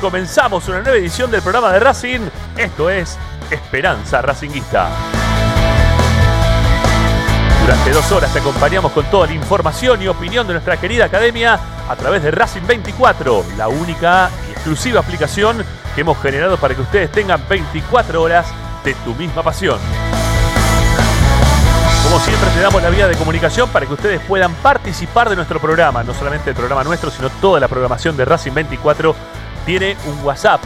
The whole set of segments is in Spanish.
Comenzamos una nueva edición del programa de Racing. Esto es Esperanza Racinguista. Durante dos horas te acompañamos con toda la información y opinión de nuestra querida academia a través de Racing 24, la única y exclusiva aplicación que hemos generado para que ustedes tengan 24 horas de tu misma pasión. Como siempre te damos la vía de comunicación para que ustedes puedan participar de nuestro programa, no solamente el programa nuestro, sino toda la programación de Racing 24 tiene un WhatsApp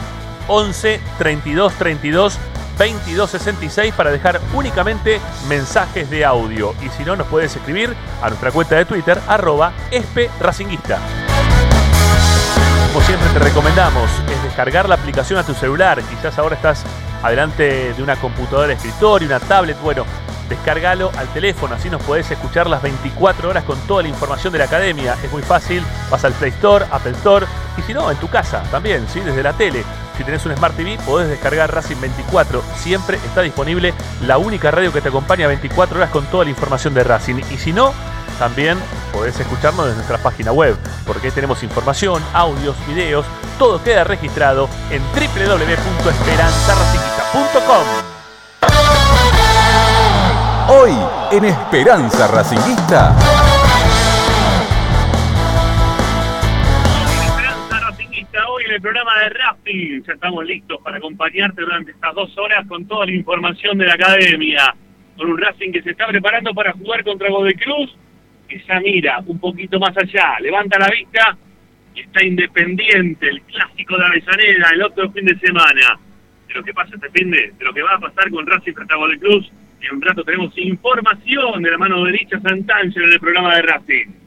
11 32 32 22 66 para dejar únicamente mensajes de audio. Y si no nos puedes escribir a nuestra cuenta de Twitter arroba Racinguista. Como siempre te recomendamos es descargar la aplicación a tu celular, quizás ahora estás adelante de una computadora de escritorio, una tablet, bueno, descargalo al teléfono, así nos podés escuchar las 24 horas con toda la información de la academia. Es muy fácil, vas al Play Store, Apple Store y si no, en tu casa también, ¿sí? desde la tele. Si tenés un Smart TV, podés descargar Racing 24. Siempre está disponible la única radio que te acompaña 24 horas con toda la información de Racing. Y si no, también podés escucharnos desde nuestra página web, porque ahí tenemos información, audios, videos, todo queda registrado en www.esperanzaracinguista.com. Hoy en Esperanza Racinguista. De Racing. Ya estamos listos para acompañarte durante estas dos horas con toda la información de la academia. Con un Racing que se está preparando para jugar contra Godoy Cruz, que ya mira un poquito más allá, levanta la vista y está independiente, el clásico de Avellaneda, el otro fin de semana. De lo que pasa este fin de, de lo que va a pasar con Racing frente a Cruz en un rato tenemos información de la mano derecha Santángel en el programa de Racing.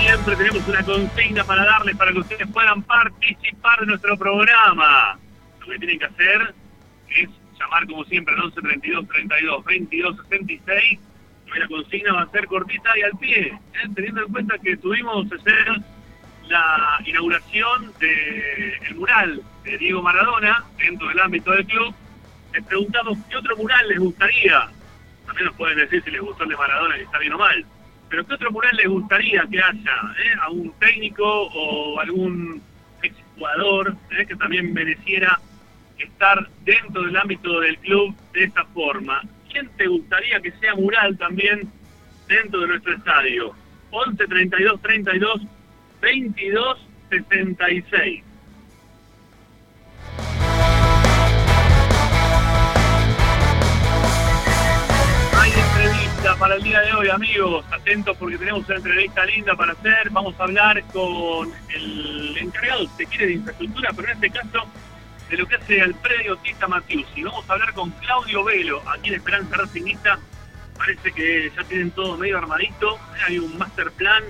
Siempre, tenemos una consigna para darles para que ustedes puedan participar de nuestro programa. Lo que tienen que hacer es llamar, como siempre, al 11 32 32 22 66. La consigna va a ser cortita y al pie, ¿eh? teniendo en cuenta que tuvimos hacer la inauguración del mural de Diego Maradona dentro del ámbito del club. Les preguntamos qué otro mural les gustaría. También nos pueden decir si les gustó el de Maradona, que está bien o mal pero ¿qué otro mural le gustaría que haya? Eh? ¿A un técnico o algún exjugador eh, que también mereciera estar dentro del ámbito del club de esta forma? ¿Quién te gustaría que sea mural también dentro de nuestro estadio? 11 32 32 22 66. para el día de hoy, amigos. Atentos porque tenemos una entrevista linda para hacer. Vamos a hablar con el encargado, si quiere, de infraestructura, pero en este caso de lo que hace al predio Tita Matiusi. Vamos a hablar con Claudio Velo, aquí en Esperanza Racingista. Parece que ya tienen todo medio armadito. Hay un master plan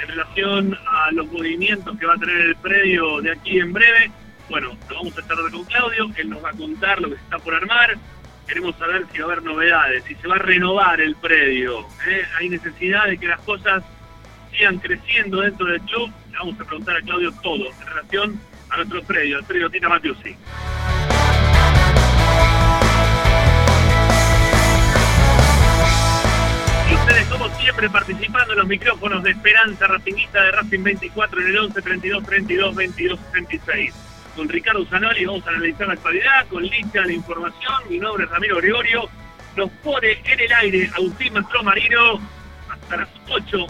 en relación a los movimientos que va a tener el predio de aquí en breve. Bueno, lo vamos a estar con Claudio, él nos va a contar lo que se está por armar Queremos saber si va a haber novedades, si se va a renovar el predio. ¿eh? Hay necesidad de que las cosas sigan creciendo dentro del club. Le vamos a preguntar a Claudio todo en relación a nuestro predio, el predio Tita Matiusi. ustedes como siempre participando en los micrófonos de Esperanza Racingista de Racing 24 en el 11 32 32 22 66. Con Ricardo Zanoli vamos a analizar la actualidad, con lista de información, mi nombre es Ramiro Gregorio, nos pone en el aire Agustín Mastro Marino hasta las 8,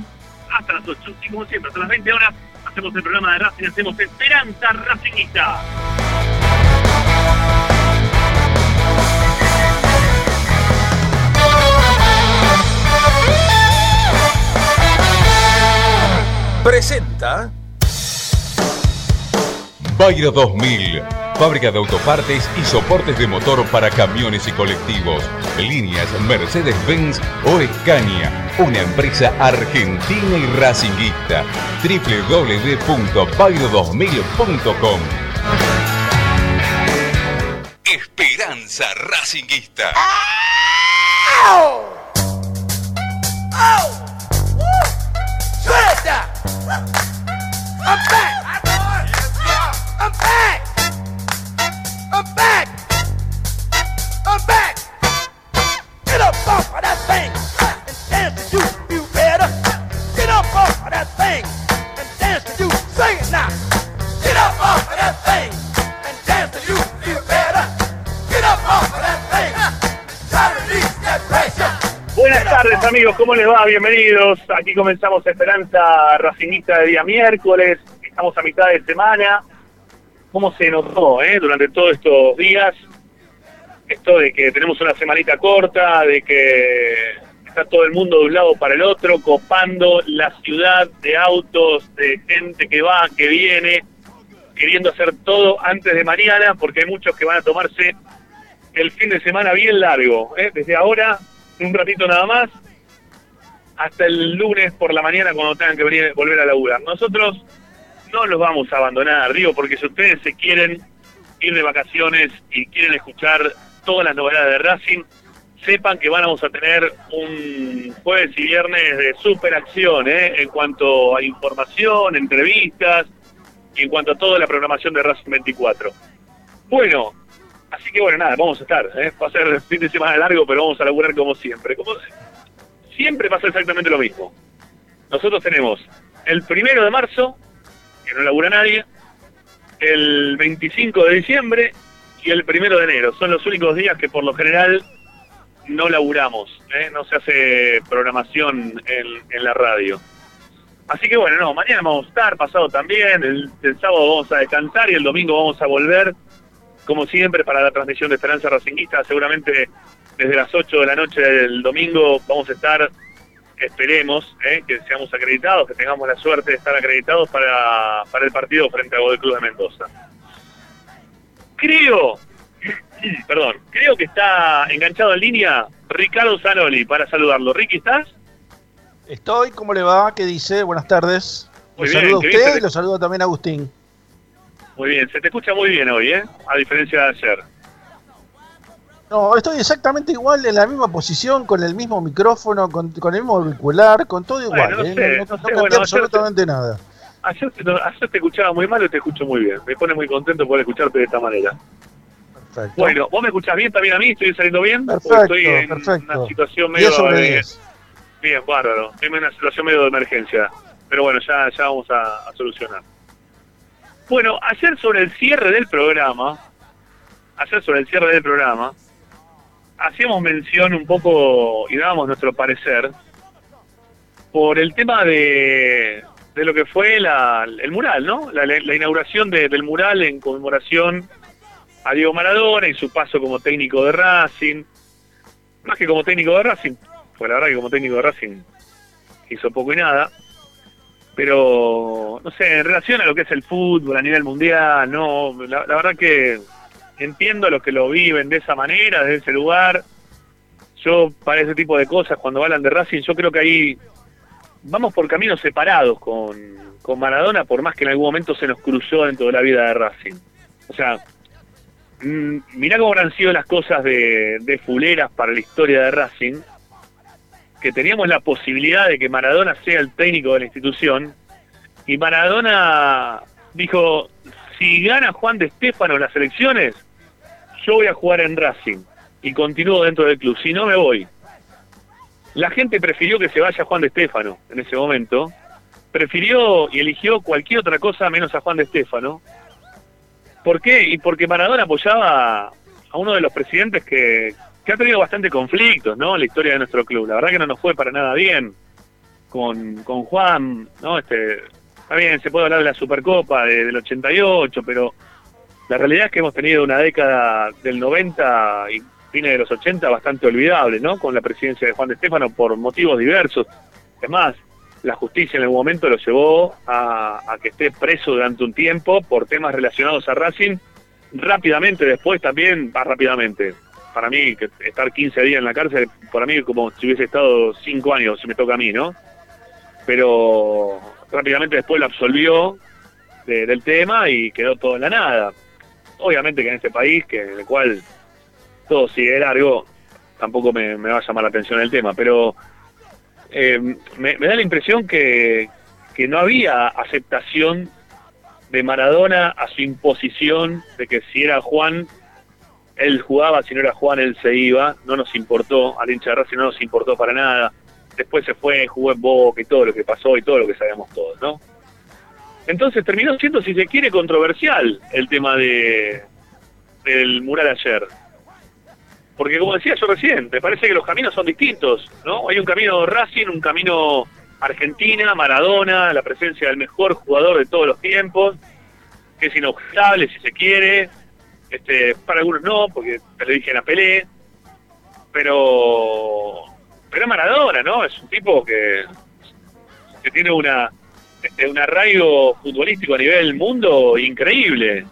hasta las 8, y como siempre, hasta las 20 horas hacemos el programa de Racing, hacemos Esperanza Racingista. presenta Bayro 2000, fábrica de autopartes y soportes de motor para camiones y colectivos. Líneas Mercedes-Benz o Escaña, una empresa argentina y racinguista. www.bayro2000.com Esperanza Racinguista. I'm back! Tardes amigos, ¿cómo les va? Bienvenidos. Aquí comenzamos Esperanza Racingista de día miércoles. Estamos a mitad de semana. ¿Cómo se notó eh, durante todos estos días? Esto de que tenemos una semanita corta, de que está todo el mundo de un lado para el otro, copando la ciudad de autos, de gente que va, que viene, queriendo hacer todo antes de mañana, porque hay muchos que van a tomarse el fin de semana bien largo. ¿eh? Desde ahora, un ratito nada más, hasta el lunes por la mañana cuando tengan que venir, volver a laburar. Nosotros no los vamos a abandonar, digo, porque si ustedes se quieren ir de vacaciones y quieren escuchar todas las novedades de Racing, sepan que vamos a tener un jueves y viernes de super acción ¿eh? en cuanto a información, entrevistas y en cuanto a toda la programación de Racing 24. Bueno, así que bueno, nada, vamos a estar. ¿eh? Va a ser fin de semana largo, pero vamos a laburar como siempre. Como siempre pasa exactamente lo mismo. Nosotros tenemos el primero de marzo, que no labura nadie, el 25 de diciembre y el primero de enero. Son los únicos días que por lo general no laburamos, ¿eh? no se hace programación en, la radio. Así que bueno, no, mañana vamos a estar, pasado también, el, sábado vamos a descansar y el domingo vamos a volver, como siempre, para la transmisión de Esperanza Racinguista. Seguramente desde las 8 de la noche del domingo vamos a estar, esperemos, ¿eh? que seamos acreditados, que tengamos la suerte de estar acreditados para, para el partido frente a Godoy Cruz de Mendoza. Creo perdón, creo que está enganchado en línea Ricardo Zanoli para saludarlo. Ricky, ¿estás? Estoy, ¿cómo le va? ¿Qué dice? Buenas tardes. Muy bien, saludo a usted y lo saludo también a Agustín. Muy bien, se te escucha muy bien hoy, ¿eh? A diferencia de ayer. No, estoy exactamente igual en la misma posición, con el mismo micrófono, con, el mismo auricular, con todo igual. no, ¿eh? no, absolutamente nada. Ayer, ayer, te escuchaba muy mal o te escucho muy bien. Me pone muy contento poder escucharte de esta manera. Bueno, ¿vos me escuchás bien también a mí? ¿Estoy saliendo bien? Perfecto, estoy en una situación medio... De, bien, bárbaro. Estoy en una situación medio de emergencia. Pero bueno, ya, ya vamos a, solucionar. Bueno, ayer sobre el cierre del programa, ayer sobre el cierre del programa, hacíamos mención un poco y dábamos nuestro parecer por el tema de, de lo que fue la, el mural, ¿no? La, la inauguración del mural en conmemoración a Diego Maradona y su paso como técnico de Racing. Más que como técnico de Racing, pues la verdad que como técnico de Racing hizo poco y nada. Pero, no sé, en relación a lo que es el fútbol a nivel mundial, no, la, verdad que entiendo a los que lo viven de esa manera, desde ese lugar. Yo, para ese tipo de cosas, cuando hablan de Racing, yo creo que ahí vamos por caminos separados con, con Maradona, por más que en algún momento se nos cruzó dentro de la vida de Racing. O sea, Mm, mirá cómo habrán sido las cosas de, de fuleras para la historia de Racing, que teníamos la posibilidad de que Maradona sea el técnico de la institución, y Maradona dijo, si gana Juan de Estefano las elecciones, yo voy a jugar en Racing y continúo dentro del club, si no me voy. La gente prefirió que se vaya Juan de Estefano en ese momento, prefirió y eligió cualquier otra cosa menos a Juan de Estefano, ¿Por qué? Y porque Maradona apoyaba a uno de los presidentes que, ha tenido bastante conflictos, ¿no? La historia de nuestro club. La verdad que no nos fue para nada bien con, con Juan, ¿no? Este, está bien, se puede hablar de la Supercopa del 88, pero la realidad es que hemos tenido una década del 90 y fines de los 80 bastante olvidable, ¿no? Con la presidencia de Juan de Estefano por motivos diversos. Es más, la justicia en algún momento lo llevó a, que esté preso durante un tiempo por temas relacionados a Racing. Rápidamente después también, va rápidamente. Para mí, que estar 15 días en la cárcel, para mí como si hubiese estado 5 años, si me toca a mí, ¿no? Pero rápidamente después lo absolvió del tema y quedó todo en la nada. Obviamente que en este país, que en el cual todo sigue largo, tampoco me, me va a llamar la atención el tema, pero eh, me, da la impresión que, no había aceptación de Maradona a su imposición de que si era Juan, él jugaba, si no era Juan, él se iba, no nos importó, al hincha de Racing no nos importó para nada, después se fue, jugó en Boca y todo lo que pasó y todo lo que sabemos todos, ¿no? Entonces terminó siendo, si se quiere, controversial el tema de del mural ayer. Porque como decía yo recién, me parece que los caminos son distintos, ¿no? Hay un camino Racing, un camino Argentina, Maradona, la presencia del mejor jugador de todos los tiempos, que es inobjetable si se quiere, este, para algunos no, porque te lo dije en la Pelé, pero pero Maradona, ¿no? Es un tipo que, que tiene una este, un arraigo futbolístico a nivel mundo increíble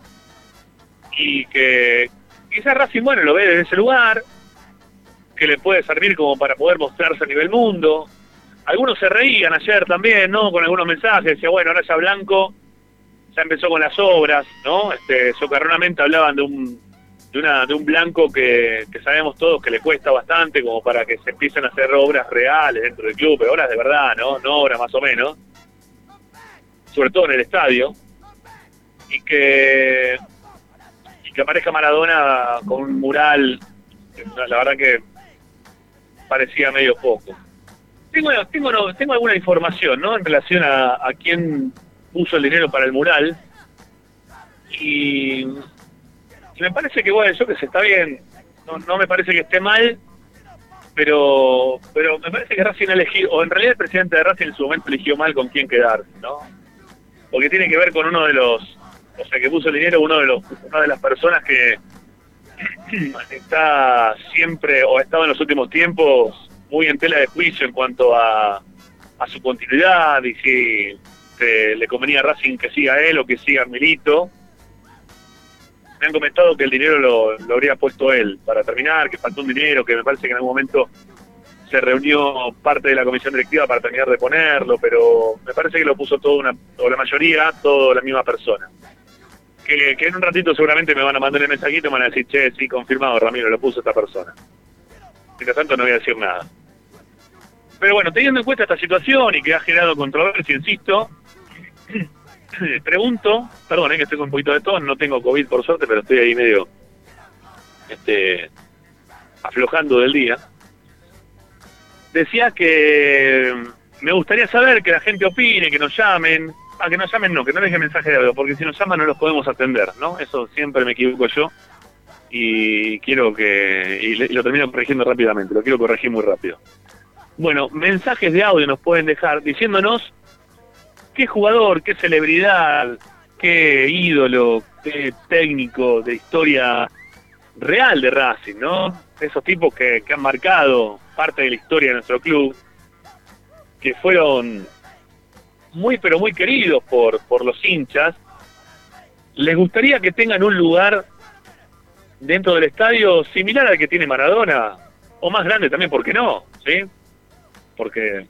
y que quizás Racing, bueno, lo ve desde ese lugar, que le puede servir como para poder mostrarse a nivel mundo. Algunos se reían ayer también, ¿no? Con algunos mensajes, decía, bueno, ahora ya Blanco ya empezó con las obras, ¿no? Este, socarronamente hablaban de un, de, una, de un Blanco que, sabemos todos que le cuesta bastante como para que se empiecen a hacer obras reales dentro del club, obras de verdad, ¿no? No obras más o menos. Sobre todo en el estadio. Y que que aparezca Maradona con un mural, la verdad que parecía medio poco. Tengo, tengo, tengo alguna información ¿no? en relación a quién puso el dinero para el mural y, me parece que, bueno, yo que se está bien, no, no me parece que esté mal, pero pero me parece que Racing elegido, o en realidad el presidente de Racing en su momento eligió mal con quién quedarse, ¿no? Porque tiene que ver con uno de los o sea que puso el dinero uno de los una de las personas que está siempre o ha estado en los últimos tiempos muy en tela de juicio en cuanto a, a su continuidad y si le convenía a Racing que siga él o que siga Milito. Me han comentado que el dinero lo, habría puesto él para terminar, que faltó un dinero, que me parece que en algún momento se reunió parte de la comisión directiva para terminar de ponerlo, pero me parece que lo puso todo una, o la mayoría, todo la misma persona que, en un ratito seguramente me van a mandar el mensajito y me van a decir, che, sí, confirmado, Ramiro, lo puso esta persona. Mientras tanto no voy a decir nada. Pero bueno, teniendo en cuenta esta situación y que ha generado controversia, insisto, pregunto, perdón, es que estoy con un poquito de todo, no tengo COVID por suerte, pero estoy ahí medio este, aflojando del día. Decía que me gustaría saber que la gente opine, que nos llamen, Ah, que nos llamen no, que no dejen mensaje de audio, porque si nos llaman no los podemos atender, ¿no? Eso siempre me equivoco yo y quiero que, y, lo termino corrigiendo rápidamente, lo quiero corregir muy rápido. Bueno, mensajes de audio nos pueden dejar diciéndonos qué jugador, qué celebridad, qué ídolo, qué técnico de historia real de Racing, ¿no? Esos tipos que, han marcado parte de la historia de nuestro club, que fueron muy pero muy queridos por, por los hinchas, les gustaría que tengan un lugar dentro del estadio similar al que tiene Maradona, o más grande también, ¿por qué no? ¿Sí? Porque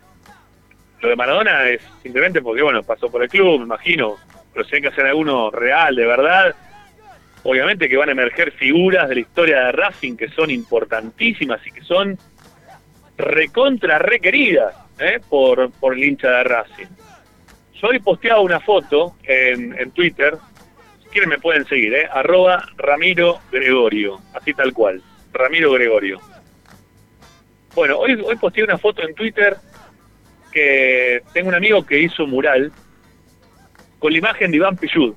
lo de Maradona es simplemente porque, bueno, pasó por el club, me imagino, pero si hay que hacer alguno real, de verdad, obviamente que van a emerger figuras de la historia de Racing que son importantísimas y que son recontra requeridas ¿eh? por, por el hincha de Racing. Yo hoy posteado una foto en, en Twitter, si quieren me pueden seguir, ¿eh? arroba Ramiro Gregorio, así tal cual, Ramiro Gregorio. Bueno, hoy, hoy posteé una foto en Twitter que tengo un amigo que hizo un mural con la imagen de Iván Pichud.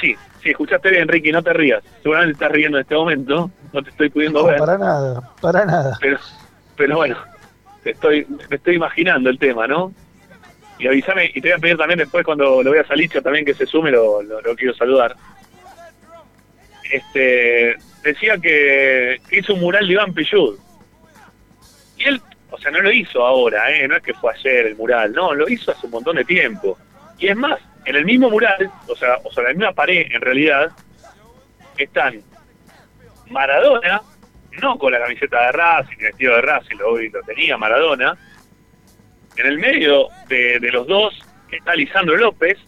Sí, sí, escuchaste bien, Enrique, no te rías. Seguramente estás riendo en este momento, no te estoy pudiendo ver. para nada, para nada. Pero, pero bueno, estoy, me estoy imaginando el tema, ¿no? y avísame, y te voy a pedir también después cuando lo veas a Licho también que se sume, lo, lo, quiero saludar. Este, decía que hizo un mural de Iván Pillud. Y él, o sea, no lo hizo ahora, ¿eh? no es que fue ayer el mural, no, lo hizo hace un montón de tiempo. Y es más, en el mismo mural, o sea, o sea, en la misma pared en realidad, están Maradona, no con la camiseta de Racing, vestido de Racing, lo, lo tenía Maradona, en el medio de, los dos está Lisandro López,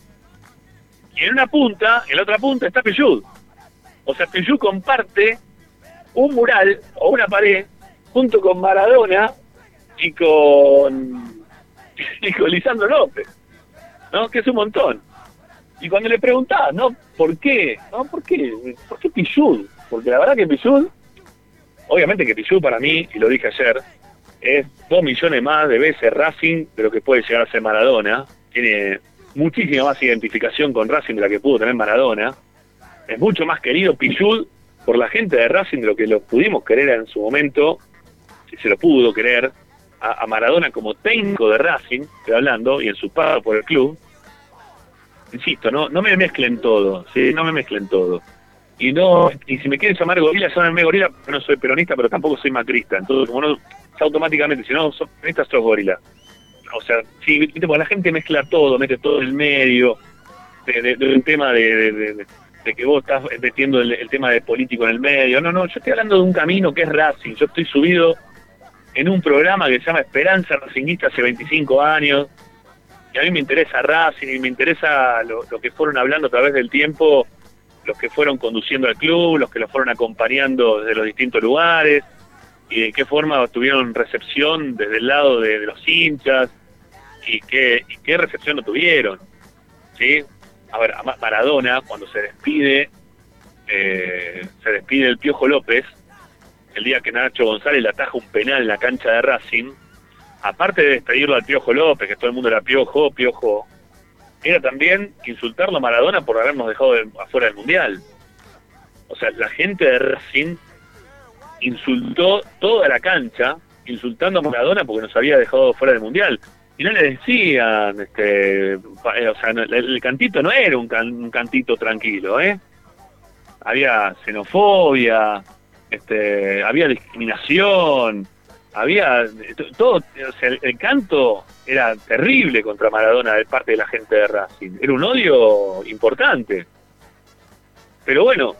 y en una punta, en la otra punta está Peyud. O sea, Peyud comparte un mural o una pared junto con Maradona y con, y con Lisandro López, ¿no? Que es un montón. Y cuando le preguntaba, ¿no? ¿Por qué? ¿No? ¿Por qué? ¿Por qué Pillud? Porque la verdad que Pillud, obviamente que Pillud para mí, y lo dije ayer, es dos millones más de veces Racing de lo que puede llegar a ser Maradona. Tiene muchísima más identificación con Racing de la que pudo tener Maradona. Es mucho más querido Pichud por la gente de Racing de lo que lo pudimos querer en su momento, se lo pudo querer, a, Maradona como técnico de Racing, estoy hablando, y en su pago por el club, insisto, no, no me mezclen todo, ¿sí? no me mezclen todo. Y no, y si me quieren llamar gorila, llámenme gorila, no soy peronista, pero tampoco soy macrista. Entonces, como no, automáticamente, si no sos peronista, sos gorila. O sea, porque la gente mezcla todo, mete todo en el medio, de, un tema de, que vos estás metiendo el, tema de político en el medio. No, no, yo estoy hablando de un camino que es Racing. Yo estoy subido en un programa que se llama Esperanza Racingista hace 25 años. Y a mí me interesa Racing y me interesa lo, que fueron hablando a través del tiempo, los que fueron conduciendo al club, los que lo fueron acompañando desde los distintos lugares y de qué forma tuvieron recepción desde el lado de, los hinchas y qué, y qué recepción no tuvieron. ¿sí? a ver, a Maradona, cuando se despide, eh, se despide el Piojo López, el día que Nacho González le ataja un penal en la cancha de Racing, aparte de despedirlo al Piojo López, que todo el mundo era Piojo, Piojo, era también insultarlo a Maradona por habernos dejado afuera del Mundial. O sea, la gente de Racing insultó toda la cancha, insultando a Maradona porque nos había dejado fuera del Mundial y no le decían, este, eh, o sea, el, cantito no era un, cantito tranquilo, ¿eh? Había xenofobia, este, había discriminación, había todo, o sea, el, canto era terrible contra Maradona de parte de la gente de Racing, era un odio importante. Pero bueno,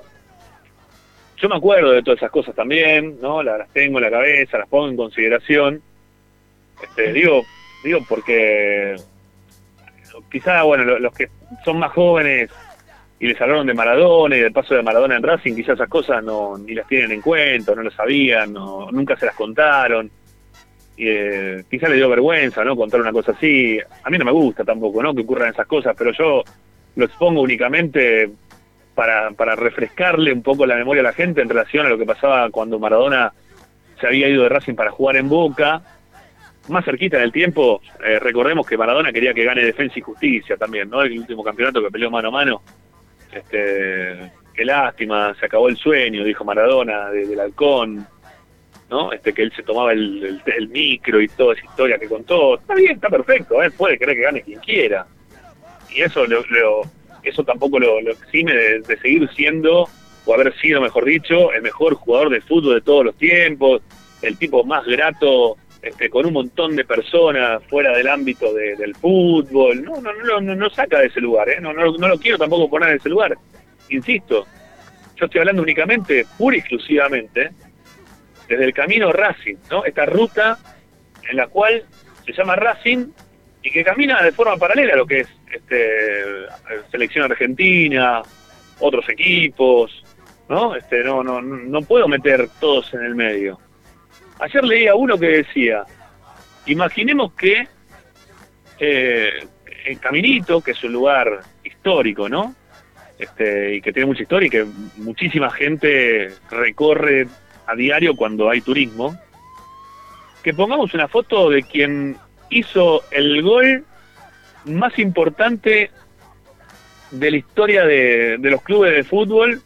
yo me acuerdo de todas esas cosas también, ¿no? Las, tengo en la cabeza, las pongo en consideración. Este, digo, Digo, porque quizá, bueno, los que son más jóvenes y les hablaron de Maradona y del paso de Maradona en Racing, quizás esas cosas no ni las tienen en cuenta, no lo sabían, no, nunca se las contaron. Y, eh, quizá les dio vergüenza, ¿no? Contar una cosa así. A mí no me gusta tampoco, ¿no? Que ocurran esas cosas, pero yo lo expongo únicamente para, para refrescarle un poco la memoria a la gente en relación a lo que pasaba cuando Maradona se había ido de Racing para jugar en Boca más cerquita en el tiempo, eh, recordemos que Maradona quería que gane Defensa y Justicia también, ¿no? El último campeonato que peleó mano a mano. Este, qué lástima, se acabó el sueño, dijo Maradona, del halcón, ¿no? Este, que él se tomaba el, micro y toda esa historia que contó. Está bien, está perfecto, ¿eh? puede querer que gane quien quiera. Y eso lo, eso tampoco lo, exime de, de seguir siendo, o haber sido, mejor dicho, el mejor jugador de fútbol de todos los tiempos, el tipo más grato este, con un montón de personas fuera del ámbito del fútbol. No, no, no, no, no saca de ese lugar, ¿eh? no, no, no lo quiero tampoco poner en ese lugar. Insisto, yo estoy hablando únicamente, pura y exclusivamente, desde el camino Racing, ¿no? Esta ruta en la cual se llama Racing y que camina de forma paralela a lo que es este, selección argentina, otros equipos, ¿no? Este, no, no, no puedo meter todos en el medio. Ayer leía uno que decía, imaginemos que eh, en Caminito, que es un lugar histórico, ¿no? Este, y que tiene mucha historia y que muchísima gente recorre a diario cuando hay turismo, que pongamos una foto de quien hizo el gol más importante de la historia de, de los clubes de fútbol,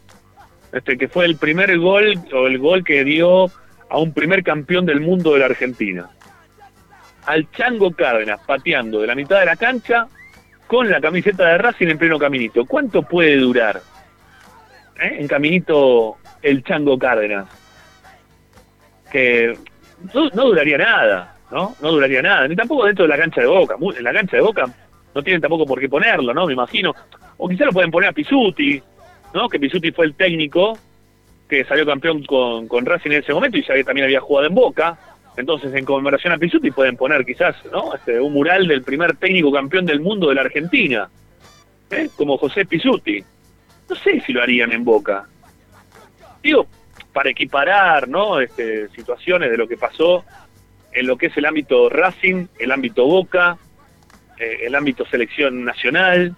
este, que fue el primer gol o el gol que dio a un primer campeón del mundo de la Argentina. Al Chango Cárdenas pateando de la mitad de la cancha con la camiseta de Racing en pleno caminito. ¿Cuánto puede durar eh, en caminito el Chango Cárdenas? Que no, duraría nada, ¿no? No duraría nada. Ni tampoco dentro de la cancha de Boca. En la cancha de Boca no tienen tampoco por qué ponerlo, ¿no? Me imagino. O quizá lo pueden poner a Pisuti, ¿no? Que Pisuti fue el técnico que salió campeón con, con Racing en ese momento y ya también había jugado en Boca. Entonces, en conmemoración a Pisuti pueden poner quizás ¿no? este, un mural del primer técnico campeón del mundo de la Argentina, ¿eh? como José Pisuti. No sé si lo harían en Boca. Digo, para equiparar ¿no? este, situaciones de lo que pasó en lo que es el ámbito Racing, el ámbito Boca, eh, el ámbito selección nacional.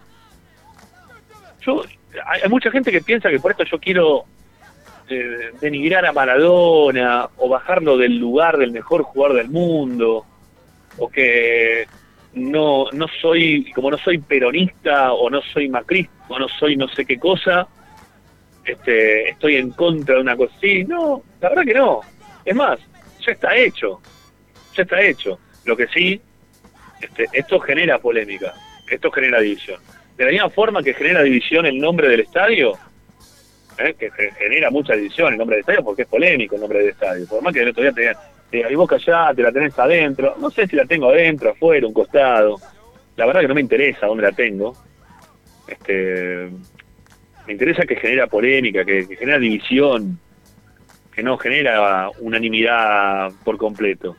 Yo, hay mucha gente que piensa que por esto yo quiero este, denigrar a Maradona o bajarlo del lugar del mejor jugador del mundo o que no no soy como no soy peronista o no soy macrista o no soy no sé qué cosa este, estoy en contra de una cosa así. No, la verdad que no. Es más, ya está hecho. Ya está hecho. Lo que sí, este, esto genera polémica. Esto genera división. De la misma forma que genera división el nombre del estadio, ¿eh? que genera mucha división el nombre del estadio porque es polémico el nombre del estadio. Por más que el otro día te digan, te boca allá, te la tenés adentro. No sé si la tengo adentro, afuera, un costado. La verdad que no me interesa dónde la tengo. Este, me interesa que genera polémica, que, genera división, que no genera unanimidad por completo.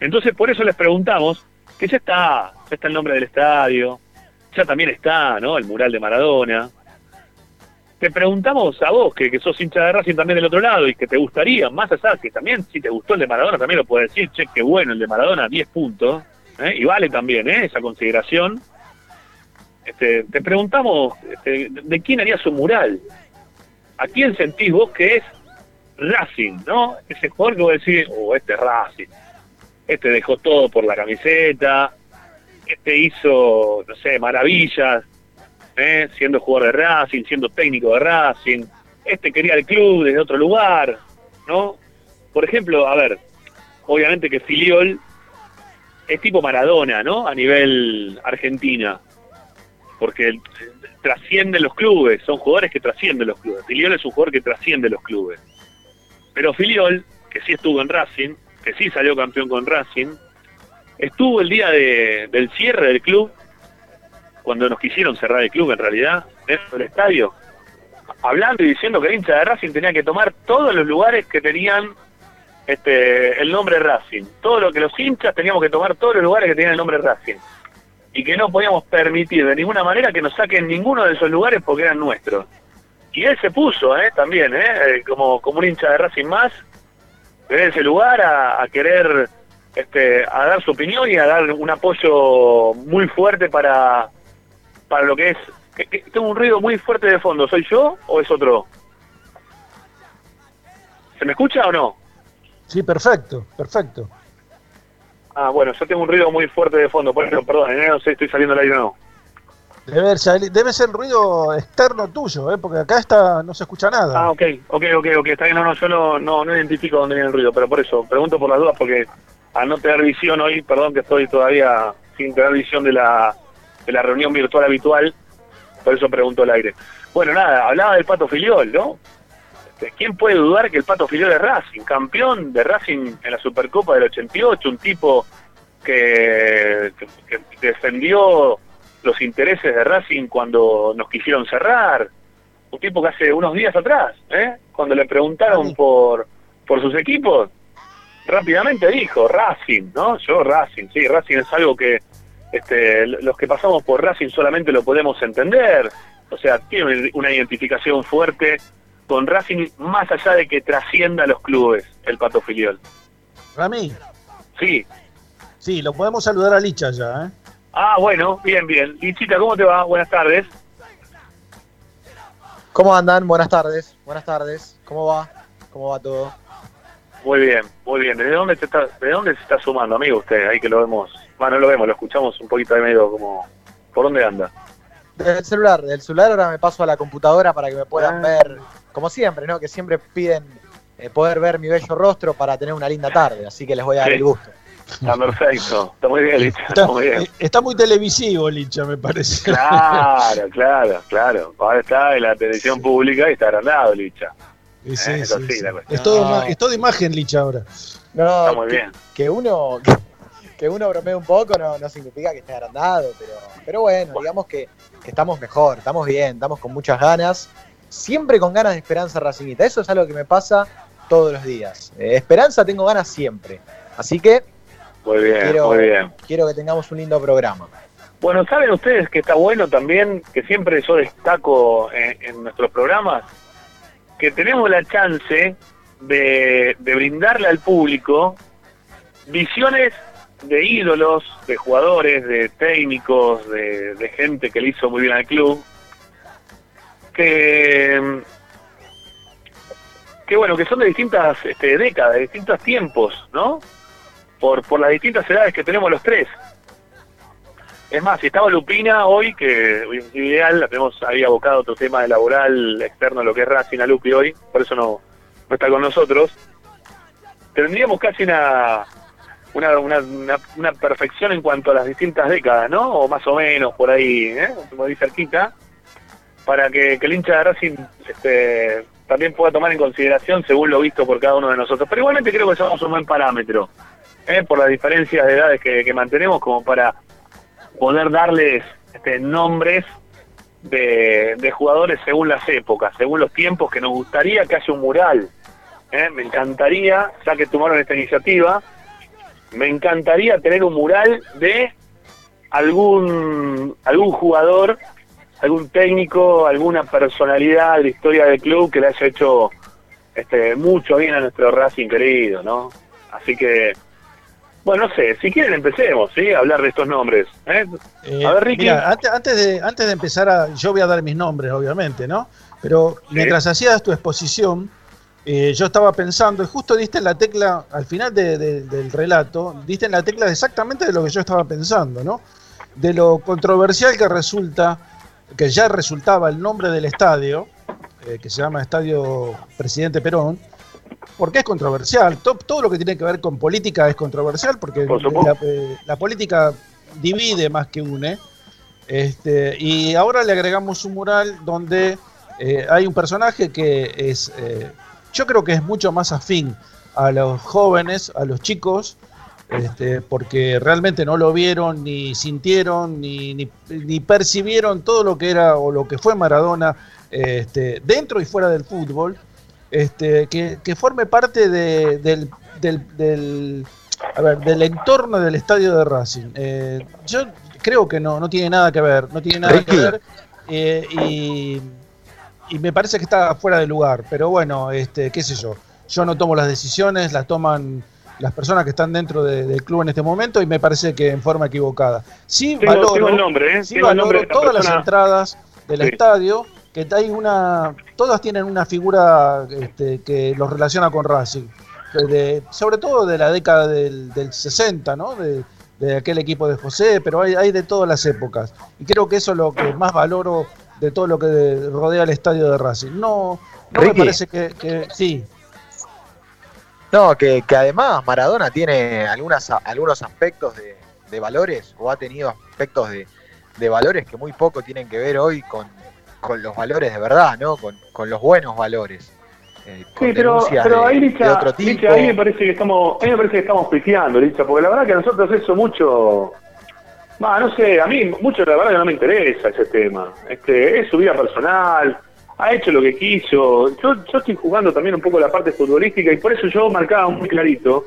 Entonces, por eso les preguntamos que ya está, ya está el nombre del estadio, ya también está, ¿no? El mural de Maradona. Te preguntamos a vos, que, sos hincha de Racing también del otro lado y que te gustaría, más allá, que también si te gustó el de Maradona, también lo puedes decir, che, qué bueno el de Maradona, 10 puntos, ¿eh? y vale también ¿eh? esa consideración. Este, te preguntamos este, de quién haría su mural. ¿A quién sentís vos que es Racing, no? Ese jugador que vos decís, oh, este es Racing. Este dejó todo por la camiseta. Este hizo, no sé, maravillas, ¿eh? siendo jugador de Racing, siendo técnico de Racing. Este quería el club desde otro lugar, ¿no? Por ejemplo, a ver, obviamente que Filiol es tipo Maradona, ¿no? A nivel Argentina porque trascienden los clubes, son jugadores que trascienden los clubes. Filiol es un jugador que trasciende los clubes. Pero Filiol, que sí estuvo en Racing, que sí salió campeón con Racing, estuvo el día del cierre del club, cuando nos quisieron cerrar el club en realidad, dentro del estadio, hablando y diciendo que el hincha de Racing tenía que tomar todos los lugares que tenían este el nombre Racing. Todo lo que los hinchas teníamos que tomar todos los lugares que tenían el nombre Racing y que no podíamos permitir de ninguna manera que nos saquen ninguno de esos lugares porque eran nuestros. Y él se puso ¿eh? también, ¿eh? eh como, como un hincha de Racing más, en ese lugar a, querer este, a dar su opinión y a dar un apoyo muy fuerte para, para lo que es... tengo un ruido muy fuerte de fondo, ¿soy yo o es otro? ¿Se me escucha o no? Sí, perfecto, perfecto. Ah, bueno, yo tengo un ruido muy fuerte de fondo, por eso, perdón, no sé si estoy saliendo al aire o no. Debe ser, debe ser ruido externo tuyo, ¿eh? porque acá está no se escucha nada. Ah, ok, ok, ok, ok, está bien, no, no, yo no, no, identifico dónde viene el ruido, pero por eso, pregunto por las dudas, porque al no tener visión hoy, perdón que estoy todavía sin tener visión de la, de la reunión virtual habitual, por eso pregunto al aire. Bueno, nada, hablaba del Pato Filiol, ¿no? Este, ¿Quién puede dudar que el Pato Filiol es Racing? Campeón de Racing en la Supercopa del 88, un tipo que, defendió los intereses de Racing cuando nos quisieron cerrar. Un tipo que hace unos días atrás, ¿eh? cuando le preguntaron por, por sus equipos, rápidamente dijo Racing, ¿no? Yo Racing, sí, Racing es algo que este, los que pasamos por Racing solamente lo podemos entender. O sea, tiene una identificación fuerte con Racing más allá de que trascienda los clubes el Pato Filiol. Rami. Sí. Sí, lo podemos saludar a Licha ya, ¿eh? Ah, bueno, bien, bien. Lichita, ¿cómo te va? Buenas tardes. ¿Cómo andan? Buenas tardes. Buenas tardes. ¿Cómo va? ¿Cómo va todo? Muy bien, muy bien. ¿Desde dónde, se está, ¿De dónde se está sumando, amigo, usted? Ahí que lo vemos. Bueno, no lo vemos, lo escuchamos un poquito de medio como... ¿Por dónde anda? Del celular, del celular ahora me paso a la computadora para que me puedan ah. ver como siempre, ¿no? Que siempre piden eh, poder ver mi bello rostro para tener una linda tarde, así que les voy a dar el gusto. Está perfecto, está muy bien, Licha. Está, muy, bien. está muy televisivo, Licha, me parece. Claro, claro, claro. Ahora está en la televisión pública y está agrandado, Licha. Sí, sí, eh, sí, es, todo, es todo imagen, Licha, ahora. No, está muy bien. Que uno, que, uno bromee un poco no, no significa que esté agrandado, pero, pero bueno, digamos que, que estamos mejor, estamos bien, estamos con muchas ganas siempre con ganas de esperanza racingita. Eso es algo que me pasa todos los días. Eh, esperanza tengo ganas siempre. Así que muy bien, quiero, muy bien. quiero que tengamos un lindo programa. Bueno, ¿saben ustedes que está bueno también, que siempre yo destaco en, nuestros programas, que tenemos la chance de, brindarle al público visiones de ídolos, de jugadores, de técnicos, de, de gente que le hizo muy bien al club, que, que bueno, que son de distintas este, décadas, de distintos tiempos, ¿no? Por, por las distintas edades que tenemos los tres. Es más, si estaba Lupina hoy, que ideal, la tenemos ahí abocado otro tema de laboral externo, lo que es Racing a Lupi hoy, por eso no, no está con nosotros. Tendríamos casi una, una, una, perfección en cuanto a las distintas décadas, ¿no? O más o menos por ahí, ¿eh? Como dice cerquita, para que, el hincha de Racing este, también pueda tomar en consideración según lo visto por cada uno de nosotros. Pero igualmente creo que somos un buen parámetro, ¿eh? por las diferencias de edades que, mantenemos, como para poder darles este, nombres de, jugadores según las épocas, según los tiempos que nos gustaría que haya un mural. ¿eh? Me encantaría, ya que tomaron esta iniciativa, me encantaría tener un mural de algún, algún jugador, algún técnico, alguna personalidad de la historia del club que le haya hecho este, mucho bien a nuestro Racing querido, ¿no? Así que, bueno, no sé, si quieren empecemos, ¿sí? A hablar de estos nombres. ¿eh? Eh, a ver, Ricky. Mira, antes, antes, de, antes de empezar, a, yo voy a dar mis nombres, obviamente, ¿no? Pero mientras hacías tu exposición, eh, yo estaba pensando, y justo diste en la tecla, al final del relato, diste en la tecla exactamente de lo que yo estaba pensando, ¿no? De lo controversial que resulta, que ya resultaba el nombre del estadio, que se llama Estadio Presidente Perón, porque es controversial. Todo, lo que tiene que ver con política es controversial, porque eh, la, política divide más que une. Este, y ahora le agregamos un mural donde hay un personaje que es yo creo que es mucho más afín a los jóvenes, a los chicos, este, porque realmente no lo vieron, ni sintieron, ni, ni, percibieron todo lo que era o lo que fue Maradona este, dentro y fuera del fútbol, este, que, forme parte del, del, entorno del estadio de Racing. Eh, yo creo que no, no tiene nada que ver, no tiene nada que ver. Eh, y y me parece que está fuera de lugar, pero bueno, este, qué sé yo. Yo no tomo las decisiones, las toman las personas que están dentro del club en este momento y me parece que en forma equivocada. Sí valoro, el nombre, ¿eh? sí valoro todas las entradas del estadio, que hay una, todas tienen una figura este, que los relaciona con Racing, sobre todo de la década del, 60, ¿no? De, aquel equipo de José, pero hay, hay de todas las épocas. Y creo que eso es lo que más valoro de todo lo que rodea el estadio de Racing. No, no me parece que, sí. No, que, además Maradona tiene algunas, algunos aspectos de, valores, o ha tenido aspectos de, valores que muy poco tienen que ver hoy con, los valores de verdad, ¿no? Con, los buenos valores. Eh, sí, pero, pero ahí, Licha, ahí me parece que estamos, a me parece que estamos pifiando, Licha, porque la verdad que a nosotros eso mucho no sé, a mí mucho la verdad que no me interesa ese tema. Este, es su vida personal, ha hecho lo que quiso. Yo, yo estoy jugando también un poco la parte futbolística y por eso yo marcaba muy clarito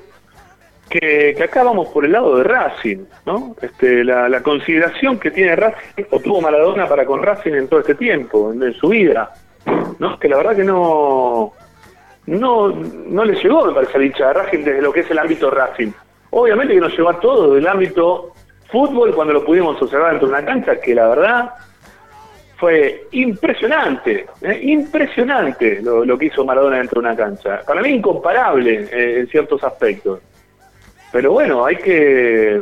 que, acá vamos por el lado de Racing, ¿no? Este, la, consideración que tiene Racing o tuvo Maradona para con Racing en todo este tiempo, en, su vida, ¿no? Que la verdad que no no no le llegó, me parece, a dicha Racing desde lo que es el ámbito Racing. Obviamente que nos llegó a todo del ámbito fútbol cuando lo pudimos observar dentro de una cancha que la verdad fue impresionante, ¿eh? impresionante lo, que hizo Maradona dentro de una cancha. Para mí incomparable eh, en ciertos aspectos. Pero bueno, hay que...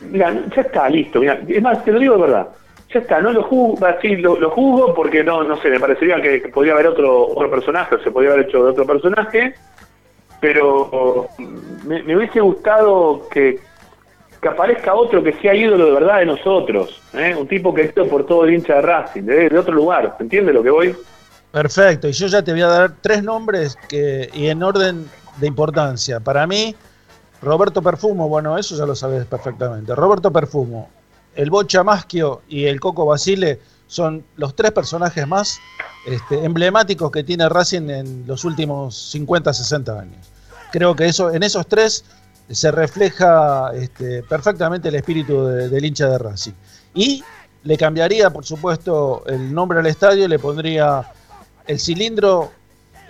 Mira, ya está, listo. Mira, es más, te lo digo de verdad. Ya está, no lo juzgo, sí, lo, lo porque no, no sé, me parecería que, podría haber otro, otro personaje, o se podría haber hecho de otro personaje, pero me hubiese gustado que, que aparezca otro que sea ídolo de verdad de nosotros, ¿eh? un tipo que esté por todo el hincha de Racing, de, otro lugar, ¿entiendes lo que voy? Perfecto, y yo ya te voy a dar tres nombres que, y en orden de importancia. Para mí, Roberto Perfumo, bueno, eso ya lo sabes perfectamente. Roberto Perfumo, el Bocha Maschio y el Coco Basile son los tres personajes más este, emblemáticos que tiene Racing en los últimos 50, 60 años. Creo que eso, en esos tres se refleja este, perfectamente el espíritu del hincha de Racing. Y le cambiaría, por supuesto, el nombre al estadio, le pondría el cilindro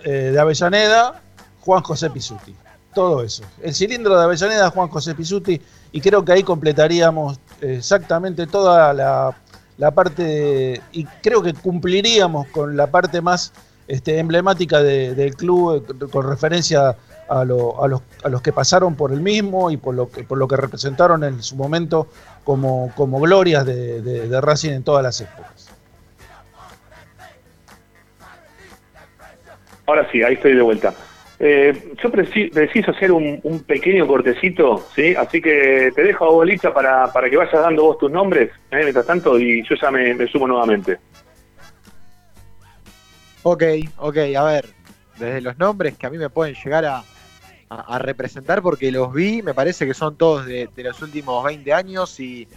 eh, de Avellaneda, Juan José Pisuti. Todo eso. El cilindro de Avellaneda, Juan José Pisuti, y creo que ahí completaríamos exactamente toda la, parte, y creo que cumpliríamos con la parte más este, emblemática del club con referencia a, los, que pasaron por el mismo y por lo que, por lo que representaron en su momento como, como glorias de, Racing en todas las épocas. Ahora sí, ahí estoy de vuelta. Eh, yo preciso hacer un, pequeño cortecito, ¿sí? Así que te dejo a vos, para, para que vayas dando vos tus nombres, ¿eh? mientras tanto, y yo ya me, sumo nuevamente. Ok, ok, a ver, desde los nombres que a mí me pueden llegar a, representar, porque los vi, me parece que son todos de, los últimos 20 años y,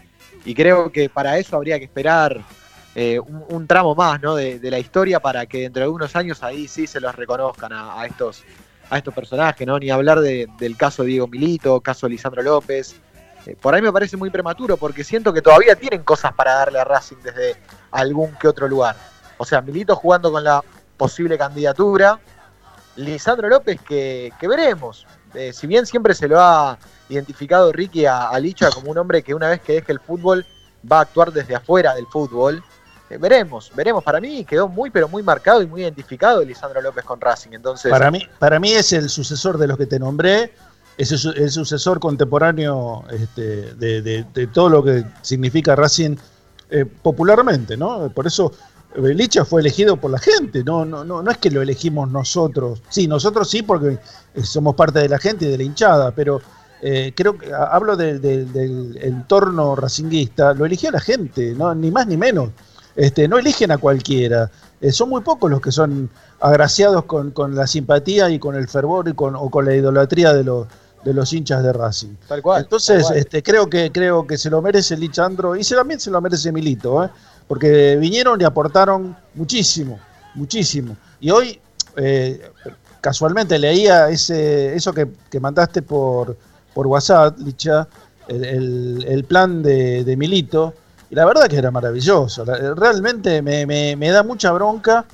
creo que para eso habría que esperar eh, un, tramo más ¿no? de, la historia para que dentro de unos años ahí sí se los reconozcan a, a estos a estos personajes, ¿no? Ni hablar del caso de Diego Milito, caso de Lisandro López. Eh, por ahí me parece muy prematuro porque siento que todavía tienen cosas para darle a Racing desde algún que otro lugar. O sea, Milito jugando con la posible candidatura. Lisandro López que, veremos. Eh, si bien siempre se lo ha identificado Ricky a Licha como un hombre que una vez que deje el fútbol va a actuar desde afuera del fútbol, eh, veremos, veremos. Para mí quedó muy, pero muy marcado y muy identificado Lisandro López con Racing. Entonces, para mí, para mí es el sucesor de los que te nombré, es el sucesor contemporáneo este, de, todo lo que significa Racing eh, popularmente, ¿no? Por eso Licha fue elegido por la gente, no, no, no, no es que lo elegimos nosotros. Sí, nosotros sí, porque somos parte de la gente y de la hinchada, pero eh, creo que hablo del entorno racinguista, lo eligió la gente, ¿no? ni más ni menos. Este, no eligen a cualquiera. Eh, son muy pocos los que son agraciados con, la simpatía y con el fervor y con, o con la idolatría de los, de los hinchas de Racing. Tal cual. Entonces, Este, creo que creo que se lo merece Lichandro y también se lo merece Milito, ¿eh? porque vinieron y aportaron muchísimo, muchísimo. Y hoy, eh, casualmente leía ese eso que, mandaste por, por WhatsApp, Licha, el, plan de, de Milito y la verdad que era maravilloso. Realmente me, da mucha bronca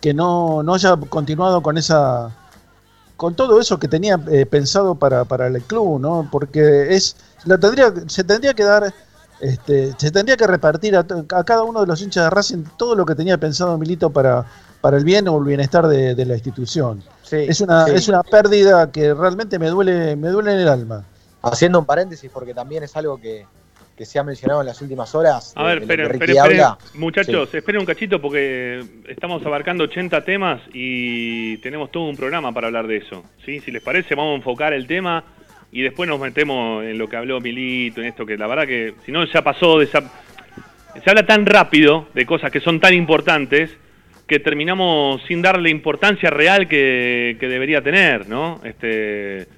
que no, haya continuado con esa con todo eso que tenía eh, pensado para, el club, ¿no? Porque es lo tendría se tendría que dar este, se tendría que repartir a, cada uno de los hinchas de Racing todo lo que tenía pensado Milito para, para el bien o el bienestar de, la institución. es una es una pérdida que realmente me duele me duele en el alma. Haciendo un paréntesis porque también es algo que que se ha mencionado en las últimas horas. A ver, esperen, esperen, muchachos, esperen un cachito porque estamos abarcando 80 temas y tenemos todo un programa para hablar de eso. ¿sí? Si les parece, vamos a enfocar el tema y después nos metemos en lo que habló Milito, en esto que la verdad que si no ya pasó de esa... Se habla tan rápido de cosas que son tan importantes que terminamos sin darle importancia real que, que debería tener, ¿no? Este,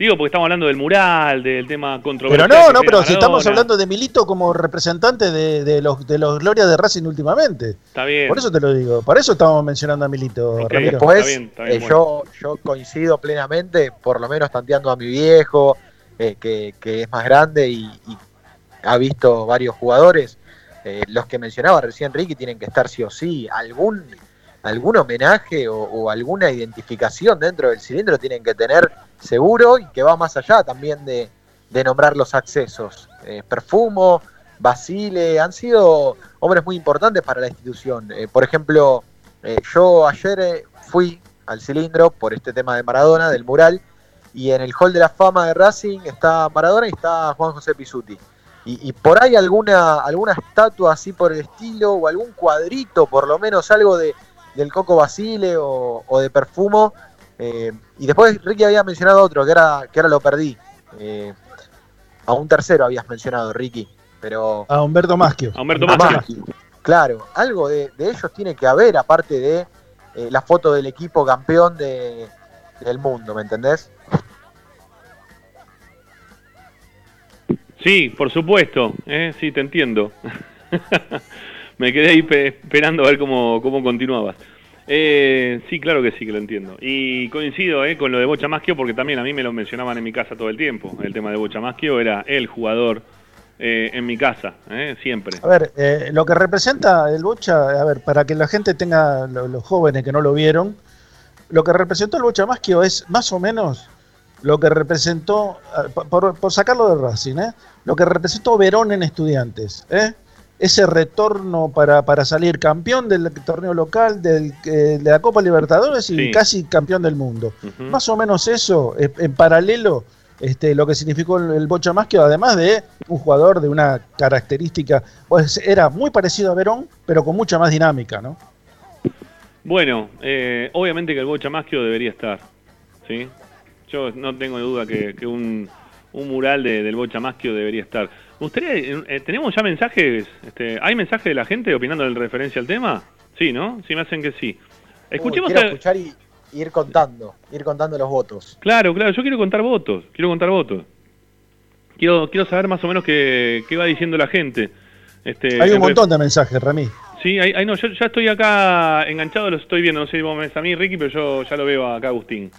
Digo, porque estamos hablando del mural, del tema controversial. Pero no, no, pero si estamos hablando de Milito como representante de, los de los glorias de Racing últimamente. Está bien. Por eso te lo digo, por eso estamos mencionando a Milito, Después, eh, yo, yo coincido plenamente, por lo menos tanteando a mi viejo, eh, que, es más grande y, ha visto varios jugadores. Eh, los que mencionaba recién Ricky tienen que estar sí o sí. Algún, algún homenaje o alguna identificación dentro del cilindro tienen que tener seguro y que va más allá también de, nombrar los accesos. Eh, Perfumo, Basile, han sido hombres muy importantes para la institución. Eh, por ejemplo, eh, yo ayer fui al cilindro por este tema de Maradona, del mural, y en el Hall de la Fama de Racing está Maradona y está Juan José Pisuti. Y, por ahí alguna, alguna estatua así por el estilo, o algún cuadrito, por lo menos algo de, del Coco Basile o, o de Perfumo, eh, y después Ricky había mencionado otro, que era que ahora lo perdí. Eh, a un tercero habías mencionado, Ricky. Pero, a Humberto Maschio. A Humberto Maschio. Claro, algo de, ellos tiene que haber, aparte de eh, la foto del equipo campeón de, del mundo, ¿me entendés? Sí, por supuesto, sí, te entiendo. Me quedé ahí esperando a ver cómo, cómo continuabas. Eh, sí, claro que sí, que lo entiendo. Y coincido eh, con lo de Bocha Maschio porque también a mí me lo mencionaban en mi casa todo el tiempo. El tema de Bocha Maschio era el jugador eh, en mi casa, eh, siempre. A ver, lo que representa el Bocha, a ver, para que la gente tenga, los jóvenes que no lo vieron, lo que representó el Bocha es más o menos lo que representó, por, sacarlo de Racing, lo que representó Verón en Estudiantes. Ese retorno para, para salir campeón del torneo local, del, eh, de la Copa Libertadores y casi campeón del mundo. Más o menos eso, en paralelo, este, lo que significó el, Bocha Más, que además de un jugador de una característica, pues era muy parecido a Verón, pero con mucha más dinámica, ¿no? Bueno, eh, obviamente que el Bocha Maschio debería estar, ¿sí? Yo no tengo duda que, un, mural del Bocha Maschio debería estar. Me gustaría, eh, ¿tenemos ya mensajes? Este, ¿Hay mensajes de la gente opinando en referencia al tema? Sí, ¿no? Sí, me hacen que sí. Escuchemos quiero escuchar y ir contando, ir contando los votos. Claro, claro, yo quiero contar votos, quiero contar votos. Quiero, quiero saber más o menos qué, qué va diciendo la gente. Este, Hay un montón de mensajes, Rami. Sí, hay, no, yo ya estoy acá enganchado, lo estoy viendo, no sé si vos me ves a mí, Ricky, pero yo ya lo veo acá, Agustín.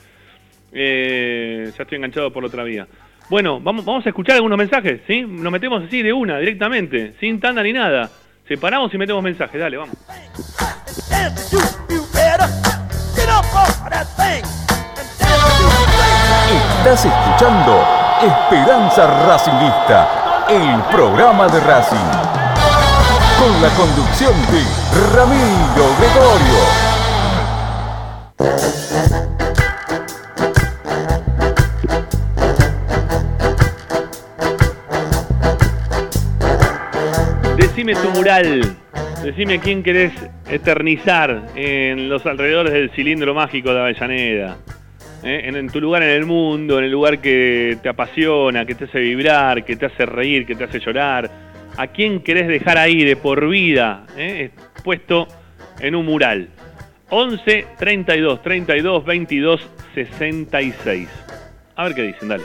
Eh, ya estoy enganchado por la otra vía. Bueno, vamos, a escuchar algunos mensajes, ¿sí? Nos metemos así de una, directamente, sin tanda ni nada. Separamos y metemos mensajes, dale, vamos. Estás escuchando Esperanza Racingista, el programa de Racing con la conducción de Ramiro Gregorio. Decime tu mural, decime quién querés eternizar en los alrededores del cilindro mágico de Avellaneda. ¿eh? En, en, tu lugar en el mundo, en el lugar que te apasiona, que te hace vibrar, que te hace reír, que te hace llorar a quién querés dejar ahí de por vida, eh, puesto en un mural. 11 32 32 22 66. A ver qué dicen, dale.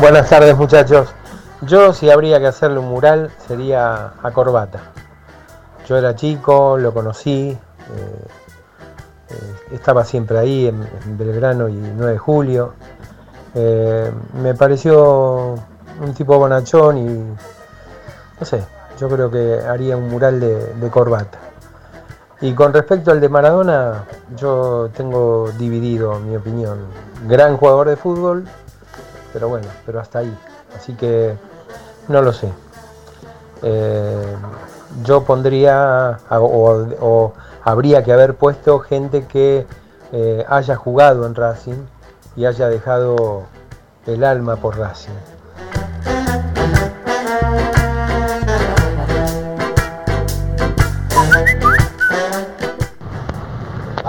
Buenas tardes muchachos. Yo si habría que hacerle un mural sería a Corbata. Yo era chico, lo conocí, eh, eh, estaba siempre ahí en, Belgrano y 9 de julio. Eh, me pareció un tipo bonachón y no sé, yo creo que haría un mural de, corbata. Y con respecto al de Maradona, yo tengo dividido mi opinión. Gran jugador de fútbol, pero bueno, pero hasta ahí. Así que no lo sé. Eh, yo pondría o habría que haber puesto gente que eh, haya jugado en Racing y haya dejado el alma por Racing.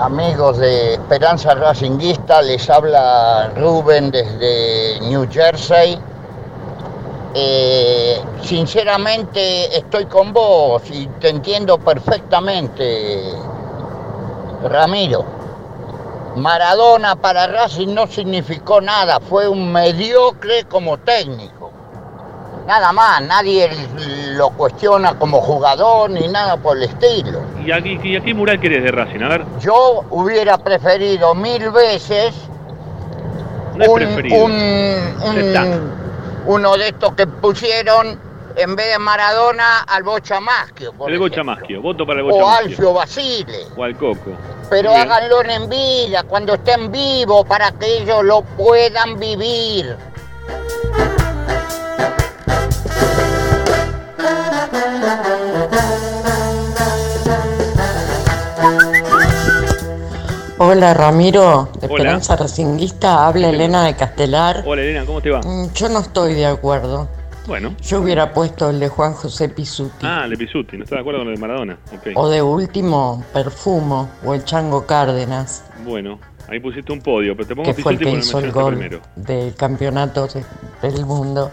Amigos de Esperanza Racinguista, les habla Rubén desde New Jersey. Eh, sinceramente estoy con vos y te entiendo perfectamente, Ramiro. Maradona para Racing no significó nada, fue un mediocre como técnico. Nada más, nadie lo cuestiona como jugador ni nada por el estilo. ¿Y aquí, y aquí mural querés de Racing? A ver. Yo hubiera preferido mil veces no un, preferido. un uno de estos que pusieron en vez de Maradona al Bocha Maschio. El Bocha Maschio, voto para el Bocha O Alfio Basile. O al Coco. Pero háganlo en vida, cuando estén vivos, para que ellos lo puedan vivir. Hola Ramiro, de Esperanza Racinguista, habla Elena de Castelar. Hola Elena, ¿cómo te va? Mm, yo no estoy de acuerdo. Bueno. Yo hubiera puesto el de Juan José Pisuti. Ah, el de Pisuti, no está de acuerdo con el de Maradona. O de último, Perfumo o el Chango Cárdenas. Bueno, ahí pusiste un podio, pero te pongo que fue el que hizo el gol del campeonato del mundo.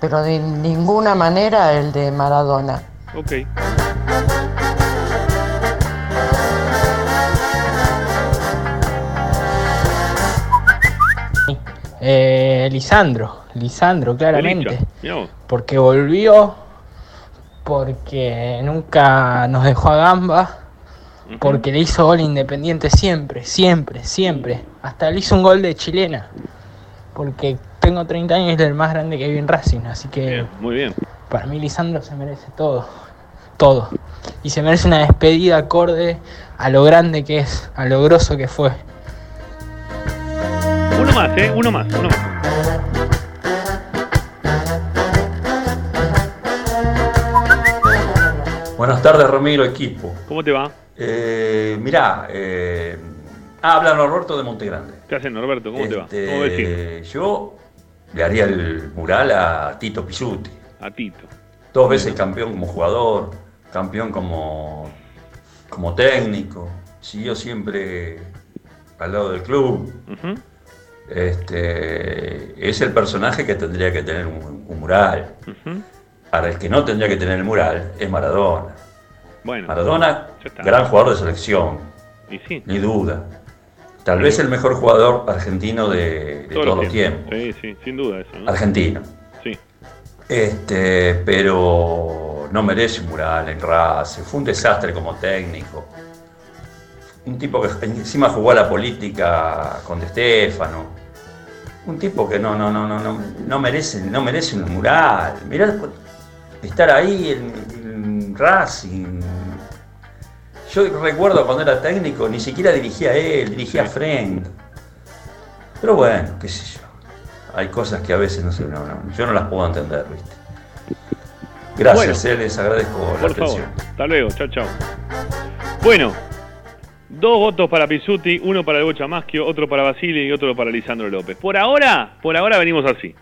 Pero de ninguna manera el de Maradona. Ok. Eh, Lisandro, Lisandro, claramente. Porque volvió, porque nunca nos dejó a gamba, porque le hizo gol independiente siempre, siempre, siempre. Hasta le hizo un gol de chilena. Porque tengo 30 años y es el más grande que vive en Racing, así que. muy bien. Para mí, Lisandro se merece todo. Todo. Y se merece una despedida acorde a lo grande que es, a lo grosso que fue. Uno más, ¿eh? Uno más, uno más. Buenas tardes, Ramiro, equipo. ¿Cómo te va? Eh, mirá, eh, habla Norberto de Montegrande. ¿Qué haces, Norberto? ¿Cómo te va? Este. Yo le haría el mural a Tito Pisuti. A Tito. Dos veces campeón como jugador, campeón como, como técnico. Siguió siempre al lado del club. Ujú. Este, es el personaje que tendría que tener un, un mural. Para el que no tendría que tener el mural es Maradona. Bueno. Maradona, gran jugador de selección, Y sí. ni duda. Tal vez el mejor jugador argentino de, de todos los tiempos. Sí, sí, sin duda eso. ¿no? Argentino. Sí. Este, pero no merece un mural en Racing. Fue un desastre como técnico. Un tipo que encima jugó a la política con De Stefano. Un tipo que no, no, no, no, no, no merece, no merece un mural. Mirá estar ahí en, en Racing. Yo recuerdo cuando era técnico, ni siquiera dirigía a él, dirigía a Frank. Pero bueno, qué sé yo. Hay cosas que a veces no sé, no, no, yo no las puedo entender, ¿viste? Gracias, Bueno. eh, les agradezco la Por atención. favor. Hasta luego. Chao, chao. Bueno. Dos votos para Pisuti, uno para el Bocha Maschio, otro para Basile y otro para Lisandro López. Por ahora, por ahora venimos así.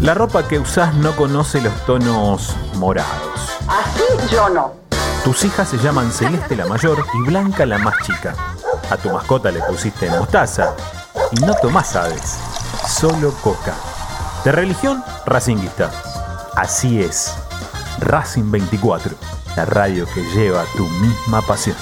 La ropa que usás no conoce los tonos morados. Así yo no. Tus hijas se llaman Celeste la mayor y Blanca la más chica. A tu mascota le pusiste mostaza y no tomás aves, solo coca. De religión, racinguista. Así es. Racing 24, la radio que lleva tu misma pasión.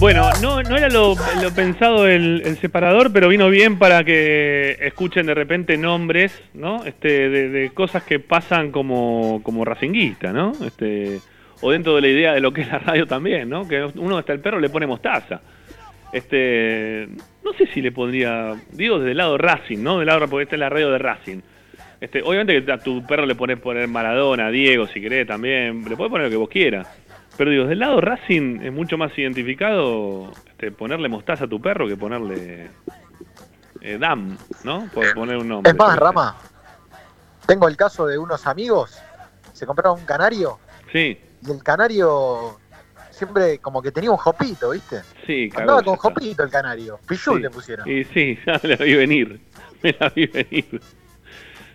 Bueno, no, no era lo, pensado el, separador, pero vino bien para que escuchen de repente nombres, ¿no? Este, de, de cosas que pasan como, como racinguista, ¿no? Este, o dentro de la idea de lo que es la radio también, ¿no? Que uno está el perro le pone mostaza. Este, no sé si le pondría, digo desde el lado Racing, ¿no? Del lado porque esta es la radio de Racing. Este, obviamente que a tu perro le pones poner Maradona, Diego, si querés también, le podés poner lo que vos quieras. Pero digo, del lado Racing es mucho más identificado este, ponerle mostaza a tu perro que ponerle eh, Dam, ¿no? Por poner un nombre. Es más, Rama, tengo el caso de unos amigos, se compraron un canario Sí, y el canario siempre como que tenía un jopito, ¿viste? sí, cagó, Andaba ya con jopito el canario, Pichul Sí. le pusieron. Y sí, ya me la vi venir. Me la vi venir.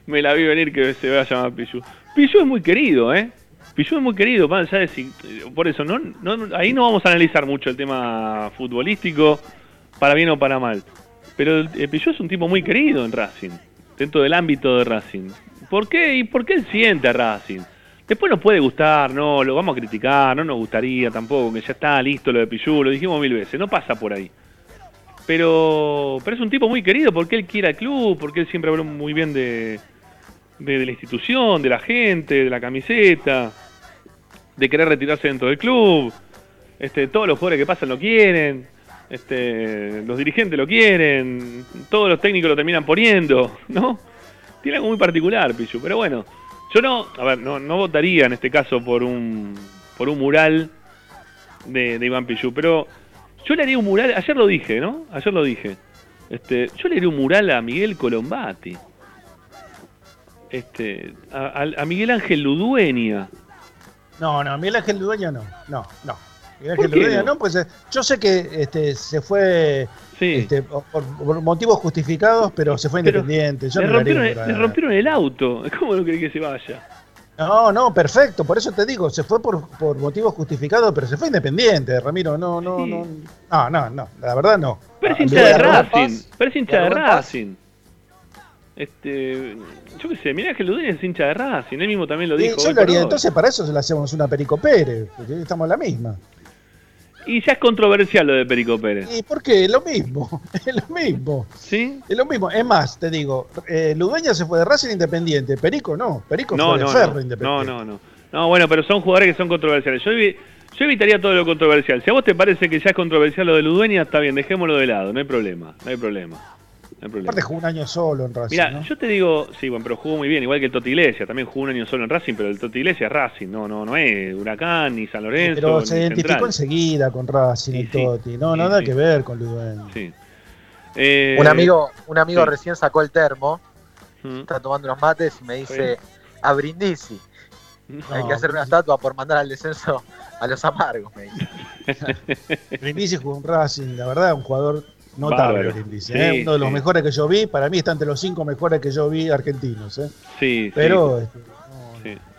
Me la vi venir que se va a llamar Pichu. Pichu es muy querido, ¿eh? Pichu es muy querido, si- por eso, no, no, ahí no vamos a analizar mucho el tema futbolístico, para bien o para mal. Pero el Pichu es un tipo muy querido en Racing, dentro del ámbito de Racing. ¿Por qué? ¿Y por qué él siente a Racing? Después nos puede gustar, no, lo vamos a criticar, no nos gustaría tampoco, que ya está listo lo de Pichu, lo dijimos mil veces, no pasa por ahí. Pero, pero es un tipo muy querido porque él quiere al club, porque él siempre habló muy bien de, de, de la institución, de la gente, de la camiseta, de querer retirarse dentro del club. Este, todos los jugadores que pasan lo quieren, este, los dirigentes lo quieren, todos los técnicos lo terminan poniendo, ¿no? Tiene algo muy particular, Pichu, pero bueno, yo no, a ver, no, no votaría en este caso por un, por un mural de, Iván Pichu, pero yo le haría un mural, ayer lo dije, ¿no? Ayer lo dije. Este, yo le haría un mural a Miguel Colombati. Este, a, a- Miguel Ángel Ludueña. No, no, Miguel Ángel Dueña no, no, no. Miguel ¿Por Ángel Dueña no? pues eh, yo sé que este, se fue este, por, por motivos justificados, pero se fue Pero independiente. Yo le, no rompieron, el- mural. le rompieron el auto. ¿Cómo no querés que se vaya? No, no, perfecto, por eso te digo, se fue por, por motivos justificados, pero se fue independiente, Ramiro, no, no, no, no, no, no, la verdad no. Pero es Ah, hincha de Racing. Pero es hincha de. Racing. Este, yo qué sé, mirá que Ludueña es hincha de Racing. Él mismo también lo dijo. yo lo haría, entonces para eso se le hacemos una Perico Pérez, porque estamos en la misma. Y ya es controversial lo de Perico Pérez. ¿Y por qué? Es lo mismo, es lo mismo. ¿Sí? Es lo mismo. Es más, te digo, eh, Ludueña se fue de Racing Independiente, Perico no, Perico No, fue de no, Ferro no, Independiente. no, no, no. No, bueno, pero son jugadores que son controversiales. Yo Yo evitaría todo lo controversial. Si a vos te parece que ya es controversial lo de Ludueña, está bien, dejémoslo de lado, no hay problema, no hay problema. No hay problema. Aparte jugó un año solo en Racing. Mira, yo te digo, sí, bueno, pero jugó muy bien, igual que el Toti Iglesias, también jugó un año solo en Racing, pero el Toti Iglesias es Racing, no, no, no es Huracán ni San Lorenzo. Pero se identificó enseguida con Racing y Toti, no, nada que ver con Ludueña. Sí. Eh, un amigo, un amigo recién sacó el termo, está tomando unos mates y me dice, a Brindisi. Hay que hacer una estatua por mandar al descenso a los amargos, me dice. Brindisi jugó en Racing, la verdad, un jugador notable, Brindisi. ¿eh? Uno de los mejores que yo vi, para mí está entre los cinco mejores que yo vi argentinos. ¿eh? Sí, pero este,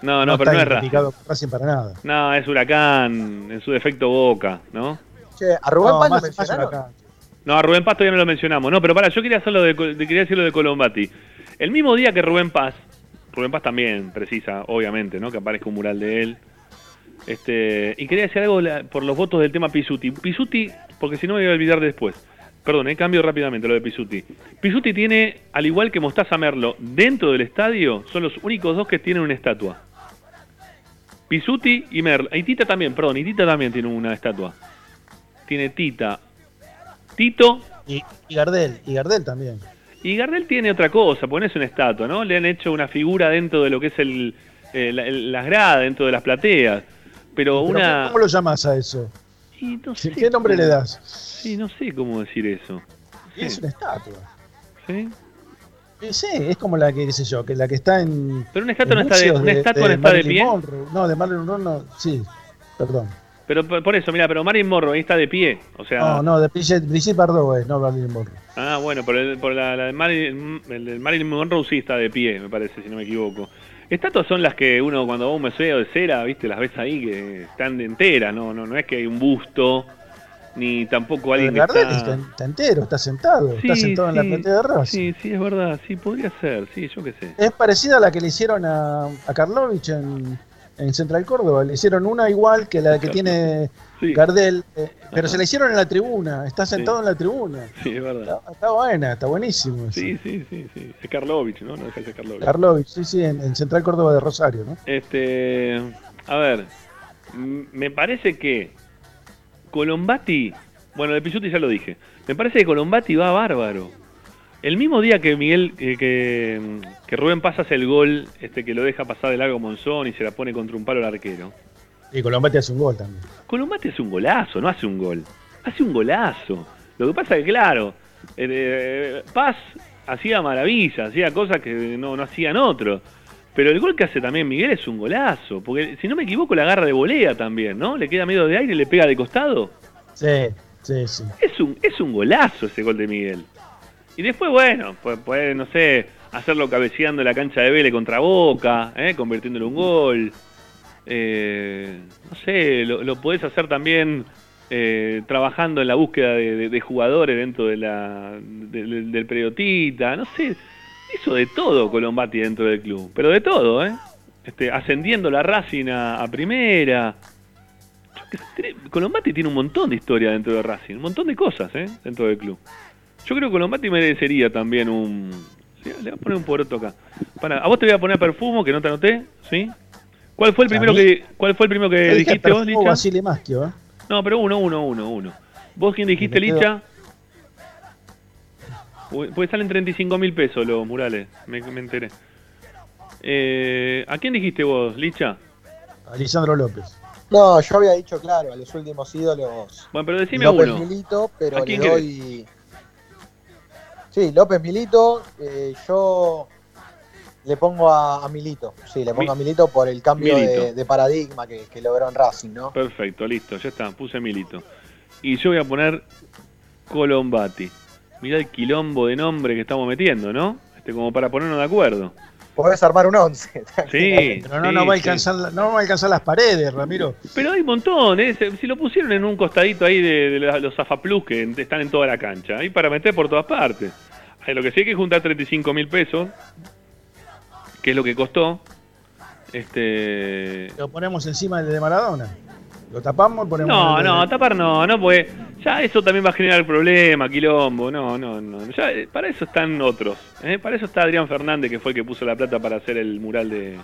no, no, pero no es Racing. para nada. No, es Huracán, en su defecto Boca, ¿no? Che, a Rubén Paz lo mencionaron. No, a Rubén Paz todavía no lo mencionamos. No, pero para, yo quería hacerlo de, quería decirlo de Colombati. El mismo día que Rubén Paz, Rubén Paz también precisa, obviamente, ¿no? Que aparezca un mural de él. Este, y quería decir algo por los votos del tema Pisuti. Pisuti, porque si no me voy a olvidar después. Perdón, eh, cambio rápidamente lo de Pisuti. Pisuti tiene, al igual que Mostaza Merlo, dentro del estadio, son los únicos dos que tienen una estatua. Pisuti y Merlo. Y Tita también, perdón, y Tita también tiene una estatua. Tiene Tita, Tito. Y, Gardel, y Gardel también. Y Gardel tiene otra cosa, pones una estatua, ¿no? Le han hecho una figura dentro de lo que es el, eh, las gradas, dentro de las plateas. Pero, una. ¿Cómo lo llamas a eso? ¿Qué nombre le das? Sí, no sé cómo decir eso. Es una estatua. ¿Sí? Sí, es como la que, qué sé yo, que la que está en. Pero una estatua no está de, una estatua no está de pie. No, de Marilyn Monroe no, sí, perdón. Pero por eso, mira, pero Marilyn Monroe ahí está de pie. O sea... No, no, de Brigitte Bardot es, no Marilyn Monroe. Ah, bueno, por, el, por la, de Marilyn, el Marilyn Monroe sí está de pie, me parece, si no me equivoco. Estatuas son las que uno cuando va a un museo de cera, viste, las ves ahí que están de enteras, no, no, no es que hay un busto, ni tampoco alguien que está... está... entero, está sentado, está sentado en la platea de Racing. Sí, sí, es verdad, sí, podría ser, sí, yo qué sé. Es parecida a la que le hicieron a, a Karlovich en en Central Córdoba. Le hicieron una igual que la que tiene Gardel, eh, pero se la hicieron en la tribuna. Está sentado en la tribuna. Sí, es verdad. Está, buena, está buenísimo. Sí, sí, sí, sí. Es Karlovich, ¿no? No es Karlovich. Karlovich, sí, sí, en, Central Córdoba de Rosario, ¿no? Este, a ver, me parece que Colombati, bueno, de Pisuti ya lo dije. Me parece que Colombati va bárbaro. El mismo día que Miguel, que, que, Rubén pasa el gol, este que lo deja pasar de largo Monzón y se la pone contra un palo al arquero. Y Colombati hace un gol también. Colombati hace un golazo, no hace un gol. Hace un golazo. Lo que pasa es que, claro, eh, Paz hacía maravillas, hacía cosas que no, no hacían otros. Pero el gol que hace también Miguel es un golazo. Porque si no me equivoco, la agarra de volea también, ¿no? Le queda medio de aire y le pega de costado. Sí, sí, sí. Es un, es un golazo ese gol de Miguel. Y después, bueno, puede, puede, no sé, hacerlo cabeceando la cancha de Vélez contra Boca, ¿eh? convirtiéndolo en un gol. Eh, no sé, lo, lo, podés hacer también eh, trabajando en la búsqueda de, jugadores dentro de la, del periodista, no sé. Hizo de todo Colombati dentro del club, pero de todo, ¿eh? Este, ascendiendo la Racing a, primera. Colombati tiene un montón de historia dentro de Racing, un montón de cosas, ¿eh? Dentro del club. Yo creo que Colombati merecería también un. Le voy a poner un poroto acá. Para, a vos te voy a poner perfumo, que no te anoté, ¿sí? ¿Cuál fue el primero que, cuál fue el primero que dijiste vos, Licha? Maschio, ¿eh? No, pero uno, uno, uno, uno. ¿Vos quién dijiste, Licha? Pues salen 35 mil pesos los murales, me, me enteré. Eh, ¿A quién dijiste vos, Licha? A Lisandro López. No, yo había dicho, claro, a los últimos ídolos. Bueno, pero decime López uno. Milito, pero ¿A quién le doy... Sí, López Milito, eh, yo le pongo a, Milito, sí, le pongo a Milito por el cambio de, paradigma que, logró en Racing, ¿no? Perfecto, listo, ya está, puse Milito. Y yo voy a poner Colombati. Mirá el quilombo de nombre que estamos metiendo, ¿no? Este, como para ponernos de acuerdo. Podés armar un 11. Sí, pero no, no, va a alcanzar, no va a alcanzar las paredes, Ramiro. Pero hay un montón, ¿eh? si lo pusieron en un costadito ahí de, los Plus que están en toda la cancha, ahí para meter por todas partes. Lo que sí hay que juntar 35 mil pesos, que es lo que costó. Este... Lo ponemos encima de Maradona. ¿Lo tapamos? Ponemos no, no, tapar no, no, pues ya eso también va a generar problema, quilombo, no, no, no. Ya, eh, para eso están otros. ¿eh? Para eso está Adrián Fernández, que fue el que puso la plata para hacer el mural de,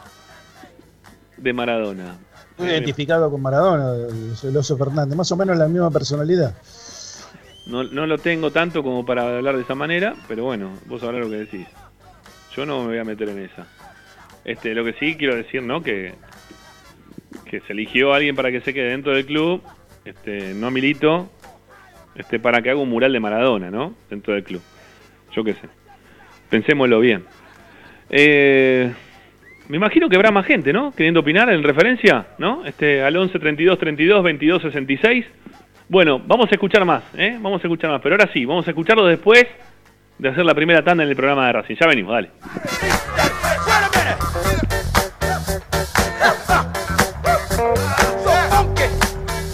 de Maradona. Estoy identificado con Maradona, el oso Fernández, más o menos la misma personalidad. No, no lo tengo tanto como para hablar de esa manera, pero bueno, vos sabrás lo que decís. Yo no me voy a meter en esa. Este, lo que sí quiero decir, ¿no? Que, que se eligió a alguien para que se quede dentro del club, este, no milito, este, para que haga un mural de Maradona, ¿no? Dentro del club. Yo qué sé. Pensémoslo bien. Eh, me imagino que habrá más gente, ¿no? Queriendo opinar en referencia, ¿no? Este, al 11 32 32 22 66. Bueno, vamos a escuchar más, ¿eh? Vamos a escuchar más, pero ahora sí, vamos a escucharlo después de hacer la primera tanda en el programa de Racing. Ya venimos, dale.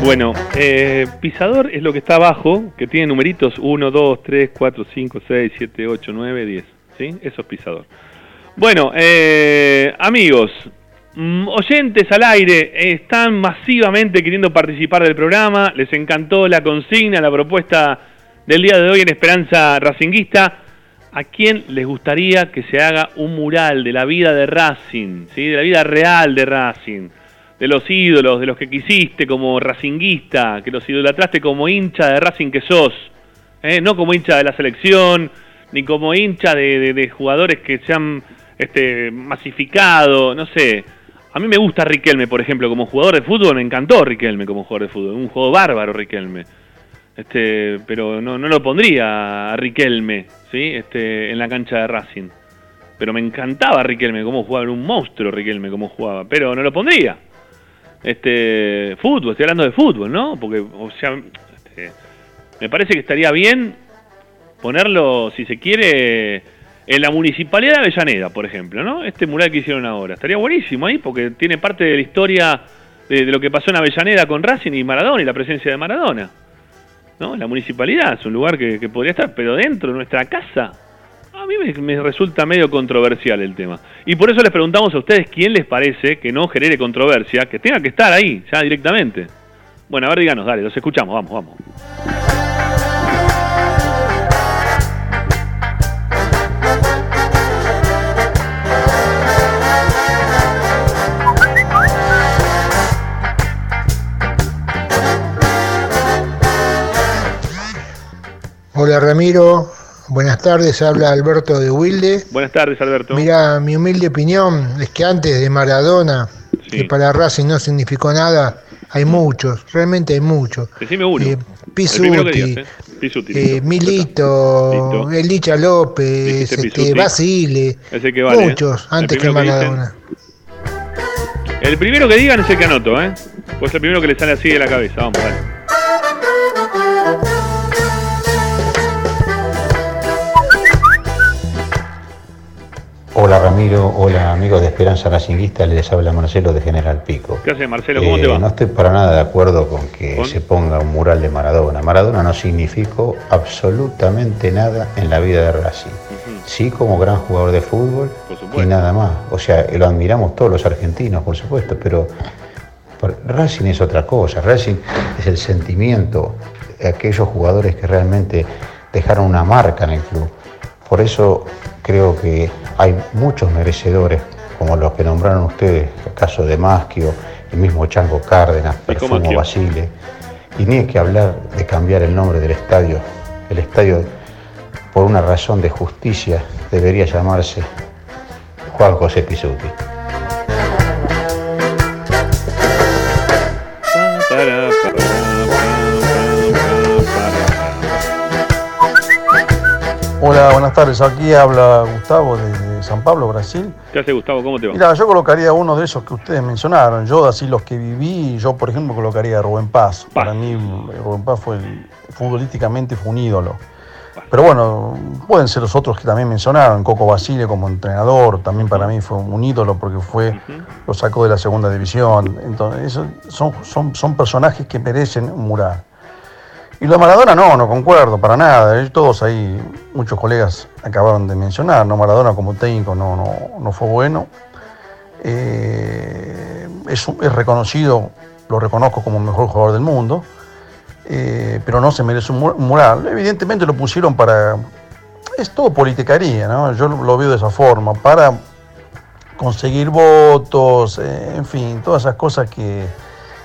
Bueno, eh, pisador es lo que está abajo, que tiene numeritos 1, 2, 3, 4, 5, 6, 7, 8, 9, 10. ¿sí? Eso es pisador. Bueno, eh, amigos, mm, oyentes al aire, están masivamente queriendo participar del programa, les encantó la consigna, la propuesta del día de hoy en Esperanza Racinguista. ¿A quién les gustaría que se haga un mural de la vida de Racing, ¿sí? de la vida real de Racing? De los ídolos, de los que quisiste como racinguista, que los idolatraste como hincha de Racing que sos, ¿eh? no como hincha de la selección, ni como hincha de, jugadores que se han este, masificado, no sé. A mí me gusta Riquelme, por ejemplo, como jugador de fútbol, me encantó Riquelme como jugador de fútbol, un juego bárbaro Riquelme. Este, pero no, no lo pondría a Riquelme, ¿sí? Este, en la cancha de Racing. Pero me encantaba Riquelme, cómo jugaba, era un monstruo Riquelme, cómo jugaba, pero no lo pondría. Este, fútbol, estoy hablando de fútbol, ¿no? Porque, o sea, este, me parece que estaría bien ponerlo, si se quiere, en la municipalidad de Avellaneda, por ejemplo, ¿no? Este mural que hicieron ahora. Estaría buenísimo ahí porque tiene parte de la historia de, lo que pasó en Avellaneda con Racing y Maradona y la presencia de Maradona. ¿No? La municipalidad es un lugar que, podría estar, pero dentro de nuestra casa. A mí me, resulta medio controversial el tema. Y por eso les preguntamos a ustedes quién les parece que no genere controversia, que tenga que estar ahí, ya directamente. Bueno, a ver, díganos, dale, los escuchamos, vamos, vamos. Hola Ramiro, buenas tardes, habla Alberto de Wilde. Buenas tardes Alberto. Mira, mi humilde opinión es que antes de Maradona, que para Racing no significó nada, hay muchos, realmente hay muchos. Decime uno. Eh, Pisuti, ¿eh? eh, Milito, Elicha López, este, Basile, muchos antes que Maradona. El primero que digan es el que anoto, ¿eh? Pues el primero que le sale así de la cabeza, vamos, dale. Hola Ramiro, hola amigos de Esperanza Racinguista, les habla Marcelo de General Pico. ¿Qué hace Marcelo? ¿Cómo te va? Eh, no estoy para nada de acuerdo con que se ponga un mural de Maradona. Maradona no significó absolutamente nada en la vida de Racing. Sí como gran jugador de fútbol y nada más. O sea, lo admiramos todos los argentinos, por supuesto, pero Racing es otra cosa. Racing es el sentimiento de aquellos jugadores que realmente dejaron una marca en el club. Por eso creo que hay muchos merecedores, como los que nombraron ustedes, el caso de Maschio, el mismo Chango Cárdenas, Perfumo Basile, y ni hay que hablar de cambiar el nombre del estadio. El estadio, por una razón de justicia, debería llamarse Juan José Pisuti. Hola, buenas tardes. Aquí habla Gustavo desde San Pablo, Brasil. ¿Qué hace Gustavo? ¿Cómo te va? Mira, yo colocaría uno de esos que ustedes mencionaron. Yo, así los que viví, yo por ejemplo colocaría a Rubén Paz. Para mí, Rubén Paz fue futbolísticamente fue un ídolo. Pero bueno, pueden ser los otros que también mencionaron. Coco Basile como entrenador, también para mí fue un ídolo porque fue lo sacó de la segunda división. Entonces, son, son, son personajes que merecen un mural. Y lo de Maradona no, no concuerdo para nada. Todos ahí, muchos colegas acabaron de mencionar, ¿no? Maradona como técnico no, no, no fue bueno. Eh, es, reconocido, lo reconozco como mejor jugador del mundo, eh, pero no se merece un mural. Evidentemente lo pusieron para... Es todo politicaría, ¿no? Yo lo veo de esa forma, para conseguir votos, eh, en fin, todas esas cosas que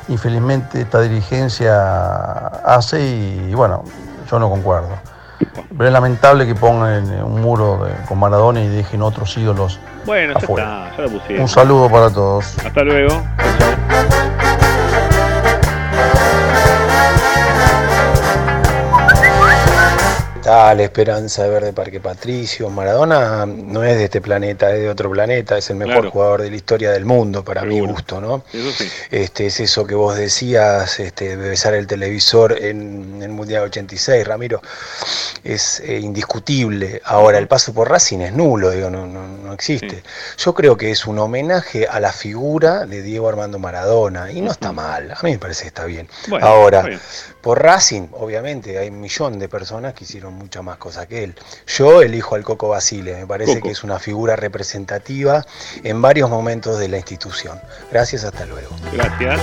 infelizmente esta dirigencia hace y, bueno, yo no concuerdo. Pero es lamentable que pongan un muro con Maradona y dejen otros ídolos. Bueno, ya está, ya lo pusieron. Un saludo para todos. Hasta luego. La esperanza de ver de Parque Patricio. Maradona no es de este planeta, es de otro planeta, es el mejor jugador de la historia del mundo, para mi gusto, ¿no? Este, es eso que vos decías, este, besar el televisor en, el Mundial 86, Ramiro, es eh, indiscutible. Ahora, el paso por Racing es nulo, digo, no, no, existe. Yo creo que es un homenaje a la figura de Diego Armando Maradona, y no está mal, a mí me parece que está bien. Ahora, por Racing, obviamente, hay un millón de personas que hicieron muchas más cosas que él. Yo elijo al Coco Basile, me parece que es una figura representativa en varios momentos de la institución. Gracias, hasta luego. Gracias.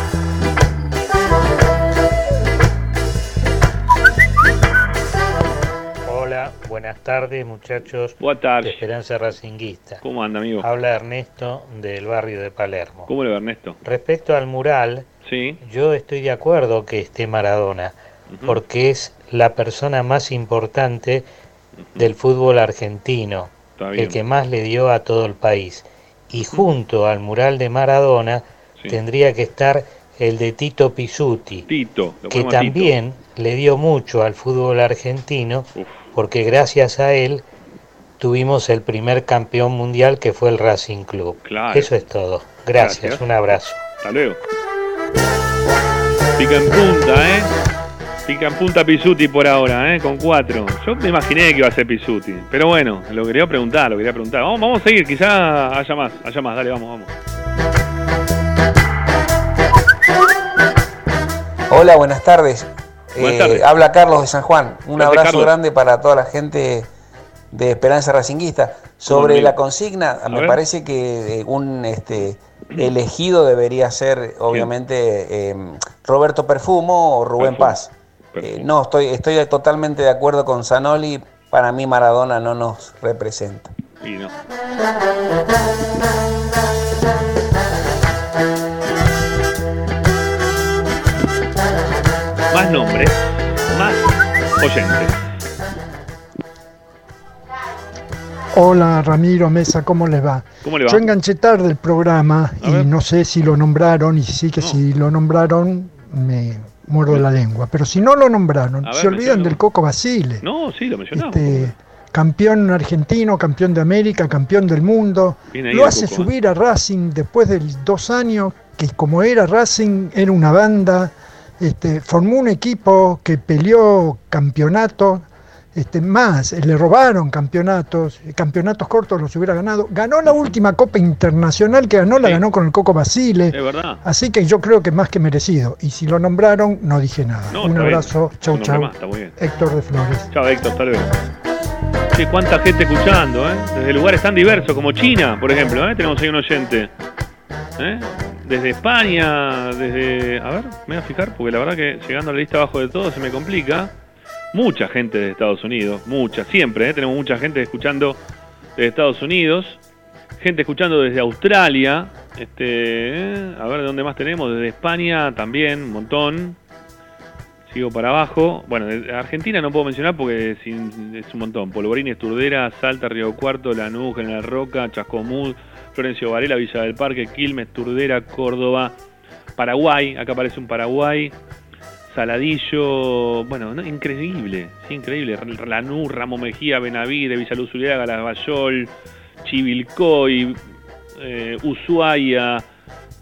Hola, buenas tardes muchachos Buenas tardes. de Esperanza Racinguista. ¿Cómo anda, amigo? Habla Ernesto del barrio de Palermo. ¿Cómo le va, Ernesto? Respecto al mural, yo estoy de acuerdo que esté Maradona, porque es la persona más importante del fútbol argentino, el que más le dio a todo el país. Y junto al mural de Maradona tendría que estar el de Tito Pisuti, Tito, que también le dio mucho al fútbol argentino, porque gracias a él tuvimos el primer campeón mundial que fue el Racing Club. Eso es todo. Gracias, un abrazo. Hasta luego. Pica en punta, ¿eh? Pica en punta Pisuti por ahora, ¿eh? Con cuatro. Yo me imaginé que iba a ser Pisuti. Pero bueno, lo quería preguntar, lo quería preguntar. Vamos, vamos a seguir, quizá haya más, haya más. Dale, vamos, vamos. Hola, buenas tardes. Buenas tardes. Eh, habla Carlos de San Juan. Un Gracias, abrazo Carlos. grande para toda la gente de Esperanza Racinguista. Sobre la consigna, me ver. parece que eh, un este, elegido debería ser, obviamente, eh, Roberto Perfumo o Rubén Perfumo. Paz. Eh, no, estoy, estoy totalmente de acuerdo con Zanoli. Para mí Maradona no nos representa. Y no. Más nombres, más oyentes. Hola Ramiro Mesa, ¿cómo les va? ¿Cómo le va? Yo enganché tarde el programa y no sé si lo nombraron y sí que si lo nombraron me muerdo la lengua. Pero si no lo nombraron, ver, se olvidan del Coco Basile. No, sí, lo mencionamos. Este, campeón argentino, campeón de América, campeón del mundo. Lo hace Coco, ¿eh? subir a Racing después de dos años, que como era Racing, era una banda. Este, formó un equipo que peleó campeonatos. Este, más, le robaron campeonatos, eh, campeonatos cortos los hubiera ganado. Ganó la última Copa Internacional que ganó, la ganó con el Coco Basile. Es verdad. Así que yo creo que más que merecido. Y si lo nombraron, no dije nada. No, Un bien. abrazo, chau No, chau. más. Héctor de Flores. Chao, Héctor, hasta luego. Che, cuánta gente escuchando, ¿eh? Desde lugares tan diversos como China, por ejemplo, ¿eh? Tenemos ahí un oyente. ¿eh? Desde España, desde... A ver, me voy a fijar, porque la verdad que llegando a la lista abajo de todo se me complica. Mucha gente de Estados Unidos, mucha, siempre, ¿eh? Tenemos mucha gente escuchando desde Estados Unidos. Gente escuchando desde Australia. Este, ¿eh? A ver, ¿de dónde más tenemos? Desde España también, un montón. Sigo para abajo. Bueno, de Argentina no puedo mencionar porque es, es un montón. Polvorines, Turdera, Salta, Río Cuarto, Lanús, General Roca, Chascomús, Florencio Varela, Villa del Parque, Quilmes, Turdera, Córdoba, Paraguay. Acá aparece un Paraguay. Saladillo, bueno, no, increíble, sí, increíble. Lanús, Ramo Mejía, Benavide, Villa Luz Uriaga, Lavallol, Chivilcoy, eh, Ushuaia,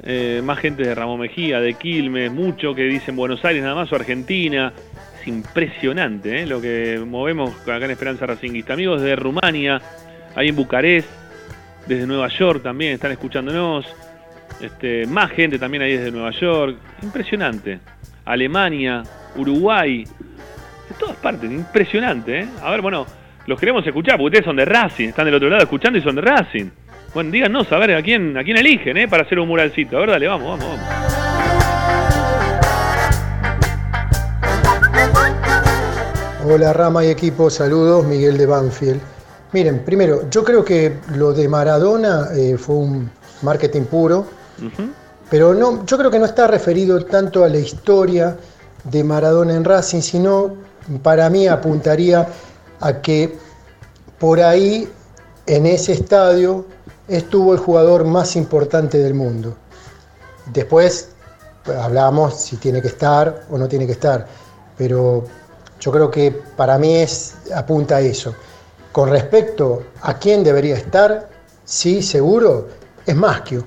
eh, más gente de Ramo Mejía, de Quilmes, mucho que dicen Buenos Aires nada más o Argentina. Es impresionante ¿eh? lo que movemos acá en Esperanza Racinguista. Amigos de Rumania, ahí en Bucarest, desde Nueva York también están escuchándonos. Este, más gente también ahí desde Nueva York. Impresionante. Alemania, Uruguay, de todas partes, impresionante. ¿eh? A ver, bueno, los queremos escuchar porque ustedes son de Racing, están del otro lado escuchando y son de Racing. Bueno, díganos a ver a quién, a quién eligen ¿eh? para hacer un muralcito. A ver, dale, vamos, vamos, vamos. Hola Rama y equipo, saludos, Miguel de Banfield. Miren, primero, yo creo que lo de Maradona eh, fue un marketing puro, pero no, yo creo que no está referido tanto a la historia de Maradona en Racing, sino para mí apuntaría a que por ahí, en ese estadio, estuvo el jugador más importante del mundo. Después hablamos si tiene que estar o no tiene que estar, pero yo creo que para mí es apunta a eso. Con respecto a quién debería estar, sí, seguro, es Maschio.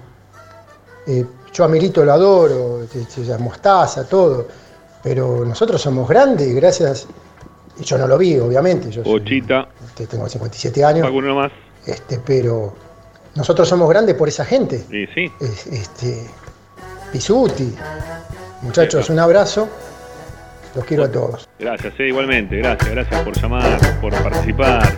Eh, yo a Milito lo adoro, te- te- a Mostaza, todo, pero nosotros somos grandes, gracias. Yo no lo vi, obviamente, yo soy- Ochita, te- tengo 57 años, alguno más. este, pero nosotros somos grandes por esa gente. Sí, sí. Es- este, Pisuti. Muchachos, un abrazo. Los quiero a todos. Gracias, eh, igualmente, gracias, gracias por llamar, por participar.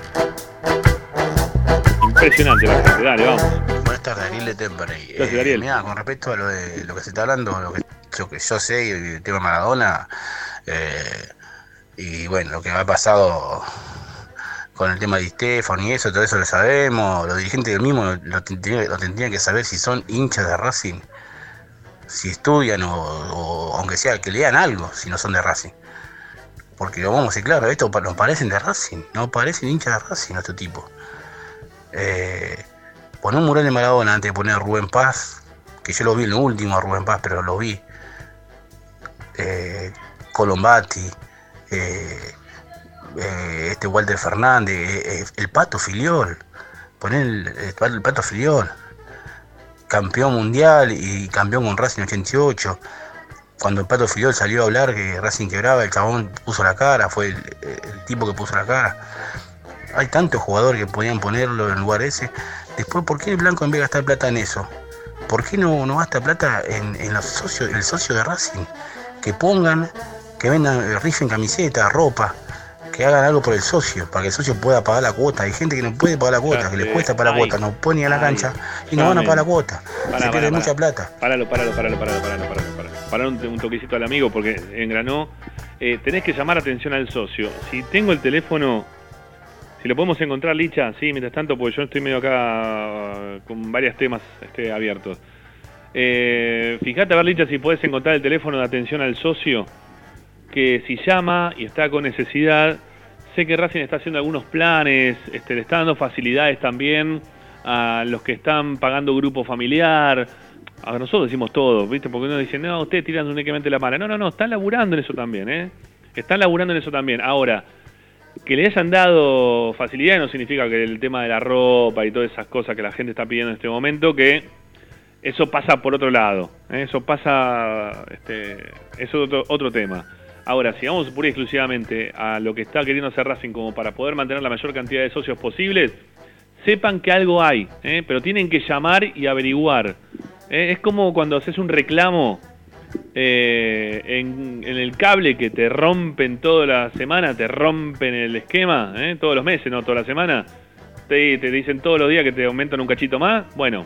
Impresionante la gente, dale, vamos. Tardes, Ariel de Temperley. Mirá, con respecto a lo, de, lo que se está hablando, lo que yo, que yo sé, el tema Maradona, eh, y bueno, lo que ha pasado con el tema de Stefan y eso, todo eso lo sabemos. Los dirigentes del mismo lo, lo tendrían, lo tendrían que saber si son hinchas de Racing, si estudian o, o aunque sea que lean algo, si no son de Racing. Porque vamos a ser claros, estos pa- no parecen de Racing, no parecen hinchas de Racing este tipo. Eh, poner un mural de Maradona antes de poner Rubén Paz, que yo lo vi en lo último a Rubén Paz, pero lo vi. eh, Colombati, eh, eh, este Walter Fernández, el Pato Filiol, poner el, Pato Filiol, campeón mundial y campeón con Racing 88. Cuando el Pato Filiol salió a hablar que Racing quebraba, el chabón puso la cara, fue el, tipo que puso la cara. Hay tantos jugadores que podían ponerlo en el lugar ese. Después, ¿por qué el Blanco en vez de gastar plata en eso? ¿Por qué no, no gasta plata en, los socios, el socio de Racing? Que pongan, que vendan, eh, rifen camisetas, ropa, que hagan algo por el socio, para que el socio pueda pagar la cuota. Hay gente que no puede pagar la cuota, que le cuesta pagar la cuota, no pone a la cancha y no van a pagar la cuota. se pierde mucha plata. Páralo, páralo, páralo, páralo, páralo, páralo. Páralo un, un, toquecito al amigo porque engranó. Eh, tenés que llamar atención al socio. Si tengo el teléfono si lo podemos encontrar, Licha, sí, mientras tanto, porque yo estoy medio acá con varios temas este, abiertos. Eh, fíjate a ver, Licha, si puedes encontrar el teléfono de atención al socio, que si llama y está con necesidad, sé que Racing está haciendo algunos planes, este, le está dando facilidades también a los que están pagando grupo familiar. A nosotros decimos todo, ¿viste? Porque uno dice, no, ustedes tiran únicamente la mala. No, no, no, están laburando en eso también, ¿eh? Están laburando en eso también. Ahora, que le hayan dado facilidad no significa que el tema de la ropa y todas esas cosas que la gente está pidiendo en este momento, que eso pasa por otro lado. ¿eh? Eso pasa, este, es otro, otro tema. Ahora, si vamos pura y exclusivamente a lo que está queriendo hacer Racing como para poder mantener la mayor cantidad de socios posibles, sepan que algo hay, ¿eh? pero tienen que llamar y averiguar. ¿eh? Es como cuando haces un reclamo eh, en, el cable que te rompen toda la semana, te rompen el esquema, ¿eh? todos los meses, no toda la semana, te, te dicen todos los días que te aumentan un cachito más, bueno,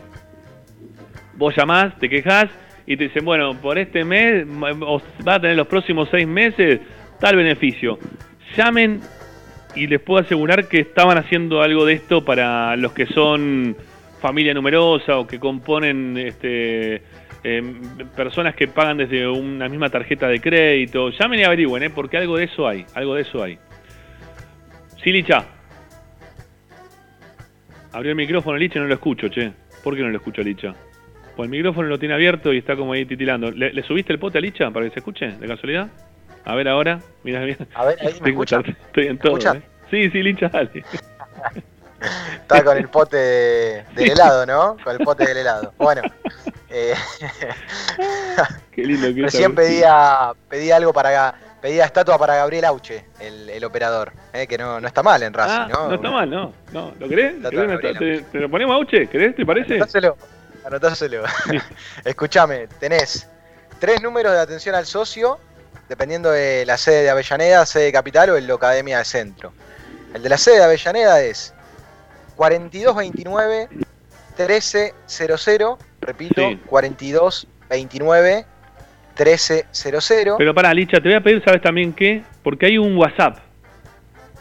vos llamás, te quejas y te dicen, bueno, por este mes va a tener los próximos seis meses tal beneficio. Llamen y les puedo asegurar que estaban haciendo algo de esto para los que son familia numerosa o que componen este Em, personas que pagan desde una misma tarjeta de crédito. Llamen y averigüen, ¿eh? porque algo de eso hay, algo de eso hay. Sí, Licha. Abrió el micrófono, Licha, no lo escucho, che. ¿Por qué no lo escucho, Licha? Pues el micrófono lo tiene abierto y está como ahí titilando. ¿Le, subiste el pote a Licha para que se escuche, de casualidad? A ver ahora, mira bien. A ver, ahí me escucha. Estoy en todo, ¿eh? Sí, sí, Licha, dale. Está con el pote del helado, ¿no? Con el pote del helado. Bueno. Eh, Qué lindo que Recién pedía, pedía algo para pedía estatua para Gabriel Auche, el, operador, eh, que no, no, está mal en Racing, ah, ¿no? No está mal, no. no. ¿Lo crees? ¿Te, lo ponemos a Auche? ¿Crees? ¿Te parece? Anotáselo. Anotáselo. Escúchame, tenés tres números de atención al socio, dependiendo de la sede de Avellaneda, sede de Capital o el Academia de Centro. El de la sede de Avellaneda es 4229 1300, repito, 4229 1300. Pero para, Licha, te voy a pedir, ¿sabes también qué? Porque hay un WhatsApp.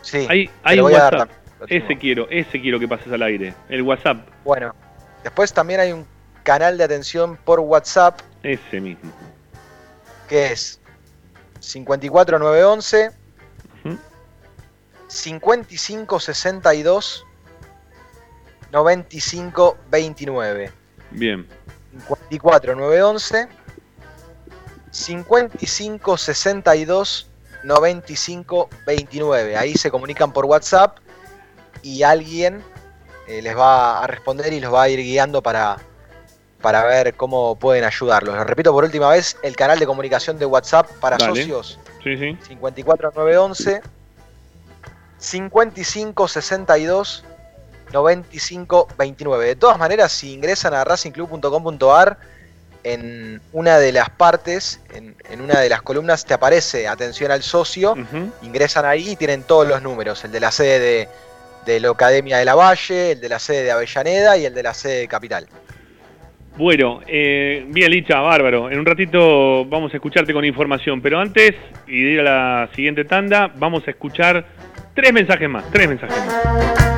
Sí, hay, hay un WhatsApp. ese quiero, ese quiero que pases al aire, el WhatsApp. Bueno, después también hay un canal de atención por WhatsApp. Ese mismo. Que es 54911 5562 9529. Bien. 54 911 55 62 95 29. Ahí se comunican por WhatsApp y alguien eh, les va a responder y los va a ir guiando para, para ver cómo pueden ayudarlos. Lo repito por última vez, el canal de comunicación de WhatsApp para socios. Sí, sí. 54 911 55 62 9529. De todas maneras, si ingresan a racingclub.com.ar, en una de las partes, en, una de las columnas, te aparece atención al socio. Ingresan ahí y tienen todos los números: el de la sede de, la Academia de la Valle, el de la sede de Avellaneda y el de la sede de Capital. Bueno, eh, bien, Licha, bárbaro. En un ratito vamos a escucharte con información, pero antes, y de ir a la siguiente tanda, vamos a escuchar tres mensajes más. Tres mensajes más.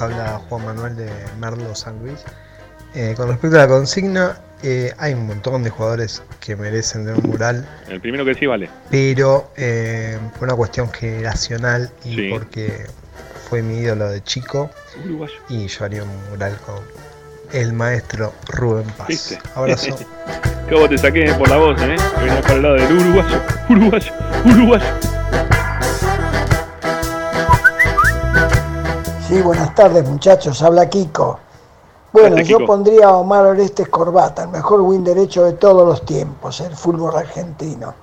Habla Juan Manuel de Merlo San Luis. Eh, con respecto a la consigna, eh, hay un montón de jugadores que merecen de un mural. El primero que sí vale. Pero eh, por una cuestión generacional y porque fue mi ídolo de chico. Y yo haría un mural con el maestro Rubén Paz. Abrazo. ¿Cómo te saqué por la voz, eh? Venía para el lado del uruguayo, uruguayo, uruguayo. Sí, buenas tardes muchachos, habla Kiko. Bueno, yo pondría a Omar Orestes Corbata, el mejor win derecho de todos los tiempos, el fútbol argentino.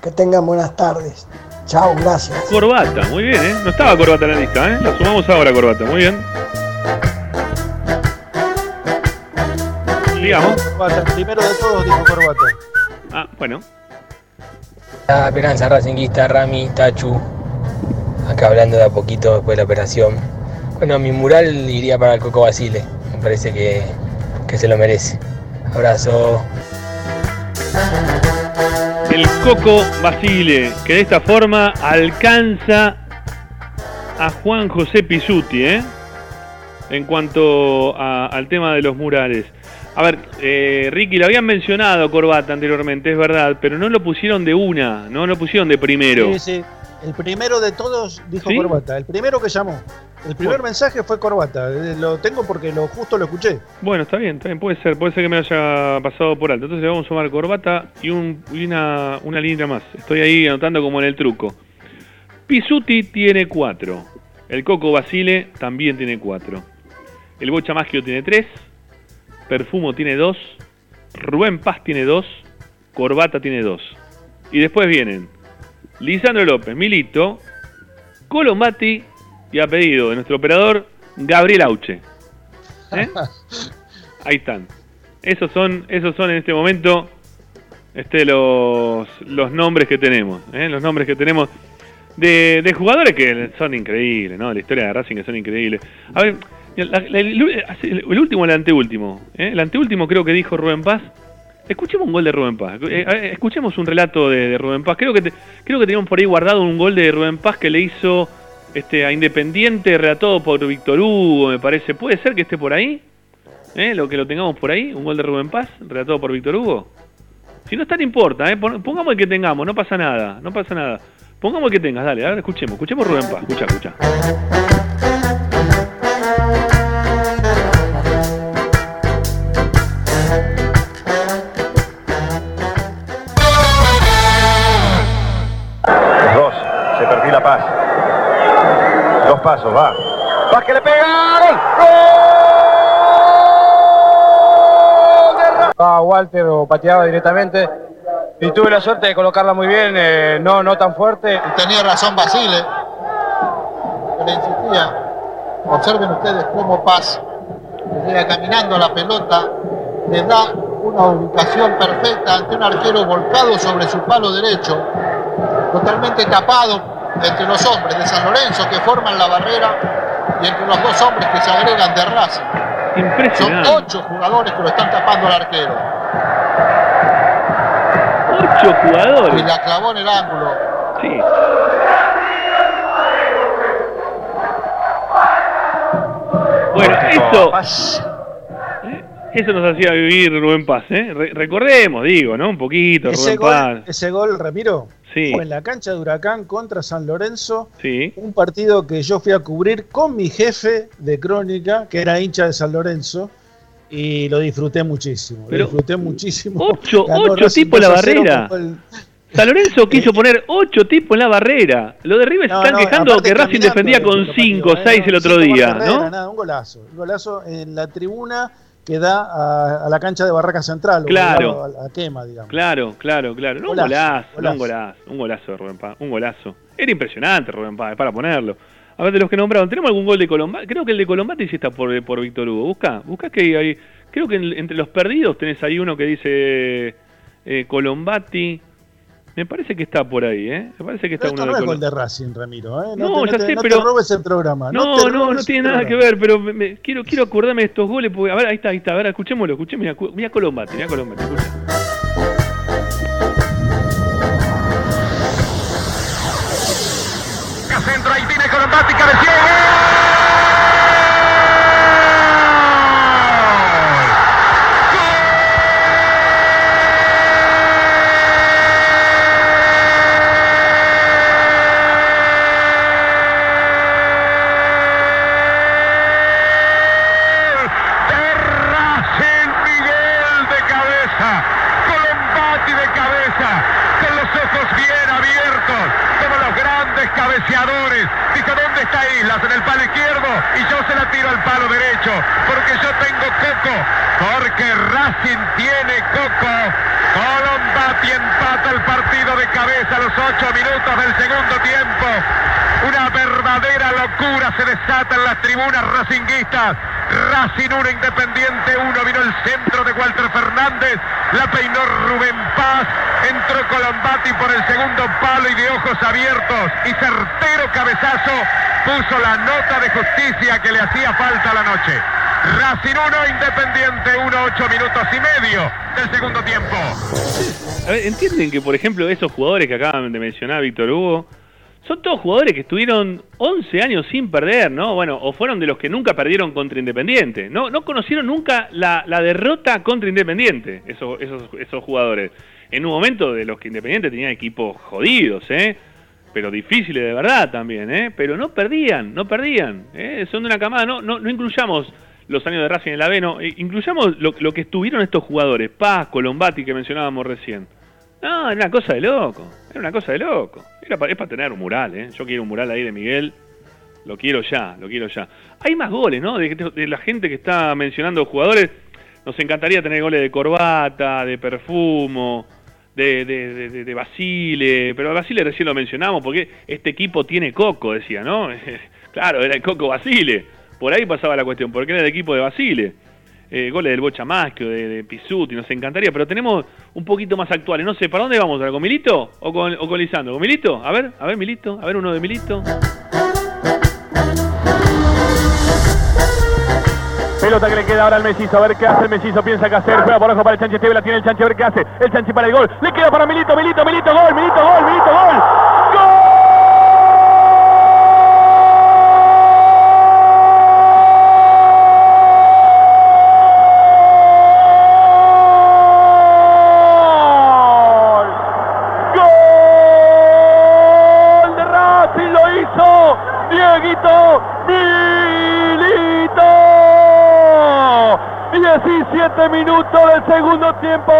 Que tengan buenas tardes. Chao, gracias. Corbata, muy bien, ¿eh? No estaba Corbata en la lista, ¿eh? La sumamos ahora, Corbata, muy bien. Digamos. primero de todos dijo Corbata. Ah, bueno. La esperanza racinguista, Rami, Tachu. Acá hablando de a poquito después de la operación. Bueno, mi mural iría para el Coco Basile. Me parece que, que se lo merece. Abrazo. El Coco Basile, que de esta forma alcanza a Juan José Pisuti, ¿eh? En cuanto al tema de los murales. A ver, eh, Ricky, lo habían mencionado Corbata anteriormente, es verdad, pero no lo pusieron de una, no lo pusieron de primero. Sí, sí. El primero de todos dijo Corbata, el primero que llamó. El primer mensaje fue Corbata, eh, lo tengo porque lo justo lo escuché. Bueno, está bien, está puede ser, puede ser que me haya pasado por alto. Entonces le vamos a sumar Corbata y, un, una, una línea más. Estoy ahí anotando como en el truco. Pisuti tiene cuatro. El Coco Basile también tiene cuatro. El Bocha Maggio tiene tres. Perfumo tiene dos. Rubén Paz tiene dos. Corbata tiene dos. Y después vienen Lisandro López, Milito, Colombati y a pedido de nuestro operador Gabriel Auche. ¿Eh? Ahí están. Esos son, esos son en este momento este, los, los nombres que tenemos. ¿eh? Los nombres que tenemos de, de, jugadores que son increíbles, ¿no? La historia de Racing que son increíbles. A ver, el, último el anteúltimo. ¿eh? El anteúltimo creo que dijo Rubén Paz. Escuchemos un gol de Rubén Paz. escuchemos un relato de, Rubén Paz. Creo que, creo que teníamos por ahí guardado un gol de Rubén Paz que le hizo este, a Independiente, relatado por Víctor Hugo, me parece. ¿Puede ser que esté por ahí? ¿Eh? Lo que lo tengamos por ahí, un gol de Rubén Paz, relatado por Víctor Hugo. Si no está, no importa, ¿eh? pongamos el que tengamos, no pasa nada, no pasa nada. Pongamos el que tengas, dale, a ver, escuchemos, escuchemos Rubén Paz, escucha, escucha. Dos pasos, va. Va que le pega. ¡Gol! Ah, Walter o pateaba directamente y tuve la suerte de colocarla muy bien, eh, no, no tan fuerte. Tenía razón Basile, le insistía. Observen ustedes cómo Paz llega caminando la pelota, le da una ubicación perfecta ante un arquero volcado sobre su palo derecho, totalmente tapado entre los hombres de San Lorenzo que forman la barrera y entre los dos hombres que se agregan de Racing. Son ocho jugadores que lo están tapando al arquero. Ocho jugadores. Y la clavó en el ángulo. Sí. Bueno, eso, eso nos hacía vivir Rubén Paz, ¿eh? recordemos, digo, ¿no? Un poquito, ese Rubén gol, Paz. Ese gol, Ramiro, sí. fue en la cancha de Huracán contra San Lorenzo. Sí. Un partido que yo fui a cubrir con mi jefe de crónica, que era hincha de San Lorenzo. Y lo disfruté muchísimo. lo disfruté muchísimo. Ocho, ocho tipos en la barrera. San Lorenzo quiso poner ocho tipos en la barrera. Lo de River se están quejando que Racing defendía con cinco, seis el otro día, ¿no? Nada, un golazo. Un golazo en la tribuna que da a, la cancha de Barraca Central, claro, a, quema, digamos. Claro, claro, claro. un golazo, un golazo, un golazo de Rubén Paz, un golazo. Era impresionante Rubén Paz, para ponerlo. A ver, de los que nombraron, ¿tenemos algún gol de Colombati? Creo que el de Colombati sí está por, por Víctor Hugo. Busca, busca que hay, creo que entre los perdidos tenés ahí uno que dice eh, Colombati. Me parece que está por ahí, ¿eh? Me parece que está uno no de es de Racing, Ramiro, ¿eh? No, te, ya sé, no pero... te robes el programa. No, no, no, tiene nada que ver, pero me, quiero, quiero acordarme de estos goles, porque, a ver, ahí está, ahí está, a ver, escuchémoslo, escuchémoslo, mira, mira Colombate, mira Colombate, escucha. Palo derecho. Porque yo tengo coco. Porque Racing tiene coco. Colombati empata el partido de cabeza a los ocho minutos del segundo tiempo. Verdadera locura se desata en las tribunas racinguistas. Racing 1, Independiente 1, vino el centro de Walter Fernández, la peinó Rubén Paz, entró Colombati por el segundo palo y de ojos abiertos y certero cabezazo puso la nota de justicia que le hacía falta a la noche. Racing 1, Independiente 1, 8 minutos y medio del segundo tiempo. ¿entienden que, por ejemplo, esos jugadores que acaban de mencionar Víctor Hugo, son todos jugadores que estuvieron 11 años sin perder, ¿no? Bueno, o fueron de los que nunca perdieron contra Independiente. No, no conocieron nunca la, derrota contra Independiente, esos, esos, esos jugadores. En un momento de los que Independiente tenía equipos jodidos, ¿eh? Pero difíciles de verdad también, ¿eh? Pero no perdían, no perdían. ¿eh? Son de una camada, no, no, no incluyamos los años de Racing en el Aveno, incluyamos lo, lo que estuvieron estos jugadores, Paz, Colombati, que mencionábamos recién. No, era una cosa de loco. Era una cosa de loco. Era es para tener un mural, ¿eh? Yo quiero un mural ahí de Miguel. Lo quiero ya, lo quiero ya. Hay más goles, ¿no? De, la gente que está mencionando jugadores. Nos encantaría tener goles de Corbata, de Perfumo, de, de, de, Basile. Pero Basile recién lo mencionamos porque este equipo tiene Coco, decía, ¿no? claro, era el Coco Basile. Por ahí pasaba la cuestión, porque era el equipo de Basile eh, goles del Bocha Masquio, de, de nos encantaría, pero tenemos un poquito más actuales. No sé, ¿para dónde vamos? ¿Con Milito o con, o con Lisandro? ¿Con Milito? A ver, a ver, Milito, a ver uno de Milito. Pelota que le queda ahora al Mesizo, a ver qué hace el Mesizo, piensa que hacer, juega por ojo para el Chanchi Esteve, la tiene el Chanchi, a ver qué hace, el Chanchi para el gol, le queda para Milito, Milito, Milito, gol, Milito, gol, Milito, gol, gol. 17 minutos del segundo tiempo.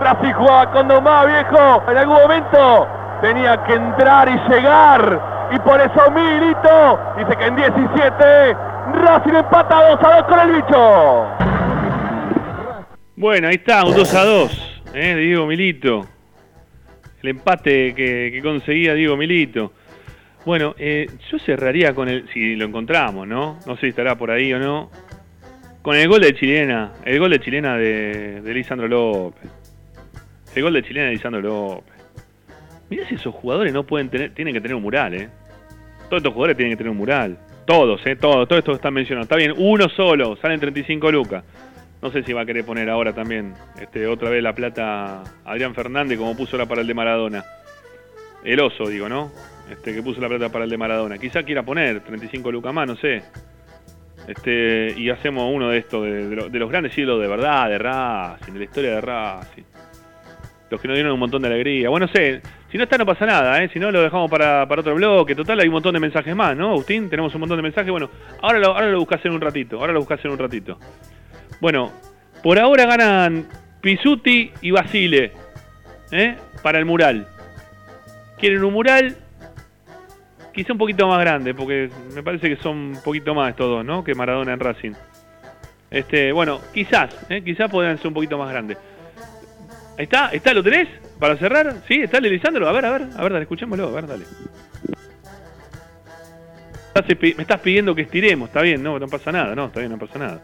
Brasil juega con más viejo. En algún momento tenía que entrar y llegar. Y por eso Milito dice que en 17 Racing empata 2 a 2 con el bicho. Bueno, ahí está, un 2 a 2. ¿eh? Diego Milito. El empate que, que conseguía Diego Milito. Bueno, eh, yo cerraría con el, si lo encontramos, ¿no? No sé si estará por ahí o no. Con el gol de chilena, el gol de chilena de, Lisandro López. El gol de chilena de Lisandro López. Mirá si esos jugadores no pueden tener, tienen que tener un mural, ¿eh? Todos estos jugadores tienen que tener un mural. Todos, ¿eh? Todos, estos que están mencionados. Está bien, uno solo, salen 35 lucas. No sé si va a querer poner ahora también este, otra vez la plata Adrián Fernández como puso la para el de Maradona. El oso, digo, ¿no? este, que puso la plata para el de Maradona. Quizá quiera poner 35 lucas más, no sé. Este, y hacemos uno de estos, de, los grandes siglos de verdad, de Racing, de la historia de Racing. Los que nos dieron un montón de alegría. Bueno, no sé, si no está no pasa nada, ¿eh? si no lo dejamos para, otro bloque. Total, hay un montón de mensajes más, ¿no, Agustín? Tenemos un montón de mensajes. Bueno, ahora lo, ahora lo buscas en un ratito, ahora lo buscas en un ratito. Bueno, por ahora ganan Pisuti y Basile, ¿eh? Para el mural. Quieren un mural, Quizá un poquito más grande, porque me parece que son un poquito más estos dos, ¿no? Que Maradona en Racing. Este, bueno, quizás, ¿eh? quizás podrían ser un poquito más grandes. Ahí está, ¿está? ¿Lo tenés? ¿Para cerrar? ¿Sí? ¿Está Lisandro? A ver, a ver, a ver, dale, escuchémoslo, a ver, dale. Me estás pidiendo que estiremos, está bien, no, no pasa nada, no, está bien, no pasa nada.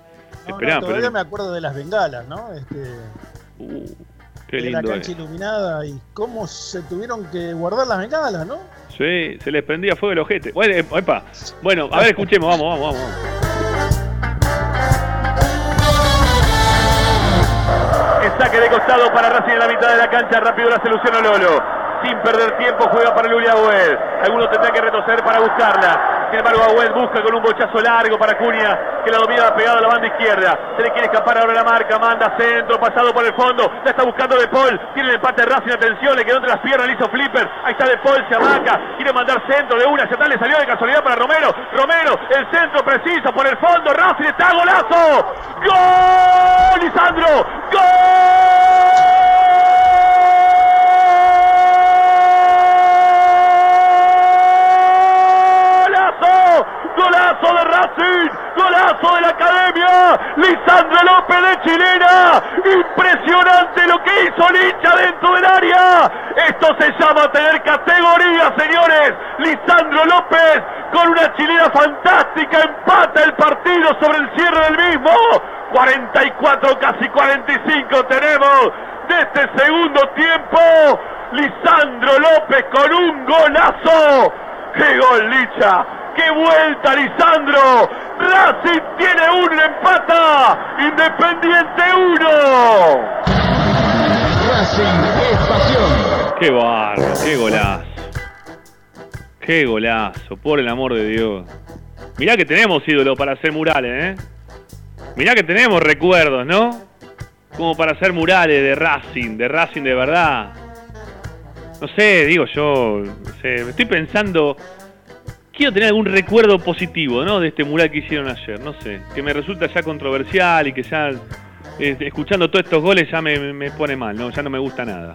No, todavía me acuerdo de las bengalas, ¿no? Este, uh, qué lindo. La cancha iluminada y cómo se tuvieron que guardar las bengalas, ¿no? Sí, se les prendía fuego el ojete. Bueno, eh, bueno a ver, escuchemos, vamos, vamos, vamos. El saque de costado para Racing en la mitad de la cancha. Rápido la solución Lolo. Sin perder tiempo juega para Lulia Agüed. Algunos tendrán que retroceder para buscarla. Sin embargo, Agüed busca con un bochazo largo para Cunha, que la domina pegado a la banda izquierda. Se le quiere escapar ahora la marca, manda centro, pasado por el fondo. Ya está buscando De Paul. Tiene el empate Racing, atención, le quedó entre las piernas, le hizo flipper. Ahí está De Paul, se amaca. Quiere mandar centro de una, hacia tal le salió de casualidad para Romero. Romero, el centro preciso por el fondo. Racing está golazo. ¡Gol! Lisandro. ¡Gol! de Racing, golazo de la Academia, Lisandro López de Chilena, impresionante lo que hizo Licha dentro del área, esto se llama tener categoría, señores, Lisandro López con una chilena fantástica, empata el partido sobre el cierre del mismo, 44, casi 45 tenemos de este segundo tiempo, Lisandro López con un golazo, qué gol Licha, ¡Qué vuelta, Lisandro! Racing tiene un empata. Independiente 1. Racing es pasión. Qué barro, qué golazo. Qué golazo, por el amor de Dios. Mirá que tenemos ídolo para hacer murales, ¿eh? Mirá que tenemos recuerdos, ¿no? Como para hacer murales de Racing, de Racing de verdad. No sé, digo yo, no sé, estoy pensando quiero tener algún recuerdo positivo, ¿no? De este mural que hicieron ayer, no sé, que me resulta ya controversial y que ya escuchando todos estos goles ya me, pone mal, ¿no? Ya no me gusta nada,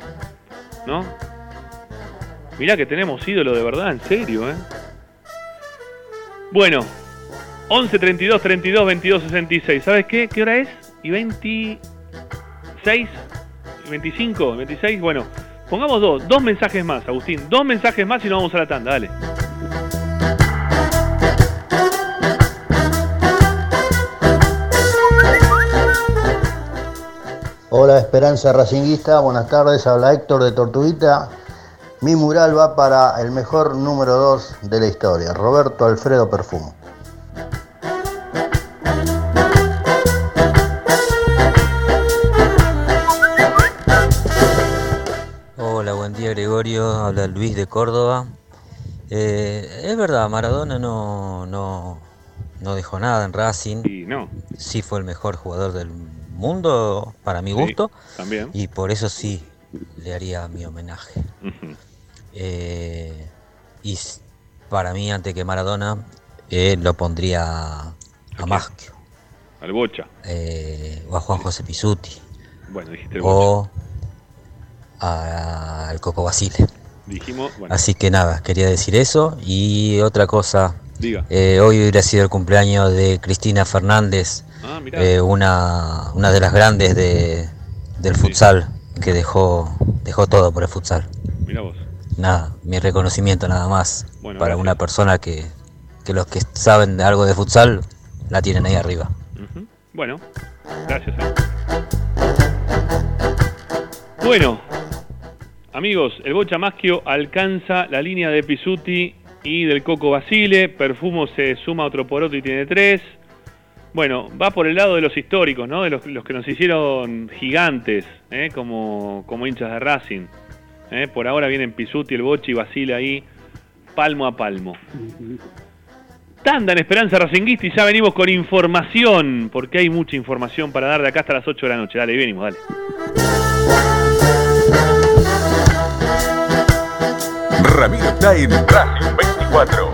¿no? Mirá que tenemos ídolo de verdad, en serio, ¿eh? Bueno, 11 32 32 22 66. ¿Sabes qué? ¿Qué hora es? ¿Y 26? ¿Y 25? ¿26? Bueno, pongamos dos, dos mensajes más, Agustín. Dos mensajes más y nos vamos a la tanda, dale. Hola Esperanza Racinguista, buenas tardes, habla Héctor de Tortuguita. Mi mural va para el mejor número 2 de la historia, Roberto Alfredo Perfumo. Hola, buen día Gregorio, habla Luis de Córdoba. Eh, es verdad, Maradona no, no, no dejó nada en Racing. Sí, no. Sí fue el mejor jugador del mundo, para mi gusto. también. Y por eso sí le haría mi homenaje. Eh, y para mí, antes que Maradona, eh, lo pondría a, Maschio. Al Bocha. Eh, o a Juan José Pisuti. Bueno, dijiste O al Coco Basile. Dijimos, Así que nada, quería decir eso. Y otra cosa. Diga. hoy hubiera sido el cumpleaños de Cristina Fernández, Ah, eh, una, una de las grandes de, del futsal que dejó, dejó todo por el futsal. Mira vos. Nada, mi reconocimiento nada más para una persona que, que, los que saben algo de futsal la tienen ahí arriba. Bueno, gracias. Eh. Bueno, amigos, el Bocha Maschio alcanza la línea de Pisuti y del Coco Basile. Perfumo se suma otro poroto y tiene tres. Bueno, va por el lado de los históricos, ¿no? De los, que nos hicieron gigantes, ¿eh? como, como hinchas de Racing. ¿eh? Por ahora vienen Pisuti, el Bochi Basile ahí, palmo a palmo. Tanda en Esperanza Racinguista y ya venimos con información, porque hay mucha información para dar de acá hasta las 8 de la noche. Dale, venimos, dale. Ramiro está Racing 24.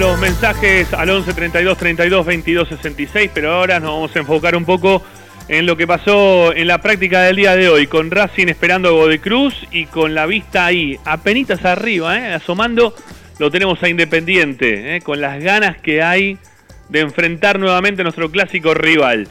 Los mensajes al 11 32 32 22 66, pero ahora nos vamos a enfocar un poco en lo que pasó en la práctica del día de hoy, con Racing esperando a Godecruz y con la vista ahí, apenitas arriba, ¿eh? asomando, lo tenemos a Independiente, ¿eh? con las ganas que hay de enfrentar nuevamente a nuestro clásico rival.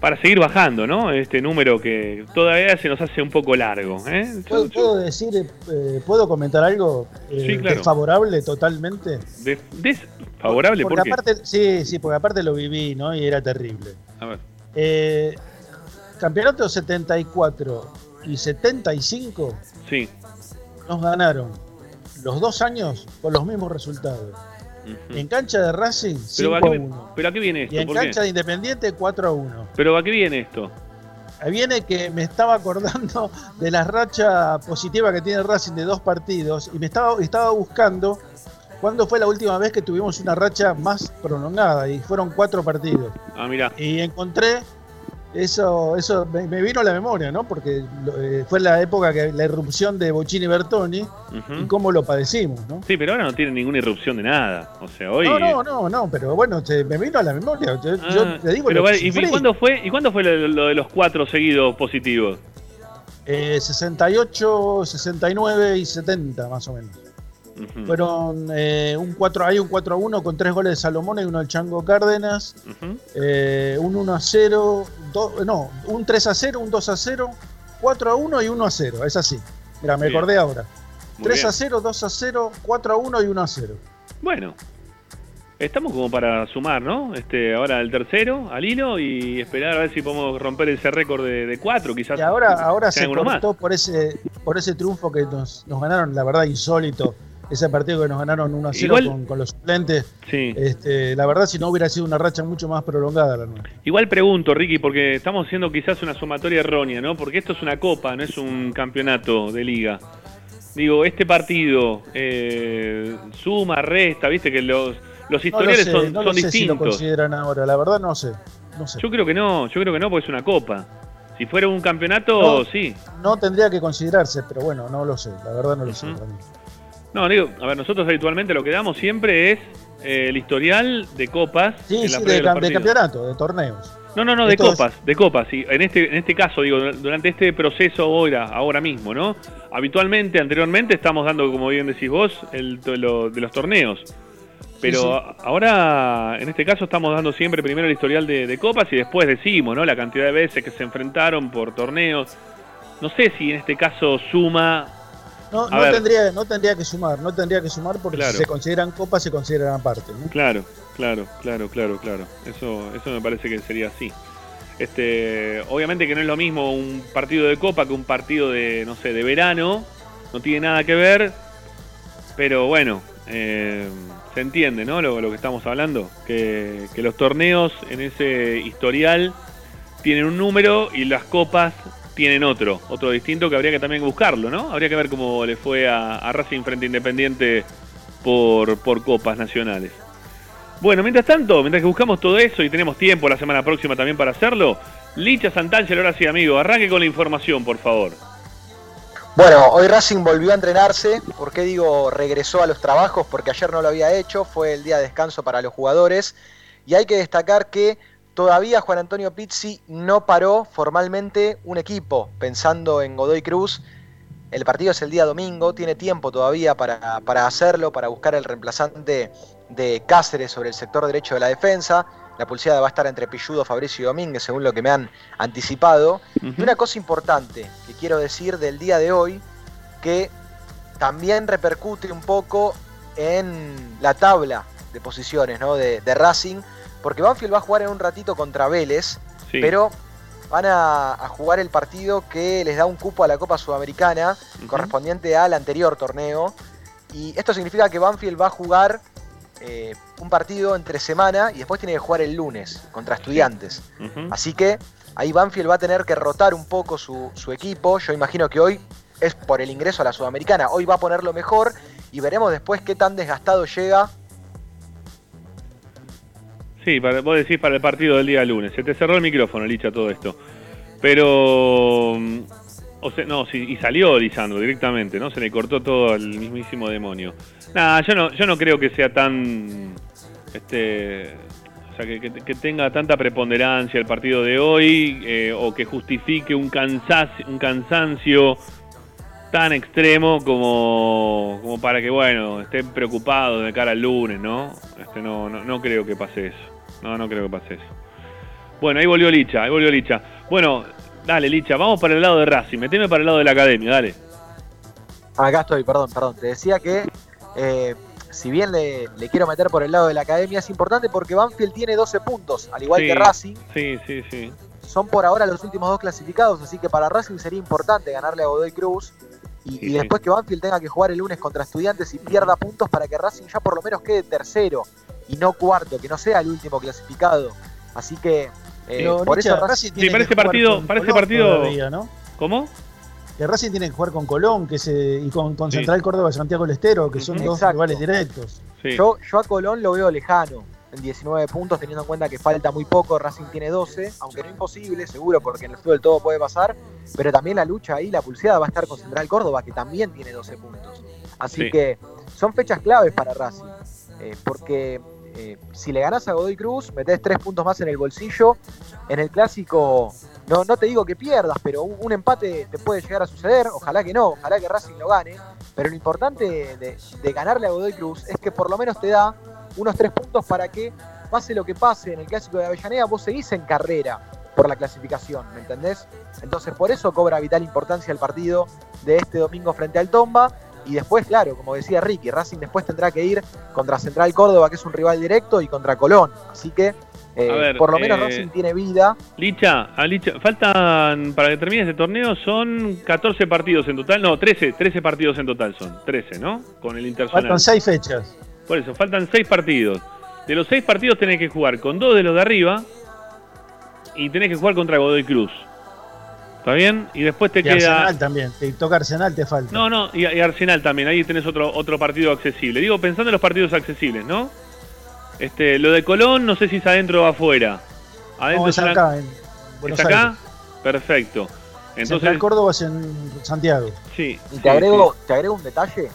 Para seguir bajando, ¿no? Este número que todavía se nos hace un poco largo. ¿eh? ¿Puedo, puedo decir, eh, puedo comentar algo eh, Sí, claro. desfavorable totalmente? De- ¿Desfavorable? Porque ¿Por qué? aparte, sí, sí, porque aparte lo viví, ¿no? Y era terrible. A ver. Eh, campeonato 74 y 75 Sí. nos ganaron los dos años con los mismos resultados. En cancha de Racing, 5 Pero a a, qué, 1. pero a qué viene esto? Y en cancha de Independiente, 4 a 1. Pero a qué viene esto? Ahí viene que me estaba acordando de la racha positiva que tiene Racing de dos partidos y me estaba, estaba buscando cuándo fue la última vez que tuvimos una racha más prolongada y fueron cuatro partidos. Ah, mira. Y encontré Eso, eso me, vino a la memoria, ¿no? Porque eh, fue la época que la irrupción de Bocini y Bertoni y cómo lo padecimos, ¿no? Sí, pero ahora no tiene ninguna irrupción de nada. O sea, hoy. No, no, no, no pero bueno, me vino a la memoria. Yo, ah, te digo pero, ¿y, cuándo fue, ¿Y cuándo fue lo, de los cuatro seguidos positivos? Eh, 68, 69 y 70, más o menos. Fueron eh, un 4, hay un 4 a 1 con tres goles de Salomón y uno del Chango Cárdenas. Eh, un 1 a 0, no, un 3 a 0, un 2 a 0, 4 a 1 y 1 a 0. Es así. Mira, me acordé ahora. 3 a 0, 2 a 0, 4 a 1 y 1 a 0. Bueno, estamos como para sumar, ¿no? Este, ahora el tercero al hilo y esperar a ver si podemos romper ese récord de, 4, quizás. Y ahora, ahora se cortó por ese, por ese triunfo que nos, nos ganaron, la verdad, insólito ese partido que nos ganaron 1 a 0 con, los suplentes. Este, la verdad, si no hubiera sido una racha mucho más prolongada la. Igual pregunto, Ricky, porque estamos haciendo quizás una sumatoria errónea, ¿no? Porque esto es una copa, no es un campeonato de liga. Digo, este partido eh, suma, resta, viste que los, los historiales son, no distintos. Si lo consideran ahora, la verdad no sé, no sé. Yo creo que no, yo creo que no, porque es una copa. Si fuera un campeonato, sí. No tendría que considerarse, pero bueno, no lo sé, la verdad no lo sé. No, digo, a ver, nosotros habitualmente lo que damos siempre es eh, el historial de copas. Sí, sí, de, campeonato, de torneos. No, no, no, de copas, de copas. Sí. En este, en este caso, digo, durante este proceso ahora, ahora mismo, ¿no? Habitualmente, anteriormente, estamos dando, como bien decís vos, el, de los torneos. Pero ahora, en este caso, estamos dando siempre primero el historial de, de, copas y después decimos, ¿no? La cantidad de veces que se enfrentaron por torneos. No sé si en este caso suma no, no tendría, no tendría que sumar, no tendría que sumar porque si se consideran copas se consideran aparte. Claro, claro, claro, claro, claro. Eso, eso me parece que sería así. Este, obviamente que no es lo mismo un partido de copa que un partido de, no sé, de verano. No tiene nada que ver. Pero bueno, eh, se entiende, ¿no? Lo, lo que estamos hablando. Que, que los torneos en ese historial tienen un número y las copas tienen otro, otro distinto que habría que también buscarlo, ¿no? Habría que ver cómo le fue a, Racing frente Independiente por, por copas nacionales. Bueno, mientras tanto, mientras que buscamos todo eso y tenemos tiempo la semana próxima también para hacerlo, Licha Santangelo, ahora sí, amigo, arranque con la información, por favor. Bueno, hoy Racing volvió a entrenarse. ¿Por qué digo regresó a los trabajos? Porque ayer no lo había hecho, fue el día de descanso para los jugadores. Y hay que destacar que Todavía Juan Antonio Pizzi no paró formalmente un equipo, pensando en Godoy Cruz. El partido es el día domingo, tiene tiempo todavía para, hacerlo, para buscar el reemplazante de Cáceres sobre el sector derecho de la defensa. La pulseada va a estar entre Pilludo, Fabricio y Domínguez, según lo que me han anticipado. Y una cosa importante que quiero decir del día de hoy, que también repercute un poco en la tabla de posiciones de, de Racing porque Banfield va a jugar en un ratito contra Vélez, pero van a, jugar el partido que les da un cupo a la Copa Sudamericana, correspondiente al anterior torneo. Y esto significa que Banfield va a jugar eh, un partido entre semana y después tiene que jugar el lunes contra estudiantes. Así que ahí Banfield va a tener que rotar un poco su, su, equipo. Yo imagino que hoy es por el ingreso a la Sudamericana. Hoy va a ponerlo mejor y veremos después qué tan desgastado llega Sí, para, vos decís para el partido del día lunes. Se te cerró el micrófono, Licha, todo esto. Pero. Mm, o sea, no, sí, y salió Lisandro directamente, ¿no? Se le cortó todo al mismísimo demonio. Nada, yo no, yo no creo que sea tan. Este. O sea, que, tenga tanta preponderancia el partido de hoy, eh, o que justifique un, cansancio, un cansancio tan extremo como, como para que, bueno, estén preocupados de cara al lunes, ¿no? Este, no, no, no creo que pase eso. No, no creo que pase eso. Bueno, ahí volvió Licha, ahí volvió Licha. Bueno, dale Licha, vamos para el lado de Racing, meteme para el lado de la academia, dale. Acá estoy, perdón, perdón. Te decía que eh, si bien le, quiero meter por el lado de la academia, es importante porque Banfield tiene 12 puntos, al igual que Racing. Sí, sí, sí. Son por ahora los últimos dos clasificados, así que para Racing sería importante ganarle a Godoy Cruz. Y, después que Banfield tenga que jugar el lunes contra estudiantes y pierda puntos para que Racing ya por lo menos quede tercero y no cuarto, que no sea el último clasificado. Así que eh, por eso Racing tiene para este partido, para este partido, ¿no? ¿Cómo? Que Racing tiene que jugar con Colón que se, y con, Central Córdoba y Santiago del Estero, que son dos rivales directos. Yo, yo a Colón lo veo lejano. en 19 puntos, teniendo en cuenta que falta muy poco, Racing tiene 12, aunque no imposible, seguro, porque en el fútbol todo puede pasar, pero también la lucha ahí, la pulseada va a estar con Central Córdoba, que también tiene 12 puntos. Así Sí. que son fechas claves para Racing, eh, porque eh, si le ganás a Godoy Cruz, metés 3 puntos más en el bolsillo, en el clásico, no, no te digo que pierdas, pero un, empate te puede llegar a suceder, ojalá que no, ojalá que Racing lo gane, pero lo importante de, de ganarle a Godoy Cruz es que por lo menos te da unos 3 puntos para que pase lo que pase en el clásico de Avellaneda, vos seguís en carrera por la clasificación, ¿me entendés? Entonces por eso cobra vital importancia el partido de este domingo frente al Tomba. Y después, claro, como decía Ricky, Racing después tendrá que ir contra Central Córdoba, que es un rival directo, y contra Colón. Así que eh, ver, por lo menos eh, Racing tiene vida. Licha, a Licha, faltan, para que termine este torneo, son 14 partidos en total, no, 13, 13 partidos en total son, 13, ¿no? Con el Interzonal. Faltan seis fechas. Por eso, faltan 6 partidos. De los 6 partidos tenés que jugar con dos de los de arriba y tenés que jugar contra Godoy Cruz. ¿Está bien? Y después te Y queda... Arsenal también. Te toca Arsenal, te falta. No, no, y, y Arsenal también, ahí tenés otro, otro partido accesible. Digo, pensando en los partidos accesibles, ¿no? Este, lo de Colón, no sé si es adentro o afuera. Adentro No, es acá, en Buenos ¿Es acá? Aires. Perfecto. Entonces, Central Córdoba es en Santiago. sí. Y sí, te agrego, sí. te agrego un detalle.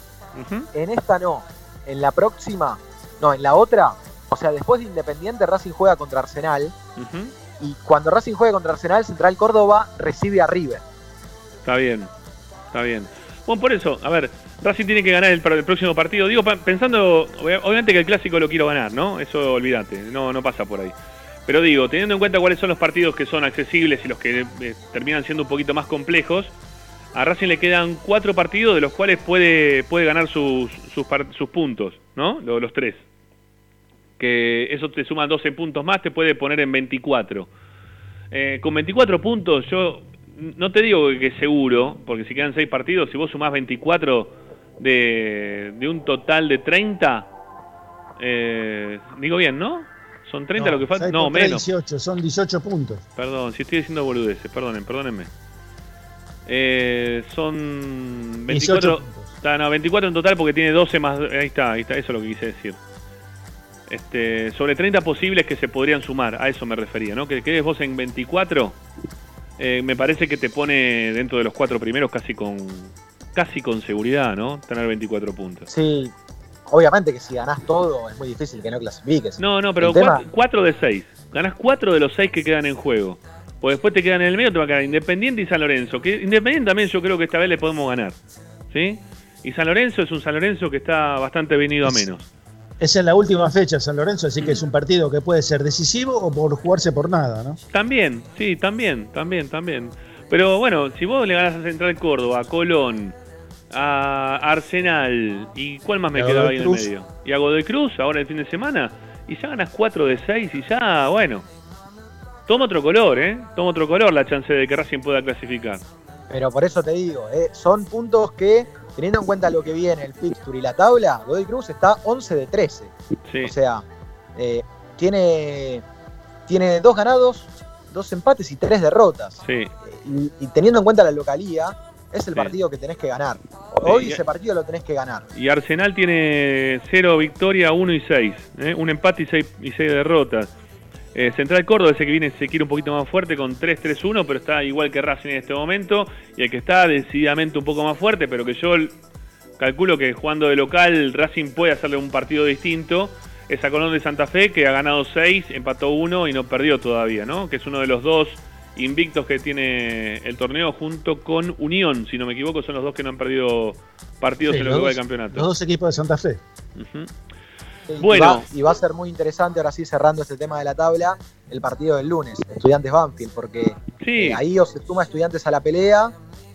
En esta no. En la próxima, no, en la otra, o sea, después de Independiente, Racing juega contra Arsenal. Ujú. Y cuando Racing juega contra Arsenal, Central Córdoba recibe a River. Está bien, está bien. Bueno, por eso, a ver, Racing tiene que ganar el, próximo partido. Digo, pensando, obvia- obviamente que el clásico lo quiero ganar, ¿no? Eso olvídate, no, no pasa por ahí. Pero digo, teniendo en cuenta cuáles son los partidos que son accesibles y los que eh, terminan siendo un poquito más complejos, a Racing le quedan cuatro partidos de los cuales puede, puede ganar sus, sus, puntos, ¿no? Lo- Los, tres. Que eso te suma 12 puntos más, te puede poner en 24. Eh, con 24 puntos, yo no te digo que seguro, porque si quedan 6 partidos, si vos sumás 24 de, de un total de 30, eh, digo bien, ¿no? Son 30 lo que falta. No, menos. 18, son 18 puntos. Perdón, si estoy diciendo boludeces, perdonen, perdónenme. Eh, son 24, 18 está, no, 24 en total porque tiene 12 más. Ahí está, ahí está, eso es lo que quise decir. Este, sobre 30 posibles que se podrían sumar, a eso me refería, ¿no? Que quedes vos en 24, eh, me parece que te pone dentro de los cuatro primeros casi con casi con seguridad, ¿no? Tener 24 puntos. Sí, obviamente que si ganás todo es muy difícil que no clasifiques. No, no, pero El tema- 4 de 6. Ganás 4 de los 6 que quedan en juego. Pues después te quedan en el medio, te va a quedar Independiente y San Lorenzo. Que Independiente también yo creo que esta vez le podemos ganar. ¿Sí? Y San Lorenzo es un San Lorenzo que está bastante venido a menos. Es en la última fecha San Lorenzo, así que es un partido que puede ser decisivo o por jugarse por nada, ¿no? También, sí, también, también, también. Pero bueno, si vos le ganás a Central Córdoba, a Colón, a Arsenal, ¿y cuál más me Y quedaba ahí en el medio? Y a Godoy Cruz, ahora el fin de semana, y ya ganas 4 de 6 y ya, bueno. Toma otro color, ¿eh? Toma otro color la chance de que Racing pueda clasificar. Pero por eso te digo, eh, son puntos que, teniendo en cuenta lo que viene, el fixture y la tabla, Godoy Cruz está 11 de 13. Sí. O sea, eh, tiene, tiene dos ganados, dos empates y tres derrotas. Sí. Y, y teniendo en cuenta la localía, es el Sí. partido que tenés que ganar. Hoy ese partido lo tenés que ganar. Y Arsenal tiene 0 victoria, 1 y 6. ¿eh? Un empate y 6 y seis derrotas. Eh, Central Córdoba, ese que viene, se quiere un poquito más fuerte con 3-3-1, pero está igual que Racing en este momento. Y el que está decididamente un poco más fuerte, pero que yo calculo que jugando de local, Racing puede hacerle un partido distinto. Es a Colón de Santa Fe, que ha ganado 6, empató 1 y no perdió todavía, ¿no? Que es uno de los dos invictos que tiene el torneo junto con Unión, si no me equivoco, son los dos que no han perdido partidos Sí, en lo los que va del campeonato. Los dos equipos de Santa Fe. Bueno. va, y va a ser muy interesante, ahora sí cerrando este tema de la tabla, el partido del lunes, Estudiantes Banfield, porque Sí. eh, ahí o se suma Estudiantes a la pelea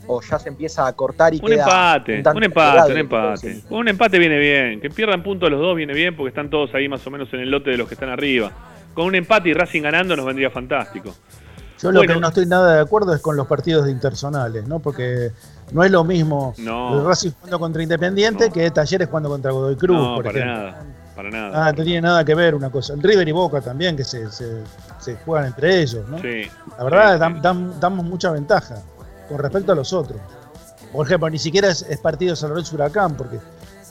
o ya se empieza a cortar y Un queda empate, un empate, un empate. Ceni. Un empate viene bien. Que pierdan puntos los dos viene bien porque están todos ahí más o menos en el lote de los que están arriba. Con un empate y Racing ganando nos vendría fantástico. Yo lo que no estoy nada de acuerdo es con los partidos de intersonales, ¿no? Porque no es lo mismo No. el Racing jugando contra Independiente que Talleres jugando contra Godoy Cruz, no, por para ejemplo. nada, para nada. Ah, no tiene nada que ver una cosa. El River y Boca también, que se, se- se juegan entre ellos, ¿no? Sí. La verdad, damos mucha ventaja con respecto a los otros. Por ejemplo, ni siquiera es, es partido San Lorenzo Huracán, porque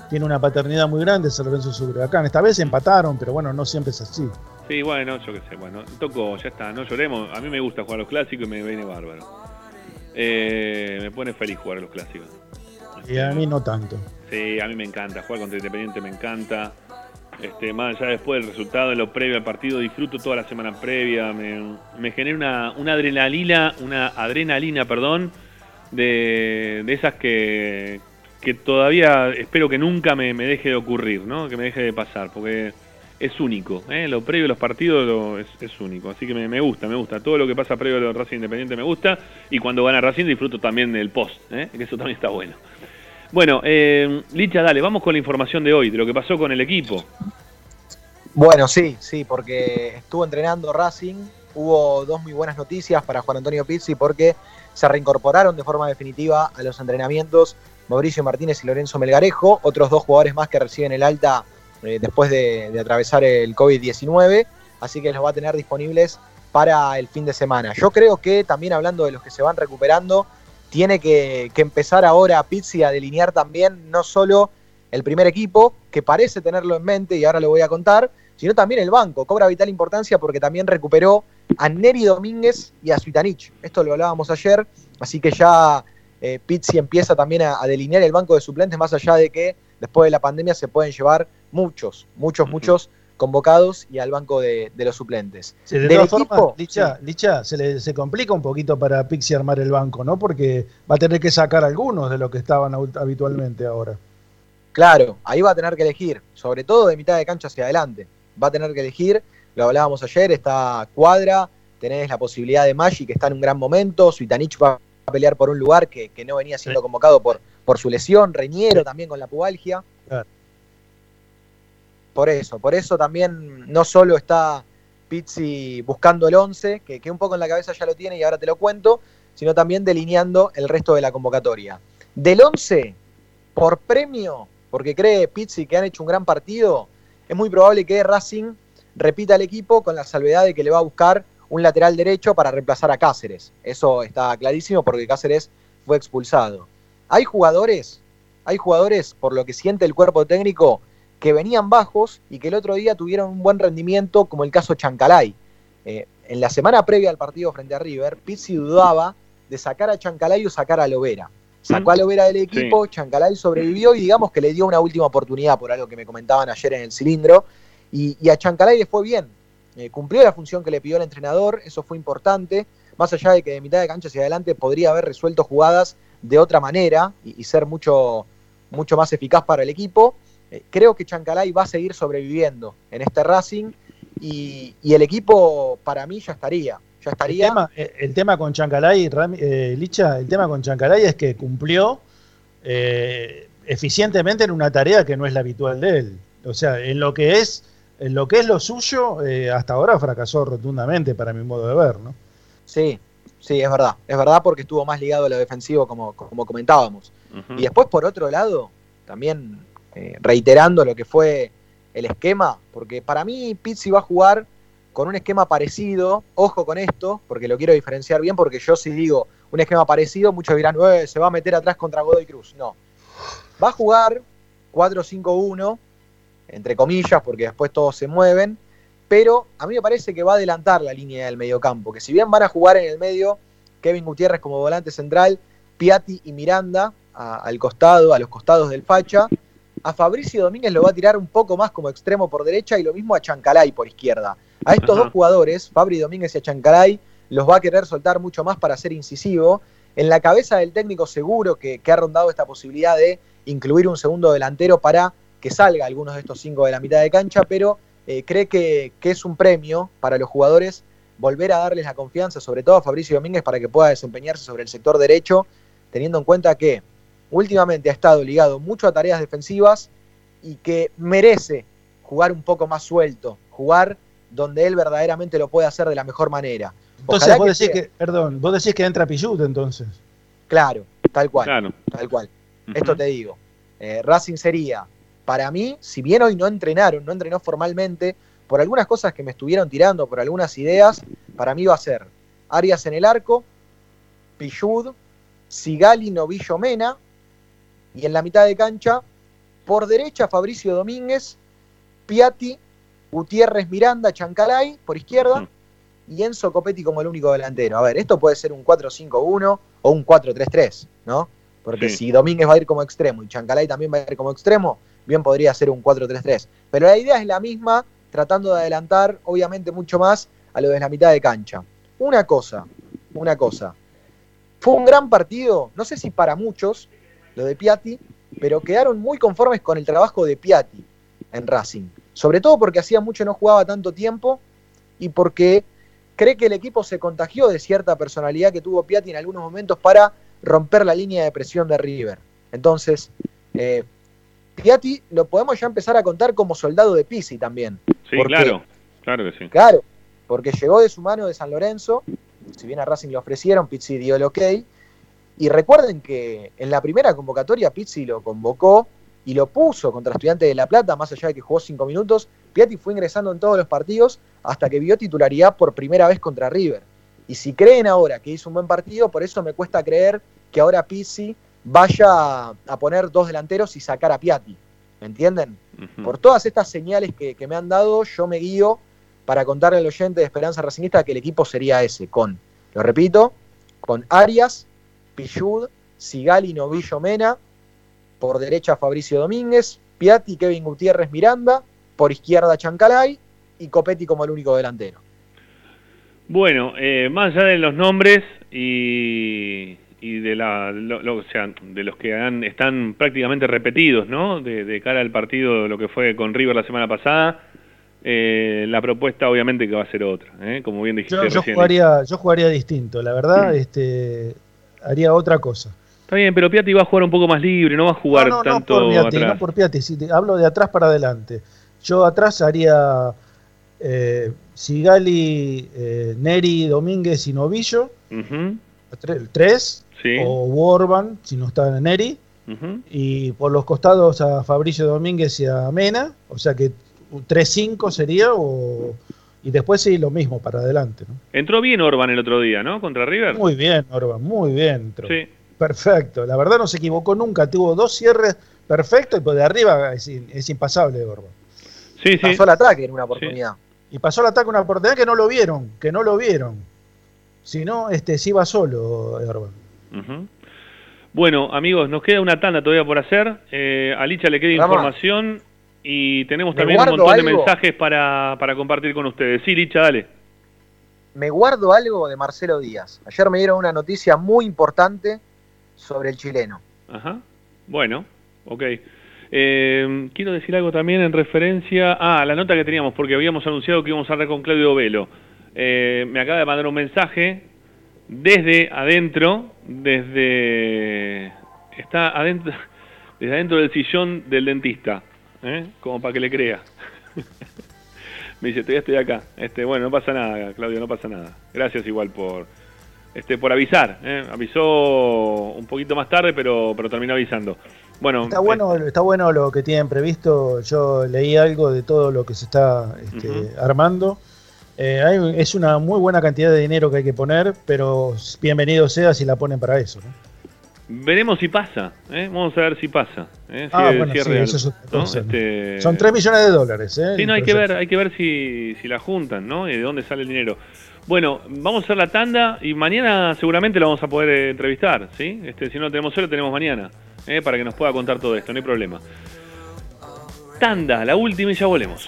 tiene una paternidad muy grande San Lorenzo acá. Esta vez empataron, pero bueno, no siempre es así. Sí, bueno, yo qué sé, bueno, toco, ya está, no lloremos. A mí me gusta jugar los clásicos y me viene bárbaro. Eh, me pone feliz jugar los clásicos. Y a mí no tanto. Sí, a mí me encanta, jugar contra Independiente me encanta. Este, más allá después del resultado, de lo previo al partido, disfruto toda la semana previa, me, genera una, adrenalina, una adrenalina, perdón, de, de esas que, que todavía espero que nunca me, deje de ocurrir, ¿no? Que me deje de pasar, porque es único, ¿eh? Lo previo a los partidos es, único, así que me, gusta, me gusta. Todo lo que pasa previo a los Racing Independiente me gusta, y cuando gana Racing disfruto también del post, ¿eh? Que eso también está bueno. Bueno, eh, Licha, dale, vamos con la información de hoy, de lo que pasó con el equipo. Bueno, sí, sí, porque estuvo entrenando Racing, hubo dos muy buenas noticias para Juan Antonio Pizzi porque se reincorporaron de forma definitiva a los entrenamientos Mauricio Martínez y Lorenzo Melgarejo, otros dos jugadores más que reciben el alta eh, después de, atravesar el COVID-19, así que los va a tener disponibles para el fin de semana. Yo creo que también hablando de los que se van recuperando, tiene que, empezar ahora Pizzi a delinear también no solo el primer equipo, que parece tenerlo en mente y ahora lo voy a contar, sino también el banco. Cobra vital importancia porque también recuperó a Neri Domínguez y a Suitanich. Esto lo hablábamos ayer, así que ya eh, Pizzi empieza también a, delinear el banco de suplentes, más allá de que después de la pandemia se pueden llevar muchos, muchos, muchos convocados y al banco de, los suplentes. de todas formas, Licha, se, se complica un poquito para Pixi armar el banco, ¿no? Porque va a tener que sacar algunos de los que estaban habitualmente ahora. Claro, ahí va a tener que elegir, sobre todo de mitad de cancha hacia adelante. Va a tener que elegir, lo hablábamos ayer, está Cuadra, tenés la posibilidad de Maggi, que está en un gran momento, Suitanich va a pelear por un lugar que, no venía siendo convocado por, por su lesión, Reñero también con la pubalgia. Por eso, por eso también no solo está Pizzi buscando el 11, que, un poco en la cabeza ya lo tiene y ahora te lo cuento, sino también delineando el resto de la convocatoria. Del 11, por premio, porque cree Pizzi que han hecho un gran partido, es muy probable que Racing repita el equipo con la salvedad de que le va a buscar un lateral derecho para reemplazar a Cáceres. Eso está clarísimo porque Cáceres fue expulsado. Hay jugadores, hay jugadores, por lo que siente el cuerpo técnico, que venían bajos y que el otro día tuvieron un buen rendimiento, como el caso Chancalay. Eh, en la semana previa al partido frente a River, Pizzi dudaba de sacar a Chancalay o sacar a Lovera. Sacó a Lovera del equipo, Chancalay sobrevivió y digamos que le dio una última oportunidad por algo que me comentaban ayer en el cilindro. Y, a Chancalay le fue bien. Eh, cumplió la función que le pidió el entrenador, eso fue importante. Más allá de que de mitad de cancha hacia adelante podría haber resuelto jugadas de otra manera y, ser mucho, mucho más eficaz para el equipo. Eh, creo que Chancalay va a seguir sobreviviendo en este Racing y, el equipo para mí ya estaría. Ya estaría. El tema, eh, el tema con Chancalay, Licha, el tema con Chancalay es que cumplió eficientemente en una tarea que no es la habitual de él. O sea, en lo que es en lo que es lo suyo, eh, hasta ahora fracasó rotundamente para mi modo de ver, ¿no? Sí, sí, es verdad. Es verdad porque estuvo más ligado a lo defensivo, como, como comentábamos. Y después, por otro lado, también eh, reiterando lo que fue el esquema, porque para mí Pizzi va a jugar con un esquema parecido. Ojo con esto, porque lo quiero diferenciar bien, porque yo si digo un esquema parecido, muchos dirán, eh, se va a meter atrás contra Godoy Cruz. No. Va a jugar 4-5-1 entre comillas, porque después todos se mueven, pero a mí me parece que va a adelantar la línea del mediocampo, que si bien van a jugar en el medio Kevin Gutiérrez como volante central, Piatti y Miranda al costado, a los costados del facha, a Fabricio Domínguez lo va a tirar un poco más como extremo por derecha y lo mismo a Chancalay por izquierda. A estos dos jugadores, Fabri Domínguez y a Chancalay, los va a querer soltar mucho más para ser incisivo. En la cabeza del técnico seguro que, que ha rondado esta posibilidad de incluir un segundo delantero para que salga algunos de estos cinco de la mitad de cancha, pero eh, cree que, es un premio para los jugadores volver a darles la confianza, sobre todo a Fabricio Domínguez, para que pueda desempeñarse sobre el sector derecho, teniendo en cuenta que últimamente ha estado ligado mucho a tareas defensivas y que merece jugar un poco más suelto, jugar donde él verdaderamente lo puede hacer de la mejor manera. Entonces vos decís que, perdón, vos decís que entra Pichut entonces. Claro, tal cual. Tal cual. Esto te digo. Eh, Racing sería para mí, si bien hoy no entrenaron, no entrenó formalmente, por algunas cosas que me estuvieron tirando, por algunas ideas, para mí va a ser Arias en el arco, Pichud, Sigali, Novillo, Mena, y en la mitad de cancha, Por derecha, Fabricio Domínguez, Piatti, Gutiérrez Miranda, Chancalay, por izquierda, y Enzo Copetti como el único delantero. A ver, esto puede ser un 4-5-1 o un 4-3-3, ¿no? Porque si Domínguez va a ir como extremo y Chancalay también va a ir como extremo, bien podría ser un 4-3-3. Pero la idea es la misma, tratando de adelantar, obviamente, mucho más a lo de la mitad de cancha. Una cosa, una cosa. Fue un gran partido, no sé si para muchos, lo de Piatti, pero quedaron muy conformes con el trabajo de Piatti en Racing. Sobre todo porque hacía mucho no jugaba tanto tiempo y porque cree que el equipo se contagió de cierta personalidad que tuvo Piatti en algunos momentos para romper la línea de presión de River. Entonces, eh, Piatti lo podemos ya empezar a contar como soldado de Pisi también. Sí, claro, claro que sí. Claro, porque llegó de su mano de San Lorenzo, si bien a Racing le ofrecieron, Pizzi dio el ok, y recuerden que en la primera convocatoria Pizzi lo convocó y lo puso contra Estudiantes de La Plata, más allá de que jugó cinco minutos, Piatti fue ingresando en todos los partidos hasta que vio titularidad por primera vez contra River. Y si creen ahora que hizo un buen partido, por eso me cuesta creer que ahora Pizzi vaya a poner dos delanteros y sacar a Piatti. ¿Me entienden? Por todas estas señales que, me han dado, yo me guío para contarle al oyente de Esperanza Racingista que el equipo sería ese, con, lo repito, con Arias, Pichud, Sigali, Novillo Mena, por derecha Fabricio Domínguez, Piatti, Kevin Gutiérrez Miranda, por izquierda Chancalay y Copetti como el único delantero. Bueno, eh, más allá de los nombres y, de, la, o sea, de los que han, están prácticamente repetidos, ¿no? De, cara al partido, lo que fue con River la semana pasada, eh, la propuesta obviamente que va a ser otra, ¿eh? como bien dijiste. Yo, jugaría, yo jugaría distinto, la verdad, este, haría otra cosa. Está bien, pero Piatti va a jugar un poco más libre, no va a jugar tanto no por Piatti, No por Piatti, si hablo de atrás para adelante. Yo atrás haría eh, Sigali, eh, Neri, Domínguez y Novillo. El 3. O Warban, si no está Neri. Y por los costados a Fabricio Domínguez y a Mena. O sea que 3-5 sería. O, y después sí, lo mismo para adelante. Entró bien Orban el otro día, ¿no? Contra River. Muy bien, Orban, muy bien. Perfecto. La verdad no se equivocó nunca. Tuvo dos cierres perfectos y por de arriba es, impasable Orban. Sí, sí. Pasó el ataque en una oportunidad. Y pasó el ataque en una oportunidad que no lo vieron, que no lo vieron. Si no, este, sí iba solo, Orban. Bueno, amigos, nos queda una tanda todavía por hacer. Eh, a Licha le queda información y tenemos también un montón de mensajes para, para compartir con ustedes. Sí, Licha, dale. Me guardo algo de Marcelo Díaz. Ayer me dieron una noticia muy importante sobre el chileno. Ajá. Bueno, ok. Eh, quiero decir algo también en referencia a la nota que teníamos, porque habíamos anunciado que íbamos a hablar con Claudio Velo. Eh, me acaba de mandar un mensaje desde adentro, desde... Está adentro, desde adentro del sillón del dentista, ¿eh? como para que le crea. me dice, todavía estoy acá. Este, bueno, no pasa nada, Claudio, no pasa nada. Gracias igual por, este, por avisar. ¿eh? Avisó un poquito más tarde, pero, pero terminó avisando. Bueno, está bueno, eh, está bueno lo que tienen previsto. Yo leí algo de todo lo que se está este, armando. Eh, es una muy buena cantidad de dinero que hay que poner, pero bienvenido sea si la ponen para eso. Veremos si pasa, ¿eh? vamos a ver si pasa. ah, bueno, sí, eso es este, Son 3 millones de dólares. ¿eh? Sí, no, hay que ver, hay que ver si, si la juntan, ¿no? Y de dónde sale el dinero. Bueno, vamos a hacer la tanda y mañana seguramente lo vamos a poder eh, entrevistar, ¿sí? Este, si no lo tenemos hoy, lo tenemos mañana, ¿eh? para que nos pueda contar todo esto, no hay problema. Tanda, la última y ya volvemos.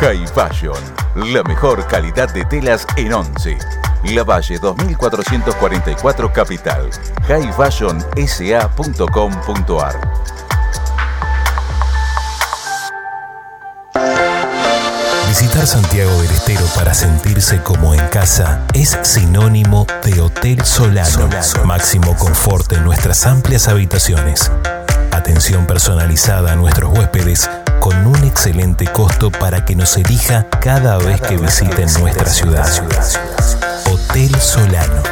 High Fashion, la mejor calidad de telas en Once. La Valle 2444 Capital. highfashionsa.com.ar Visitar Santiago del Estero para sentirse como en casa es sinónimo de Hotel Solano. Máximo confort en nuestras amplias habitaciones. Atención personalizada a nuestros huéspedes con un excelente costo para que nos elija cada vez que visiten nuestra ciudad. Hotel Solano.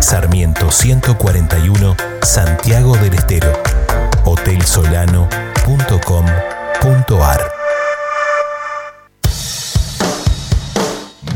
Sarmiento 141, Santiago del Estero. hotelsolano.com.ar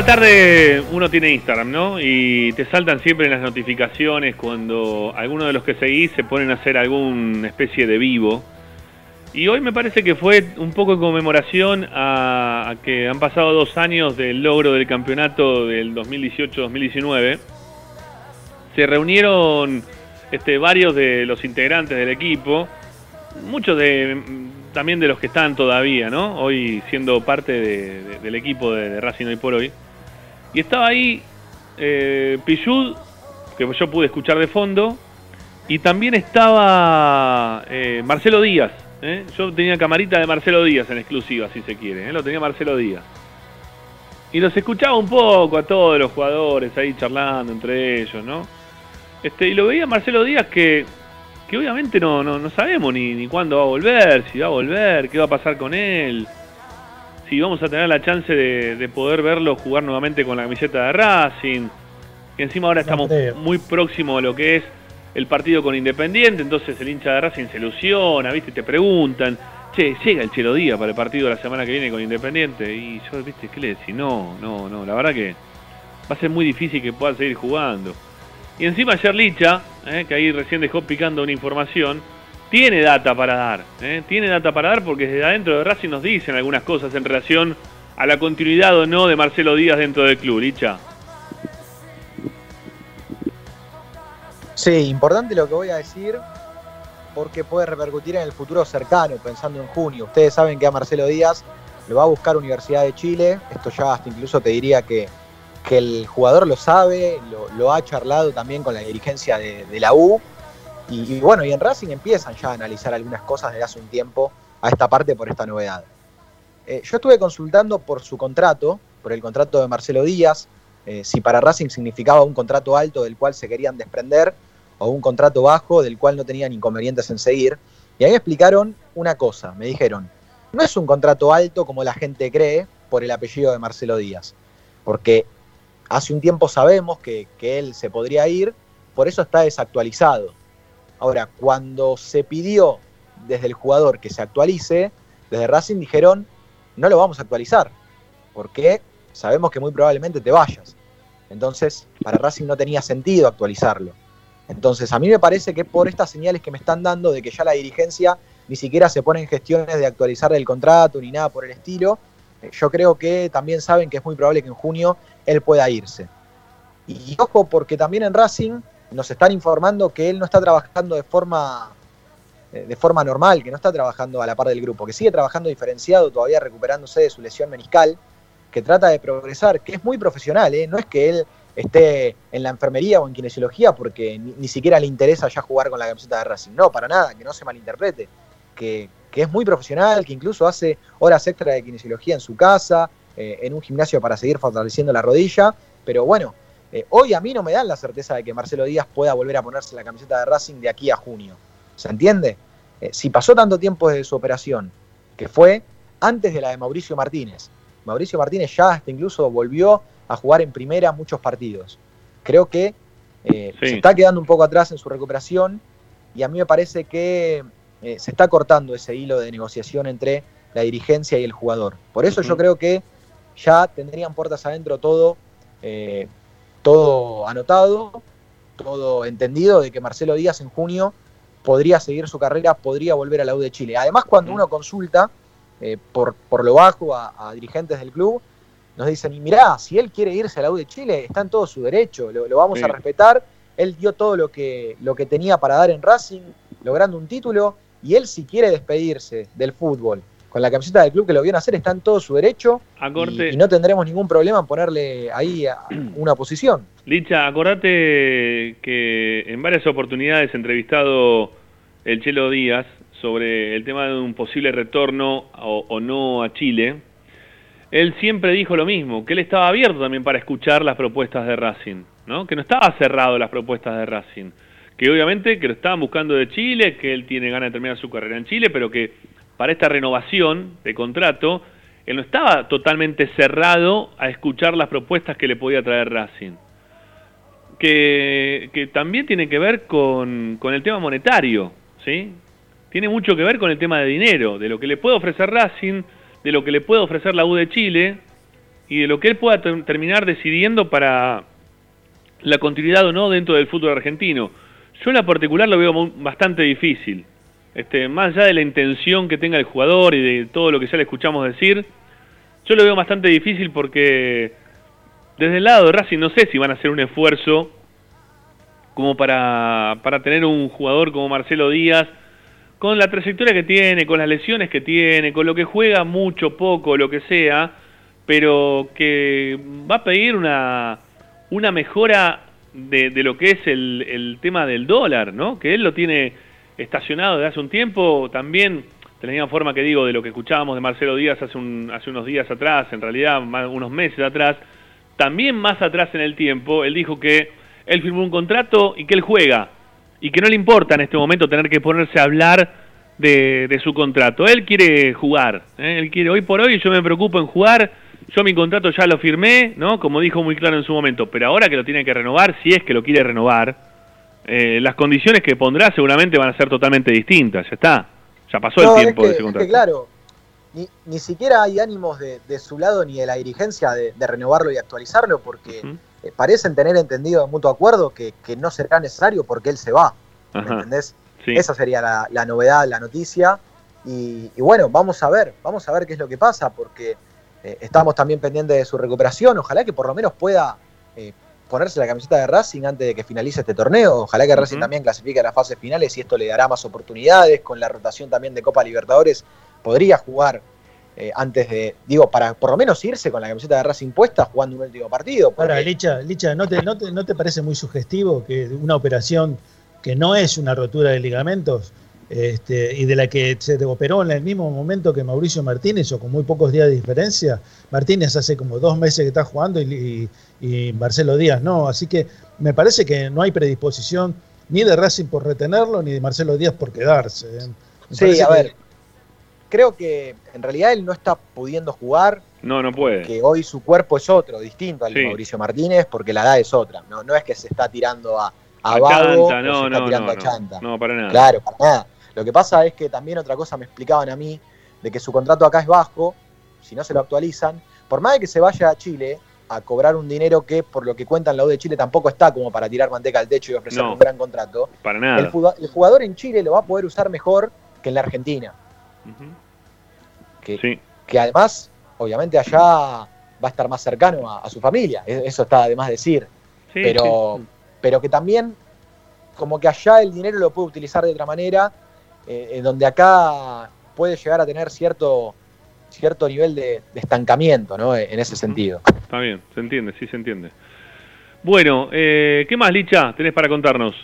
La tarde uno tiene Instagram, ¿no? Y te saltan siempre las notificaciones cuando algunos de los que seguís se ponen a hacer alguna especie de vivo. Y hoy me parece que fue un poco en conmemoración a, que han pasado dos años del logro del campeonato del 2018-2019. Se reunieron este, varios de los integrantes del equipo, muchos de también de los que están todavía, ¿no? Hoy siendo parte del equipo de, Racing hoy por hoy. Y estaba ahí eh, que yo pude escuchar de fondo, y también estaba eh, Marcelo Díaz. ¿eh? Yo tenía camarita de Marcelo Díaz en exclusiva, si se quiere, ¿eh? lo tenía Marcelo Díaz. Y los escuchaba un poco a todos los jugadores ahí charlando entre ellos, ¿no? Este, y lo veía Marcelo Díaz que que obviamente no, no, sabemos ni, ni cuándo va a volver, si va a volver, qué va a pasar con él, si vamos a tener la chance de, poder verlo jugar nuevamente con la camiseta de Racing, que encima ahora estamos muy próximos a lo que es el partido con Independiente, entonces el hincha de Racing se ilusiona, ¿viste? Te preguntan, che, llega el Chelo Díaz para el partido de la semana que viene con Independiente, y yo, ¿viste? ¿Qué le decís? No, no, no, la verdad que va a ser muy difícil que pueda seguir jugando. Y encima Yerlicha, eh, que ahí recién dejó picando una información, tiene data para dar. Eh, tiene data para dar porque desde adentro de Racing nos dicen algunas cosas en relación a la continuidad o no de Marcelo Díaz dentro del club, Licha. Sí, importante lo que voy a decir porque puede repercutir en el futuro cercano, pensando en junio. Ustedes saben que a Marcelo Díaz lo va a buscar Universidad de Chile. Esto ya hasta incluso te diría que, que el jugador lo sabe, lo, ha charlado también con la dirigencia de, la U. Y, bueno, y en Racing empiezan ya a analizar algunas cosas desde hace un tiempo a esta parte por esta novedad. Eh, yo estuve consultando por su contrato, por el contrato de Marcelo Díaz, eh, si para Racing significaba un contrato alto del cual se querían desprender o un contrato bajo del cual no tenían inconvenientes en seguir. Y ahí me explicaron una cosa, me dijeron, no es un contrato alto como la gente cree por el apellido de Marcelo Díaz, porque hace un tiempo sabemos que, él se podría ir, por eso está desactualizado. Ahora, cuando se pidió desde el jugador que se actualice, desde Racing dijeron, no lo vamos a actualizar, porque sabemos que muy probablemente te vayas. Entonces, para Racing no tenía sentido actualizarlo. Entonces, a mí me parece que por estas señales que me están dando de que ya la dirigencia ni siquiera se pone en gestiones de actualizar el contrato ni nada por el estilo, eh, yo creo que también saben que es muy probable que en junio él pueda irse. Y ojo, porque también en Racing nos están informando que él no está trabajando de forma, eh, de forma normal, que no está trabajando a la par del grupo, que sigue trabajando diferenciado, todavía recuperándose de su lesión meniscal, que trata de progresar, que es muy profesional, ¿eh? no es que él esté en la enfermería o en kinesiología porque ni, siquiera le interesa ya jugar con la camiseta de Racing. No, para nada, que no se malinterprete. Que, es muy profesional, que incluso hace horas extra de kinesiología en su casa, eh, en un gimnasio para seguir fortaleciendo la rodilla. Pero bueno, eh, hoy a mí no me dan la certeza de que Marcelo Díaz pueda volver a ponerse la camiseta de Racing de aquí a junio. ¿Se entiende? Eh, si pasó tanto tiempo desde su operación, que fue antes de la de Mauricio Martínez, Mauricio Martínez ya hasta incluso volvió a jugar en primera muchos partidos. Creo que eh, se está quedando un poco atrás en su recuperación y a mí me parece que eh, se está cortando ese hilo de negociación entre la dirigencia y el jugador. Por eso yo creo que ya tendrían puertas adentro todo, eh, todo anotado, todo entendido de que Marcelo Díaz en junio podría seguir su carrera, podría volver a la U de Chile. Además, cuando uno consulta por, por lo bajo a dirigentes del club, nos dicen, y mirá, si él quiere irse a la U de Chile, está en todo su derecho, lo, vamos a respetar, él dio todo lo que, lo que tenía para dar en Racing, logrando un título, y él si quiere despedirse del fútbol con la camiseta del club que lo vio hacer, está en todo su derecho y, no tendremos ningún problema en ponerle ahí una posición. Licha, acordate que en varias oportunidades he entrevistado el Chelo Díaz sobre el tema de un posible retorno o no a Chile, él siempre dijo lo mismo, que él estaba abierto también para escuchar las propuestas de Racing, ¿no? que no estaba cerrado las propuestas de Racing, que obviamente que lo estaban buscando de Chile, que él tiene ganas de terminar su carrera en Chile, pero que para esta renovación de contrato, él no estaba totalmente cerrado a escuchar las propuestas que le podía traer Racing. Que, también tiene que ver con, con el tema monetario, ¿sí? Tiene mucho que ver con el tema de dinero, de lo que le puede ofrecer Racing, de lo que le puede ofrecer la U de Chile y de lo que él pueda terminar decidiendo para la continuidad o no dentro del fútbol argentino. Yo en la particular lo veo bastante difícil. Este, más allá de la intención que tenga el jugador y de todo lo que ya le escuchamos decir, yo lo veo bastante difícil porque desde el lado de Racing no sé si van a hacer un esfuerzo como para, para tener un jugador como Marcelo Díaz con la trayectoria que tiene, con las lesiones que tiene, con lo que juega mucho, poco, lo que sea, pero que va a pedir una, una mejora de, lo que es el, tema del dólar, ¿no? Que él lo tiene estacionado desde hace un tiempo, también de la misma forma que digo de lo que escuchábamos de Marcelo Díaz hace, un, hace unos días atrás, en realidad unos meses atrás, también más atrás en el tiempo, él dijo que él firmó un contrato y que él juega, y que no le importa en este momento tener que ponerse a hablar de, su contrato. Él quiere jugar, ¿eh? él quiere, hoy por hoy yo me preocupo en jugar, yo mi contrato ya lo firmé, ¿no? Como dijo muy claro en su momento, pero ahora que lo tiene que renovar, si es que lo quiere renovar, eh, las condiciones que pondrá seguramente van a ser totalmente distintas, ya está, ya pasó el tiempo de ese contrato. claro, ni, ni, siquiera hay ánimos de, su lado ni de la dirigencia de, renovarlo y actualizarlo, porque eh, parecen tener entendido de mutuo acuerdo que, no será necesario porque él se va. ¿Me entendés? Esa sería la, novedad, la noticia. Y, bueno, vamos a ver, vamos a ver qué es lo que pasa, porque eh, estamos también pendientes de su recuperación. Ojalá que por lo menos pueda eh, ponerse la camiseta de Racing antes de que finalice este torneo. Ojalá que Racing también clasifique a las fases finales y esto le dará más oportunidades. Con la rotación también de Copa Libertadores podría jugar eh, antes de, digo, para por lo menos irse con la camiseta de Racing puesta jugando un último partido. Ahora, Licha, Licha ¿no, te, no, te, ¿no te parece muy sugestivo que una operación que no es una rotura de ligamentos este, y de la que se operó en el mismo momento que Mauricio Martínez o con muy pocos días de diferencia. Martínez hace como dos meses que está jugando y, Marcelo Díaz no, así que me parece que no hay predisposición ni de Racing por retenerlo ni de Marcelo Díaz por quedarse. ¿eh? sí, a ver, creo que en realidad él no está pudiendo jugar. No, no puede. Que hoy su cuerpo es otro, distinto al de Mauricio Martínez, porque la edad es otra. No, no es que se está tirando a, a, no, se está tirando a chanta. No, para nada. Claro, para nada. Lo que pasa es que también otra cosa me explicaban a mí, de que su contrato acá es bajo, si no se lo actualizan, por más de que se vaya a Chile a cobrar un dinero que, por lo que cuentan la U de Chile, tampoco está como para tirar manteca al techo y ofrecer un gran contrato. Para nada. El, jugador en Chile lo va a poder usar mejor que en la Argentina. que, que además, obviamente, allá va a estar más cercano a, su familia. E, eso está además decir. pero, pero que también, como que allá el dinero lo puede utilizar de otra manera eh, donde acá puede llegar a tener cierto, cierto nivel de, estancamiento, ¿no? En ese sentido. Está bien, se entiende, sí se entiende. Bueno, eh, ¿qué más, Licha, tenés para contarnos?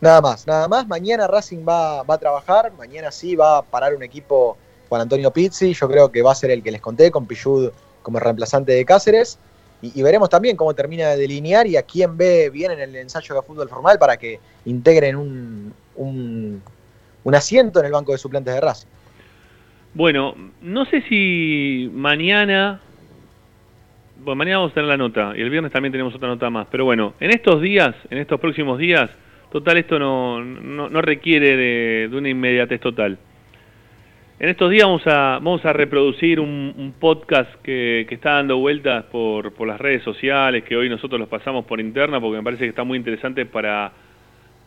Nada más, nada más. Mañana Racing va, va a trabajar, mañana sí va a parar un equipo Juan Antonio Pizzi, yo creo que va a ser el que les conté, con Pillud como reemplazante de Cáceres. Y, veremos también cómo termina de delinear y a quién ve bien en el ensayo de fútbol formal para que integren un, un asiento en el banco de suplentes de Racing. Bueno, no sé si mañana. Bueno, mañana vamos a tener la nota y el viernes también tenemos otra nota más. Pero bueno, en estos días, en estos próximos días, total, esto no, no, requiere de, una inmediatez total. En estos días vamos a, vamos a reproducir un, podcast que, que, está dando vueltas por, por las redes sociales, que hoy nosotros los pasamos por interna porque me parece que está muy interesante para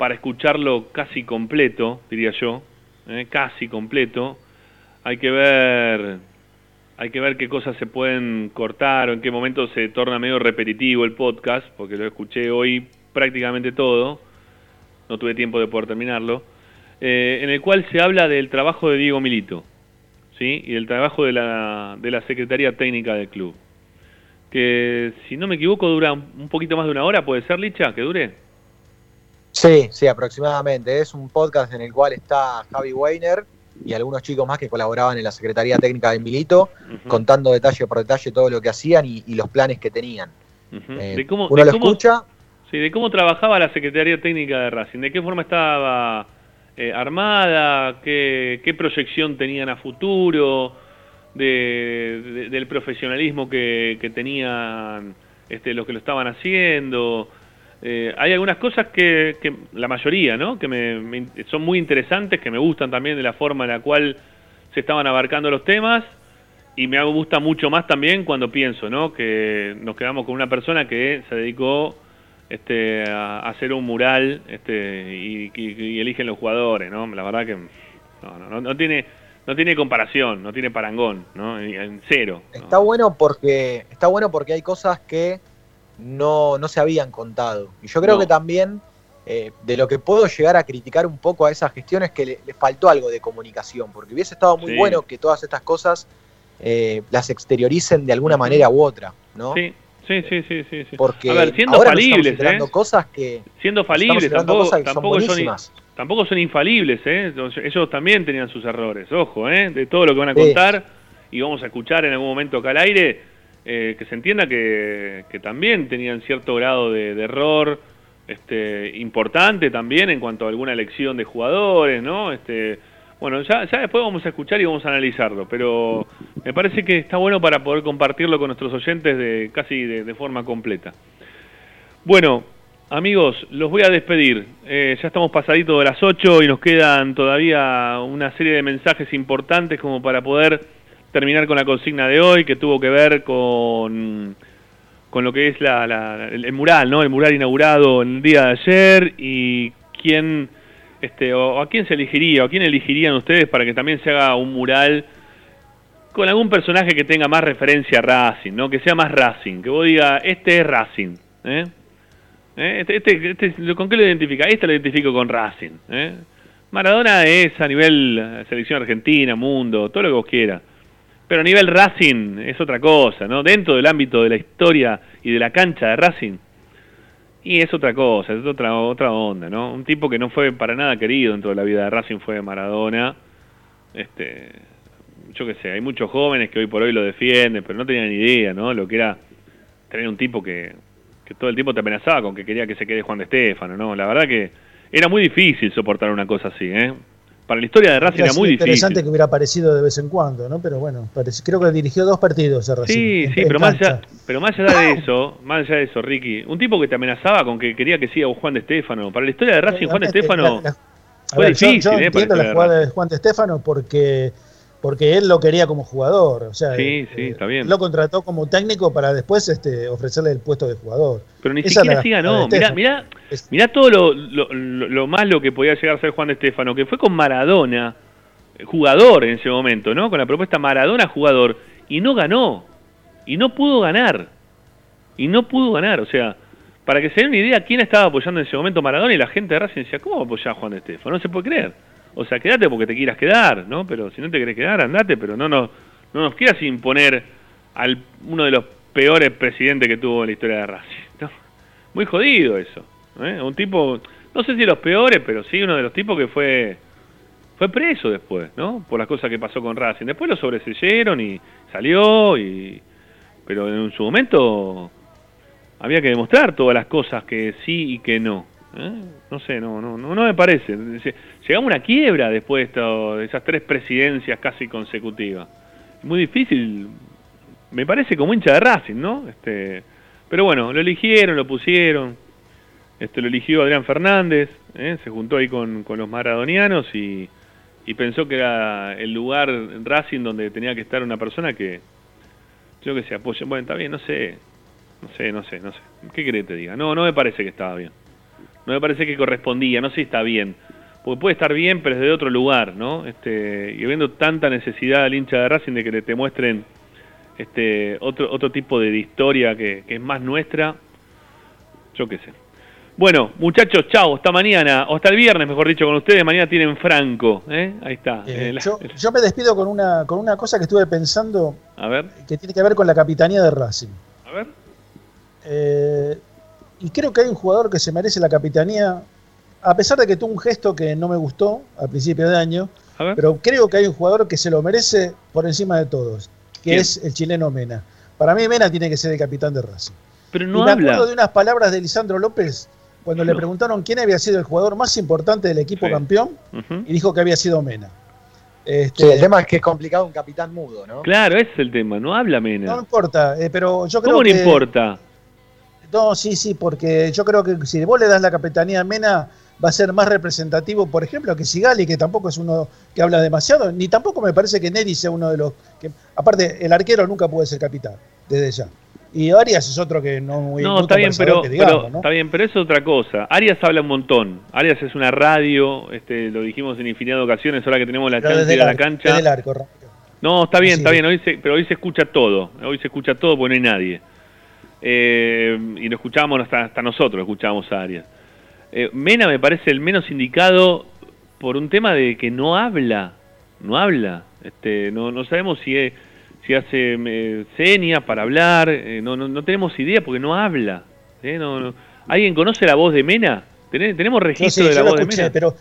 para escucharlo casi completo, diría yo, ¿eh? casi completo, hay que ver hay que ver qué cosas se pueden cortar o en qué momento se torna medio repetitivo el podcast, porque lo escuché hoy prácticamente todo, no tuve tiempo de poder terminarlo, eh, en el cual se habla del trabajo de Diego Milito, ¿sí? y del trabajo de la, de la Secretaría Técnica del club. Que si no me equivoco dura un poquito más de una hora, ¿puede ser, Licha, que dure? Sí, sí, aproximadamente. Es un podcast en el cual está Javi Weiner y algunos chicos más que colaboraban en la Secretaría Técnica de Milito, contando detalle por detalle todo lo que hacían y, los planes que tenían. Eh, ¿De cómo, uno lo escucha. Sí, de cómo trabajaba la Secretaría Técnica de Racing, de qué forma estaba eh, armada, qué, proyección tenían a futuro, del profesionalismo que, que tenían este, los que lo estaban haciendo. Eh, hay algunas cosas que, la mayoría, ¿no? Que me, son muy interesantes, que me gustan también de la forma en la cual se estaban abarcando los temas y me gusta mucho más también cuando pienso, ¿no? Que nos quedamos con una persona que se dedicó este, a, hacer un mural este, y, eligen los jugadores, ¿no? La verdad que no, no, tiene no tiene comparación, no tiene parangón, ¿no? En cero. Está bueno porque está bueno porque hay cosas que no, no se habían contado. Y yo creo que también eh, de lo que puedo llegar a criticar un poco a esa gestión es que le, faltó algo de comunicación, porque hubiese estado muy bueno que todas estas cosas eh, las exterioricen de alguna manera u otra, ¿no? Sí. Sí, sí, sí, sí, Porque a ver, siendo falibles, ¿eh? cosas que siendo falibles, tampoco, tampoco, son, tampoco son infalibles, ¿eh? ellos también tenían sus errores, ojo, ¿eh? de todo lo que van a contar y vamos a escuchar en algún momento acá al aire, eh, que se entienda que, también tenían cierto grado de, error este, importante también en cuanto a alguna elección de jugadores, ¿no? Este, bueno, ya, ya después vamos a escuchar y vamos a analizarlo, pero me parece que está bueno para poder compartirlo con nuestros oyentes de casi de, forma completa. Bueno, amigos, los voy a despedir. Eh, ya estamos pasaditos de las 8 y nos quedan todavía una serie de mensajes importantes como para poder terminar con la consigna de hoy, que tuvo que ver con, con lo que es la, el, mural, ¿no? El mural inaugurado el día de ayer y quién, este, o, a quién se elegiría, o a quién elegirían ustedes para que también se haga un mural con algún personaje que tenga más referencia a Racing, ¿no? Que sea más Racing, que vos diga, este es Racing, ¿eh? ¿Eh? Este, este, este, ¿Con qué lo identifica? Este lo identifico con Racing, ¿eh? Maradona es a nivel selección argentina, mundo, todo lo que vos quieras Pero a nivel Racing es otra cosa, ¿no? Dentro del ámbito de la historia y de la cancha de Racing, y es otra cosa, es otra, otra onda, ¿no? Un tipo que no fue para nada querido dentro de la vida de Racing fue Maradona. Este, yo qué sé, hay muchos jóvenes que hoy por hoy lo defienden, pero no tenían ni idea, ¿no? Lo que era tener un tipo que, que todo el tiempo te amenazaba con que quería que se quede Juan de Estefano, ¿no? La verdad que era muy difícil soportar una cosa así, ¿eh? Para la historia de Racing era muy difícil. interesante que hubiera aparecido de vez en cuando, ¿no? Pero bueno, creo que dirigió dos partidos a Racing. Sí, sí, pero más, allá, pero más allá de eso, más allá de eso, Ricky, un tipo que te amenazaba con que quería que siga Juan de Estefano. Para la historia de Racing, Juan de Estefano fue difícil, yo, ¿eh? entiendo la jugada de Juan de Estefano porque porque él lo quería como jugador, o sea, sí, sí, está bien. lo contrató como técnico para después este, ofrecerle el puesto de jugador. Pero ni siquiera siga, no, mirá, mirá, mirá, todo lo, lo, lo, malo que podía llegar a ser Juan de Estefano, que fue con Maradona, jugador en ese momento, ¿no? Con la propuesta Maradona jugador, y no ganó, y no pudo ganar, y no pudo ganar, o sea, para que se den una idea quién estaba apoyando en ese momento Maradona y la gente de Racing decía, ¿cómo apoyar a Juan de Estefano? No se puede creer. O sea, quédate porque te quieras quedar, ¿no? Pero si no te querés quedar, andate, pero no, no, no nos quieras imponer al uno de los peores presidentes que tuvo en la historia de Racing. Muy jodido eso. ¿eh? Un tipo, no sé si los peores, pero sí uno de los tipos que fue fue preso después, ¿no? Por las cosas que pasó con Racing. Después lo sobreseyeron y salió, y pero en su momento había que demostrar todas las cosas que sí y que no. ¿Eh? No sé, no, no, no, me parece. Llegamos a una quiebra después de, esas tres presidencias casi consecutivas. Muy difícil, me parece como hincha de Racing, ¿no? Este, pero bueno, lo eligieron, lo pusieron. Este, lo eligió Adrián Fernández, ¿eh? se juntó ahí con, con los maradonianos y, y pensó que era el lugar Racing donde tenía que estar una persona que yo que se apoye. Bueno, está bien, no sé, no sé, no sé, no sé. ¿Qué querés que te diga? No, no me parece que estaba bien. No me parece que correspondía, no sé si está bien. Porque puede estar bien, pero es de otro lugar, ¿no? Este, y habiendo tanta necesidad al hincha de Racing de que te muestren este otro otro tipo de historia que, que es más nuestra, yo qué sé. Bueno, muchachos, chao, hasta mañana, o hasta el viernes, mejor dicho, con ustedes. Mañana tienen Franco, ¿eh? Ahí está. Eh, yo, me despido con una, con una cosa que estuve pensando. A ver. Que tiene que ver con la capitanía de Racing. A ver. Eh, y creo que hay un jugador que se merece la capitanía, a pesar de que tuvo un gesto que no me gustó al principio de año, pero creo que hay un jugador que se lo merece por encima de todos, que es el chileno Mena. Para mí Mena tiene que ser el capitán de Racing. Pero no y me habla. acuerdo de unas palabras de Lisandro López cuando le preguntaron quién había sido el jugador más importante del equipo campeón y dijo que había sido Mena. Este, sí, el tema es que es complicado un capitán mudo, ¿no? Claro, ese es el tema, no habla Mena. No importa, eh, pero yo creo ¿Cómo que... no importa? No, sí, sí, porque yo creo que si vos le das la capitanía a Mena va a ser más representativo, por ejemplo, que Sigali, que tampoco es uno que habla demasiado, ni tampoco me parece que Neri sea uno de los que... Aparte, el arquero nunca puede ser capitán, desde ya. Y Arias es otro que no muy No, está bien, pero, está bien, pero es otra cosa. Arias habla un montón. Arias es una radio, este, lo dijimos en infinidad de ocasiones, ahora que tenemos la chance de ir a la cancha. no, está bien, está bien, hoy se, pero hoy se escucha todo. Hoy se escucha todo porque no hay nadie. Eh, y lo escuchamos hasta, hasta nosotros, escuchamos a Arias. Eh, Mena me parece el menos indicado por un tema de que no habla, no habla. Este, no, no sabemos si es si hace eh, señas para hablar, eh, no, no, no, tenemos idea porque no habla. ¿eh? No, no. ¿Alguien conoce la voz de Mena? ¿Tenemos registro de la voz de Mena? Pero,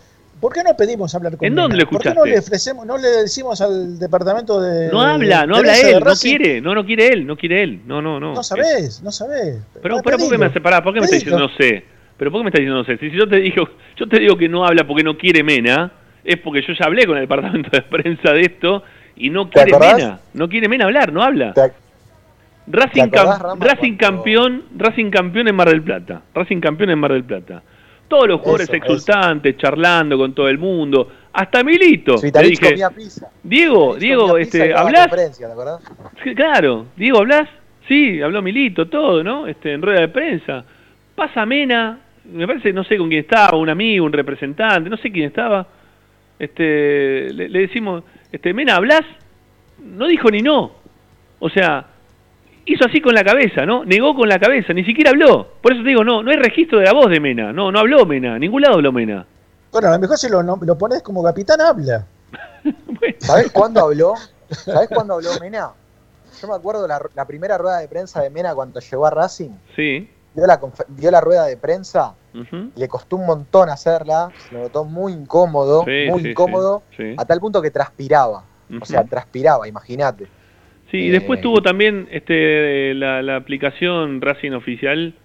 ¿por qué no pedimos hablar con ¿En dónde lo escuchaste? ¿Por qué no le, ofrecemos, no le decimos al departamento de. No habla, no habla él, no quiere, no, no quiere él, no quiere él, no, no, no. No sabés, no sabés. Pero, pero ¿por qué me, separás? ¿Por qué me estás diciendo no sé? Pero ¿por qué me estás diciendo no sé? Si yo te digo, yo te digo que no habla porque no quiere Mena, es porque yo ya hablé con el departamento de prensa de esto y no quiere Mena, no quiere Mena hablar, no habla. Racing, Racing campeón, Racing campeón en Mar del Plata, Racing campeón en Mar del Plata. Todos los jugadores exultantes, charlando con todo el mundo, hasta Milito. le dije, Diego, Diego, este, ¿hablas? Claro, Diego, ¿hablas? Sí, habló Milito, todo, ¿no? Este, en rueda de prensa. Pasa Mena, me parece, no sé con quién estaba, un amigo, un representante, no sé quién estaba. Este, le, le decimos, este, Mena, ¿hablas? No dijo ni no. O sea, hizo así con la cabeza, ¿no? Negó con la cabeza, ni siquiera habló. Por eso te digo, no, no hay registro de la voz de Mena. No, no habló Mena, ningún lado habló Mena. Bueno, a lo mejor si lo, lo pones como capitán, habla. ¿Sabes cuándo habló? ¿Sabés cuándo habló Mena? Yo me acuerdo la, la primera rueda de prensa de Mena cuando llegó a Racing. Sí. Dio la, confe- dio la rueda de prensa, le costó un montón hacerla, se lo notó muy incómodo, Sí, muy sí, incómodo, sí, sí. a tal punto que transpiraba. O sea, transpiraba, imagínate. Sí, y después tuvo también este la, la aplicación Racing Oficial.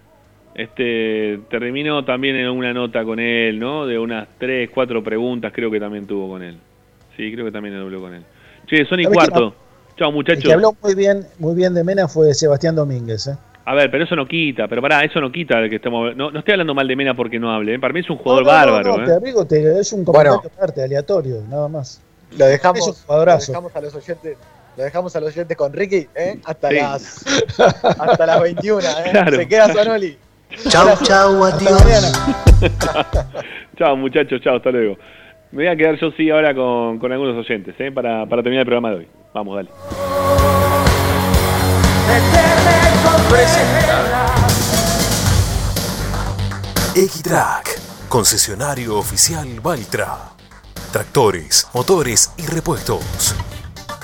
Este terminó también en una nota con él, ¿no? De unas tres, cuatro preguntas, creo que también tuvo con él. Sí, creo que también habló con él. Che, son y ¿Sabés cuarto. Chao, El muchachos. que habló muy bien, muy bien de Mena fue Sebastián Domínguez. ¿eh? A ver, pero eso no quita, pero pará, eso no quita de que estemos. No, no estoy hablando mal de Mena porque no hable, ¿eh? para mí es un jugador No, no, no, bárbaro, no, ¿eh? te amigo, te- es un comentario aparte, aleatorio, nada más. Lo dejamos, Es un lo dejamos a los oyentes. Lo dejamos a los oyentes con Ricky, ¿eh? Hasta Sí. las hasta las 21, ¿eh? Claro. Se queda Sonoli. Chau, chau, adiós. chao, muchachos, chao, hasta luego. Me voy a quedar yo sí ahora con, con algunos oyentes, ¿eh? Para, para terminar el programa de hoy. Vamos, dale. Equitrack, concesionario oficial Valtra. Tractores, motores y repuestos.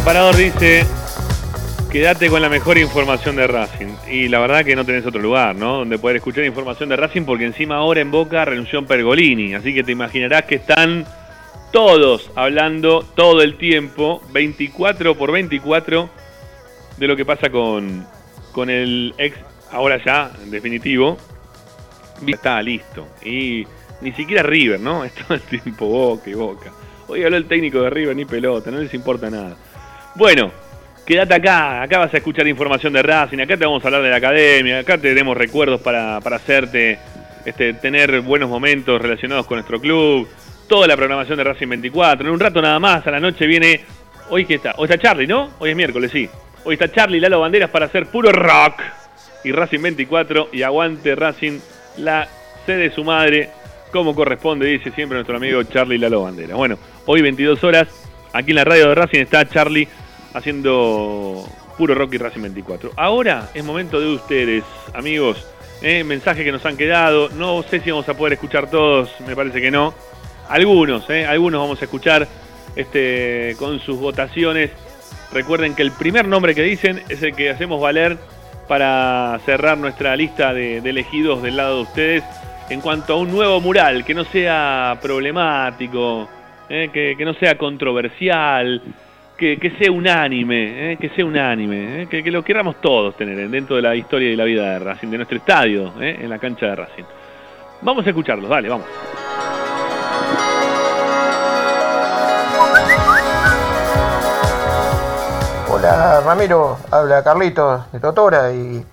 Nuestro separador dice, quédate con la mejor información de Racing. Y la verdad que no tenés otro lugar, ¿no? Donde poder escuchar información de Racing porque encima ahora en Boca renunció Pergolini. Así que te imaginarás que están todos hablando todo el tiempo, 24 por 24, de lo que pasa con, con el ex, ahora ya, en definitivo, está listo. Y ni siquiera River, ¿no? Es todo el tiempo Boca y Boca. Hoy habló el técnico de River, ni pelota, no les importa nada. Bueno, quédate acá, acá vas a escuchar información de Racing, acá te vamos a hablar de la academia, acá te tenemos recuerdos para, para hacerte este, tener buenos momentos relacionados con nuestro club, toda la programación de Racing 24. En un rato nada más, a la noche viene, hoy que está, hoy está Charlie, ¿no? Hoy es miércoles, sí. Hoy está Charlie Lalo Banderas para hacer puro rock. Y Racing 24 y aguante Racing, la sede de su madre, como corresponde, dice siempre nuestro amigo Charlie Lalo Banderas. Bueno, hoy 22 horas, aquí en la radio de Racing está Charlie haciendo puro rock y Racing 24. Ahora es momento de ustedes, amigos. ¿eh? mensajes que nos han quedado. No sé si vamos a poder escuchar todos, me parece que no. Algunos, ¿eh? algunos vamos a escuchar este, con sus votaciones. Recuerden que el primer nombre que dicen es el que hacemos valer para cerrar nuestra lista de, elegidos del lado de ustedes en cuanto a un nuevo mural que no sea problemático, ¿eh? que no sea controversial, que, que sea unánime, ¿eh? que sea unánime, ¿eh? que, que lo queramos todos tener dentro de la historia y la vida de Racing, de nuestro estadio, ¿eh? en la cancha de Racing. Vamos a escucharlos, dale, vamos. Hola Ramiro, habla Carlitos de Totora y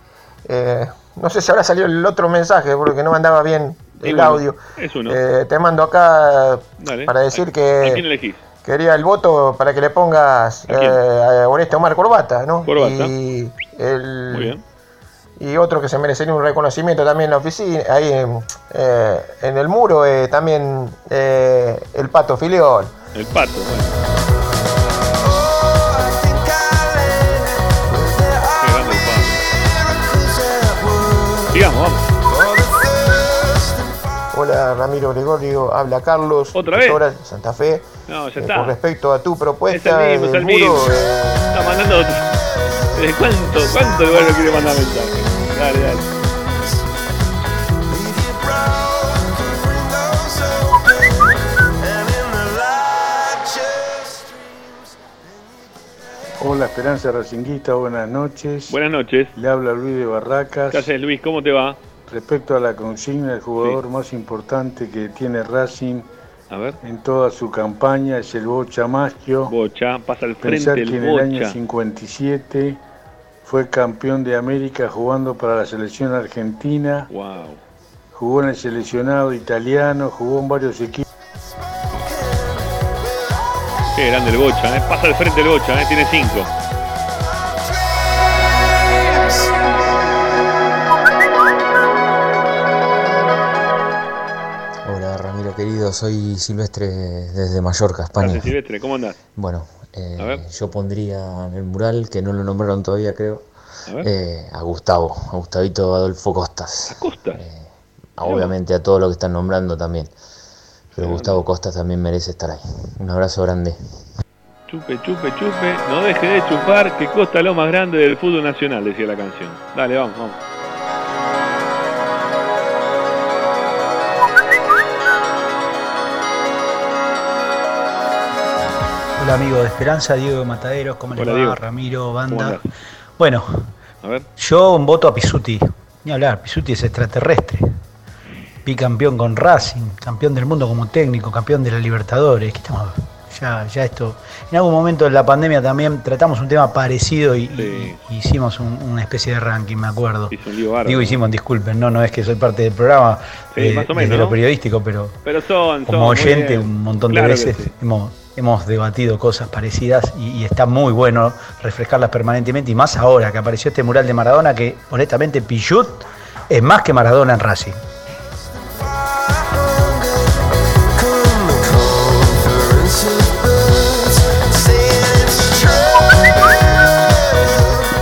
eh, no sé si habrá salido el otro mensaje porque no me andaba bien el audio. Es uno. Eh, te mando acá Dale. para decir ¿A que quién elegís? Quería el voto para que le pongas ¿A eh, a Oreste Omar Corbata, ¿no? Corbata. Y, el- Muy bien. y otro que se merecería un reconocimiento también en la oficina, ahí en, eh, en el muro, eh, también el Pato Filiol. El pato, bueno. Hola Ramiro Gregorio, habla Carlos. ¿Otra vez? De Santa Fe. No, ya Eh, está. Con respecto a tu Es propuesta el mismo, es del el mismo. muro, eh, Está mandando otro. ¿De cuánto, cuánto lugar lo quiere mandar mensaje? Dale, dale. Hola, Esperanza Racinguista, buenas noches. Buenas noches. Le habla Luis de Barracas. ¿Qué haces, Luis? ¿Cómo te va? Respecto a la consigna, el jugador más importante que tiene Racing a ver. en toda su campaña es el Bocha Maschio. Bocha, pasa al frente Pensar que en el año 57 fue campeón de América jugando para la selección argentina. Wow. Jugó en el seleccionado italiano, jugó en varios equipos. Qué grande el Bocha, eh. pasa al frente el Bocha, eh. tiene cinco. Soy Silvestre desde Mallorca, España. Gracias, Silvestre, ¿cómo andás? Bueno, eh, yo pondría en el mural, que no lo nombraron todavía creo, A eh, a Gustavo, a Gustavito Adolfo Costas. ¿A Costas? obviamente a todos los que están nombrando también. Pero Gustavo Costas también merece estar ahí. Un abrazo grande. Chupe, chupe, chupe. No deje de chupar, que costa lo más grande del fútbol nacional, decía la canción. Dale, vamos, vamos. Hola amigo de Esperanza, Diego de Mataderos, ¿cómo les Hola, va? Diego. Ramiro, ¿Cómo banda. Bueno, A ver. yo un voto a Pisuti. Ni hablar, Pisuti es extraterrestre. Bicampeón con Racing, campeón del mundo como técnico, campeón de la Libertadores. ¿Qué estamos? Ya, ya esto. En algún momento de la pandemia también tratamos un tema parecido y, y- y hicimos un- una especie de ranking, me acuerdo. Hizo un lío bárbaro. Digo hicimos, disculpen, no, no es que soy parte del programa Sí, eh, más o desde menos, lo periodístico, pero Pero son, son como oyente un montón Claro de veces sí. hemos, hemos debatido cosas parecidas y, y está muy bueno refrescarlas permanentemente y más ahora que apareció este mural de Maradona que honestamente Pichut es más que Maradona en Racing.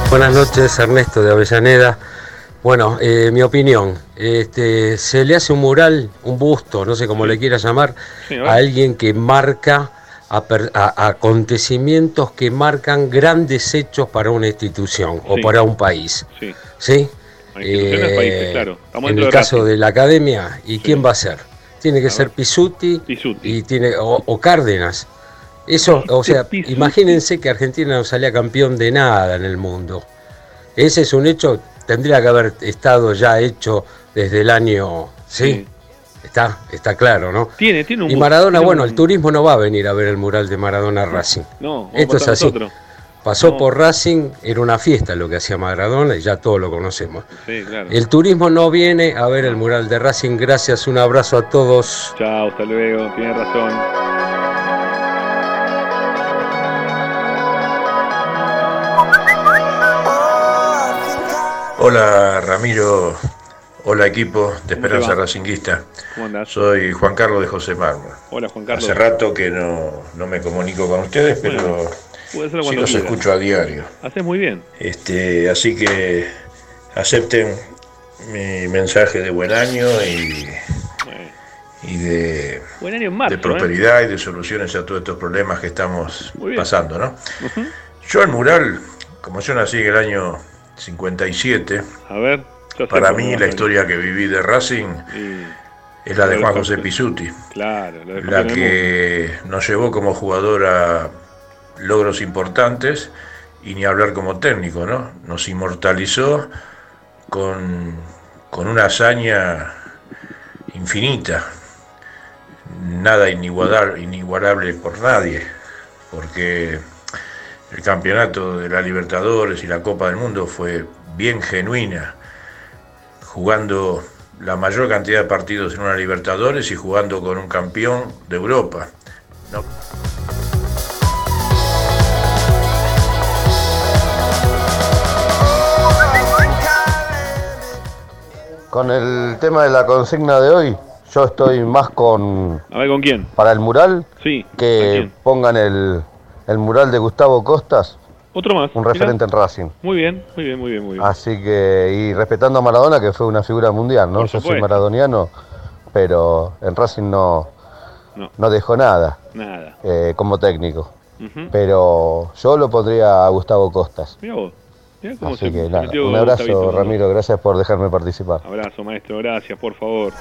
Buenas noches, Ernesto de Avellaneda. Bueno, eh, mi opinión, este, se le hace un mural, un busto, no sé cómo le quiera llamar, a alguien que marca a per- a- acontecimientos que marcan grandes hechos para una institución o para un país. Sí. ¿Sí? Eh, países, claro. Estamos en el caso de la academia, ¿y quién va a ser? Tiene que ser Pisuti, y tiene o, o Cárdenas. Eso, o sea, imagínense que Argentina no salía campeón de nada en el mundo. Ese es un hecho, tendría que haber estado ya hecho desde el año, sí, está, está claro, ¿no? Tiene, tiene un Y Maradona, bueno, un- el turismo no va a venir a ver el mural de Maradona Racing. No, Esto es así. nosotros. Pasó No. por Racing, era una fiesta lo que hacía Maradona y ya todos lo conocemos. Sí, claro. El turismo no viene a ver el mural de Racing. Gracias, un abrazo a todos. Chao, hasta luego. Tiene razón. Hola Ramiro, hola equipo de ¿Cómo te Esperanza? Racinguista. ¿Cómo andás? Soy Juan Carlos de José Marmo. Hola, Juan Carlos. Hace rato que no, no me comunico con ustedes, pero Bueno, sí los quieras. escucho a diario. Haces muy bien. Este, así que acepten mi mensaje de buen año y, y de, Buen año en marzo. de prosperidad y de soluciones a todos estos problemas que estamos pasando, ¿no? ¿eh? Yo el mural, como yo nací en el año 57, A ver. para mí la historia que viví de Racing es la de Juan José. Pisuti, Claro, la que nos llevó como jugador a logros importantes y ni hablar como técnico, ¿no? Nos inmortalizó con, con una hazaña infinita, nada inigualable, inigualable por nadie, porque el campeonato de la Libertadores y la Copa del Mundo fue bien genuina, jugando la mayor cantidad de partidos en una Libertadores y jugando con un campeón de Europa. No- Con el tema de la consigna de hoy, yo estoy más con. A ver, ¿con quién? Para el mural, Sí. que pongan el, el mural de Gustavo Costas, Otro más. un mirá. referente en Racing. Muy bien, muy bien, muy bien, muy bien. Así que, y respetando a Maradona, que fue una figura mundial, ¿no? Yo soy maradoniano, pero en Racing no, No. dejó nada Nada. eh, como técnico. Pero yo lo pondría a Gustavo Costas. Mirá vos. Mirá cómo Así se que nada, un abrazo, Gustavito. Ramiro, gracias por dejarme participar. Abrazo, maestro. Gracias, por favor.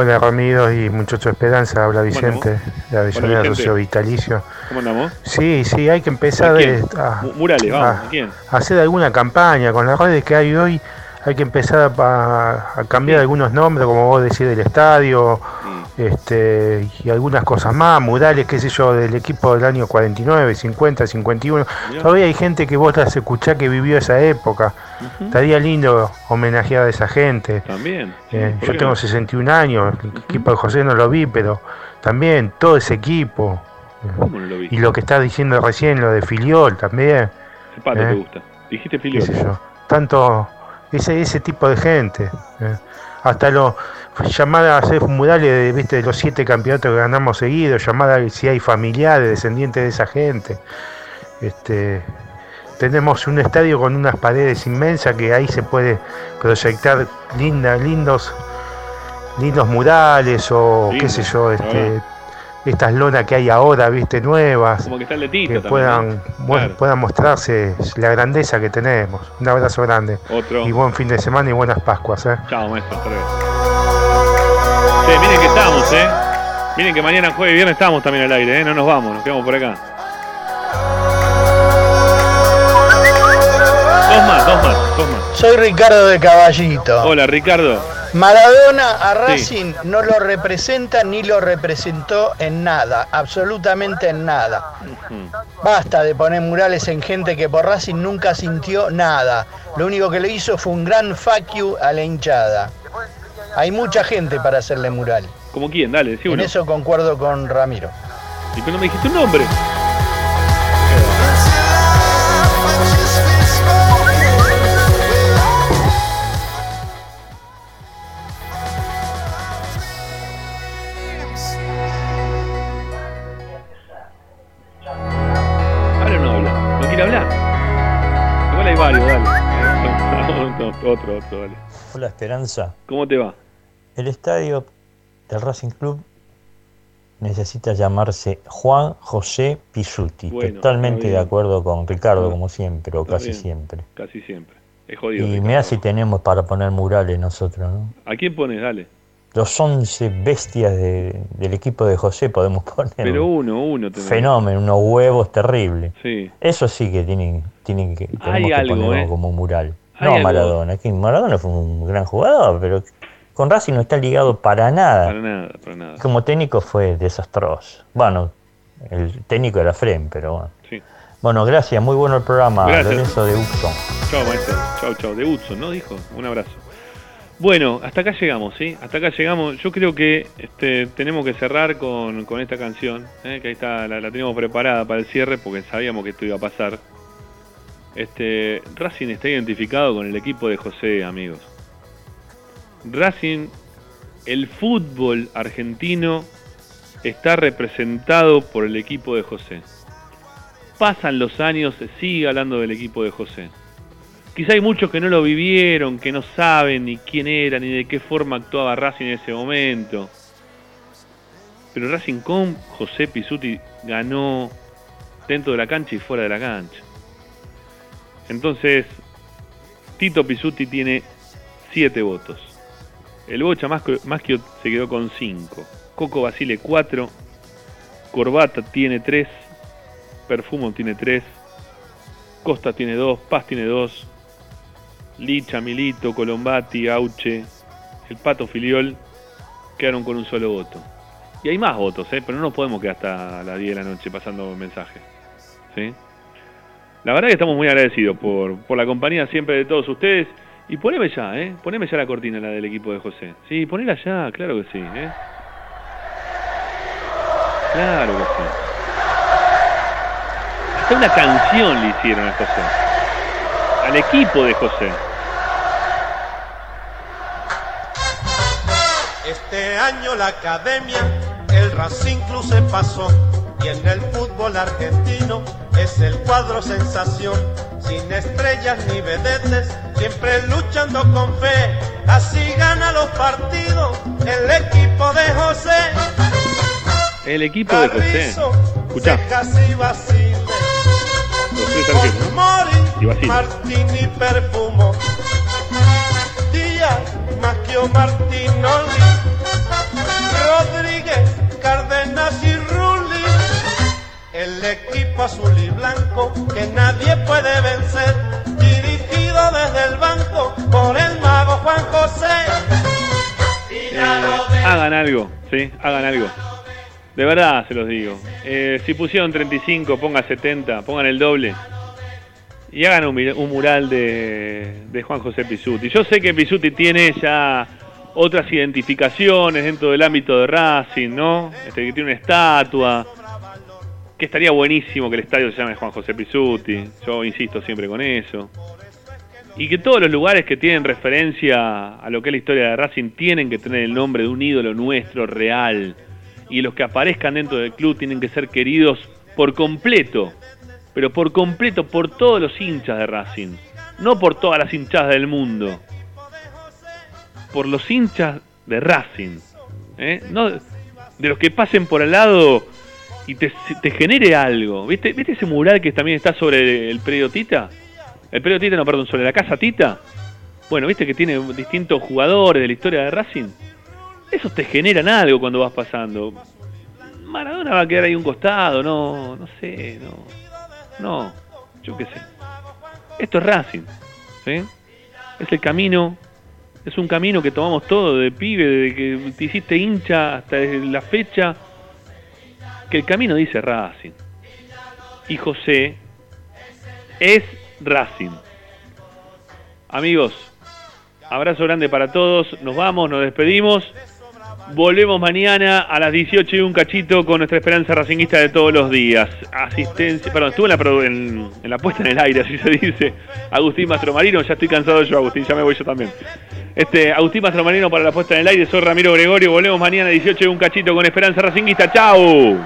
Hola Ramiro y muchacho Esperanza, habla Vicente de Avellaneda Socio Vitalicio. ¿Cómo andamos? Sí, sí, hay que empezar a hacer alguna campaña con las redes que hay hoy. Hay que empezar a, cambiar algunos nombres, como vos decís, del estadio, este, y algunas cosas más, murales, qué sé yo, del equipo del año 49, 50, 51. Todavía hay gente que vos las escuchás que vivió esa época. Estaría lindo homenajear a esa gente. También. Eh, yo tengo 61 años, el equipo de José no lo vi, pero también todo ese equipo. ¿Cómo no lo vi? Y lo que está diciendo recién, lo de Filiol también. ¿Qué pato te Eh. gusta? Dijiste Filiol. Tanto, ese, ese tipo de gente. eh. Hasta lo llamar a hacer murales de, ¿viste, de los siete campeonatos que ganamos seguidos, llamar a si hay familiares, descendientes de esa gente. Este, tenemos un estadio con unas paredes inmensas que ahí se puede proyectar linda, lindos, lindos murales o qué sé yo, este, estas lonas que hay ahora, viste, nuevas Como que está el de Tito que también, puedan, ¿no? mu- Claro. puedan mostrarse la grandeza que tenemos. Un abrazo grande. Otro. Y buen fin de semana y buenas Pascuas. ¿eh? Chao, maestro. Hasta luego. Che, miren que estamos, ¿eh? Miren que mañana, jueves y viernes estamos también al aire, ¿eh? No nos vamos, nos quedamos por acá. Dos más, dos más, dos más. Soy Ricardo de Caballito. Hola, Ricardo. Maradona a Sí. Racing no lo representa ni lo representó en nada, absolutamente en nada. Basta de poner murales en gente que por Racing nunca sintió nada. Lo único que le hizo fue un gran fuck you a la hinchada. Hay mucha gente para hacerle mural. ¿Como quién? Dale, decí En eso concuerdo con Ramiro. Y tú no me dijiste un nombre. Otro, otro, dale. Hola Esperanza. ¿Cómo te va? El estadio del Racing Club necesita llamarse Juan José Pisuti. Bueno, Totalmente de acuerdo con Ricardo, como siempre, o casi bien. siempre. Casi siempre. Es jodido. Y Ricardo. mira si tenemos para poner murales nosotros, ¿no? ¿A quién pones? Dale. Los 11 bestias de- del equipo de José podemos poner. Pero un uno, uno. fenómeno, unos huevos terribles. Sí. Eso sí que tienen, tienen que, tenemos Hay que algo, ponerlo ¿eh? como mural. No algo. Maradona, que Maradona fue un gran jugador, pero con Racing no está ligado para nada. Para nada, para nada. Como técnico fue desastroso. Bueno, el técnico era Fren, pero bueno. Sí. Bueno, gracias, muy bueno el programa, Gracias. Lorenzo de Uxon. Chao, maestro. Chao, chao. De Hudson, ¿no? Dijo. Un abrazo. Bueno, hasta acá llegamos, ¿sí? Hasta acá llegamos. Yo creo que este, tenemos que cerrar con, con esta canción, ¿eh? que ahí está, la, la teníamos preparada para el cierre porque sabíamos que esto iba a pasar. Este, Racing está identificado con el equipo de José, amigos. Racing, el fútbol argentino está representado por el equipo de José. Pasan los años, se sigue hablando del equipo de José. Quizá hay muchos que no lo vivieron, que no saben ni quién era, ni de qué forma actuaba Racing en ese momento. Pero Racing con José Pisuti ganó dentro de la cancha y fuera de la cancha. Entonces, Tito Pisuti tiene 7 votos. El Bocha Maschio se quedó con 5. Coco Basile 4. Corbata tiene 3. Perfumo tiene 3. Costa tiene 2. Paz tiene 2. Licha, Milito, Colombati, Auche, el Pato Filiol quedaron con un solo voto. Y hay más votos, ¿eh? pero no nos podemos quedar hasta las 10 de la noche pasando mensajes. ¿sí? La verdad que estamos muy agradecidos por, por la compañía siempre de todos ustedes. Y poneme ya, ¿eh? Poneme ya la cortina, la del equipo de José. Sí, ponela ya, claro que sí, ¿eh? Claro que sí. Hasta una canción le hicieron a José. Al equipo de José. Este año la academia, el Racing Club se pasó y en el fútbol argentino es el cuadro sensación, sin estrellas ni vedetes, siempre luchando con fe, así gana los partidos el equipo de José. El equipo de José. Escucha. José Martín y Perfumo. Díaz, Maquio Martinoli, Rodríguez, Cárdenas y Rubio. Maquio Martinoli, azul y blanco que nadie puede vencer, dirigido desde el banco por el mago Juan José. Hagan algo, sí, hagan algo. De verdad se los digo. Eh, si pusieron 35, pongan 70, pongan el doble. Y hagan un, mural de, de Juan José Pisuti. Yo sé que Pisuti tiene ya otras identificaciones dentro del ámbito de Racing, ¿no? Este, que tiene una estatua, que estaría buenísimo que el estadio se llame Juan José Pisuti, yo insisto siempre con eso. Y que todos los lugares que tienen referencia a lo que es la historia de Racing tienen que tener el nombre de un ídolo nuestro real. Y los que aparezcan dentro del club tienen que ser queridos por completo, pero por completo por todos los hinchas de Racing, no por todas las hinchadas del mundo por los hinchas de Racing. ¿eh? No de los que pasen por al lado y te, genere algo. ¿Viste, ¿Viste ese mural que también está sobre el predio Tita? El predio Tita, no, perdón, sobre la casa Tita. Bueno, ¿viste que tiene distintos jugadores de la historia de Racing? Esos te generan algo cuando vas pasando. Maradona va a quedar ahí un costado, no, no sé, no. No, yo qué sé. Esto es Racing, ¿sí? Es el camino es un camino que tomamos todo de pibe, desde que te hiciste hincha hasta la fecha, que el camino dice Racing. Y José es Racing. Amigos, abrazo grande para todos, nos vamos, nos despedimos. Volvemos mañana a las 18 y un cachito con nuestra esperanza racinguista de todos los días. Asistencia, perdón, estuve en la, puesta en el aire, así se dice. Agustín Mastromarino, ya estoy cansado yo, Agustín, ya me voy yo también. Este, Agustín Mastromarino para la puesta en el aire, soy Ramiro Gregorio, volvemos mañana a 18 y un cachito con esperanza racinguista. ¡Chao!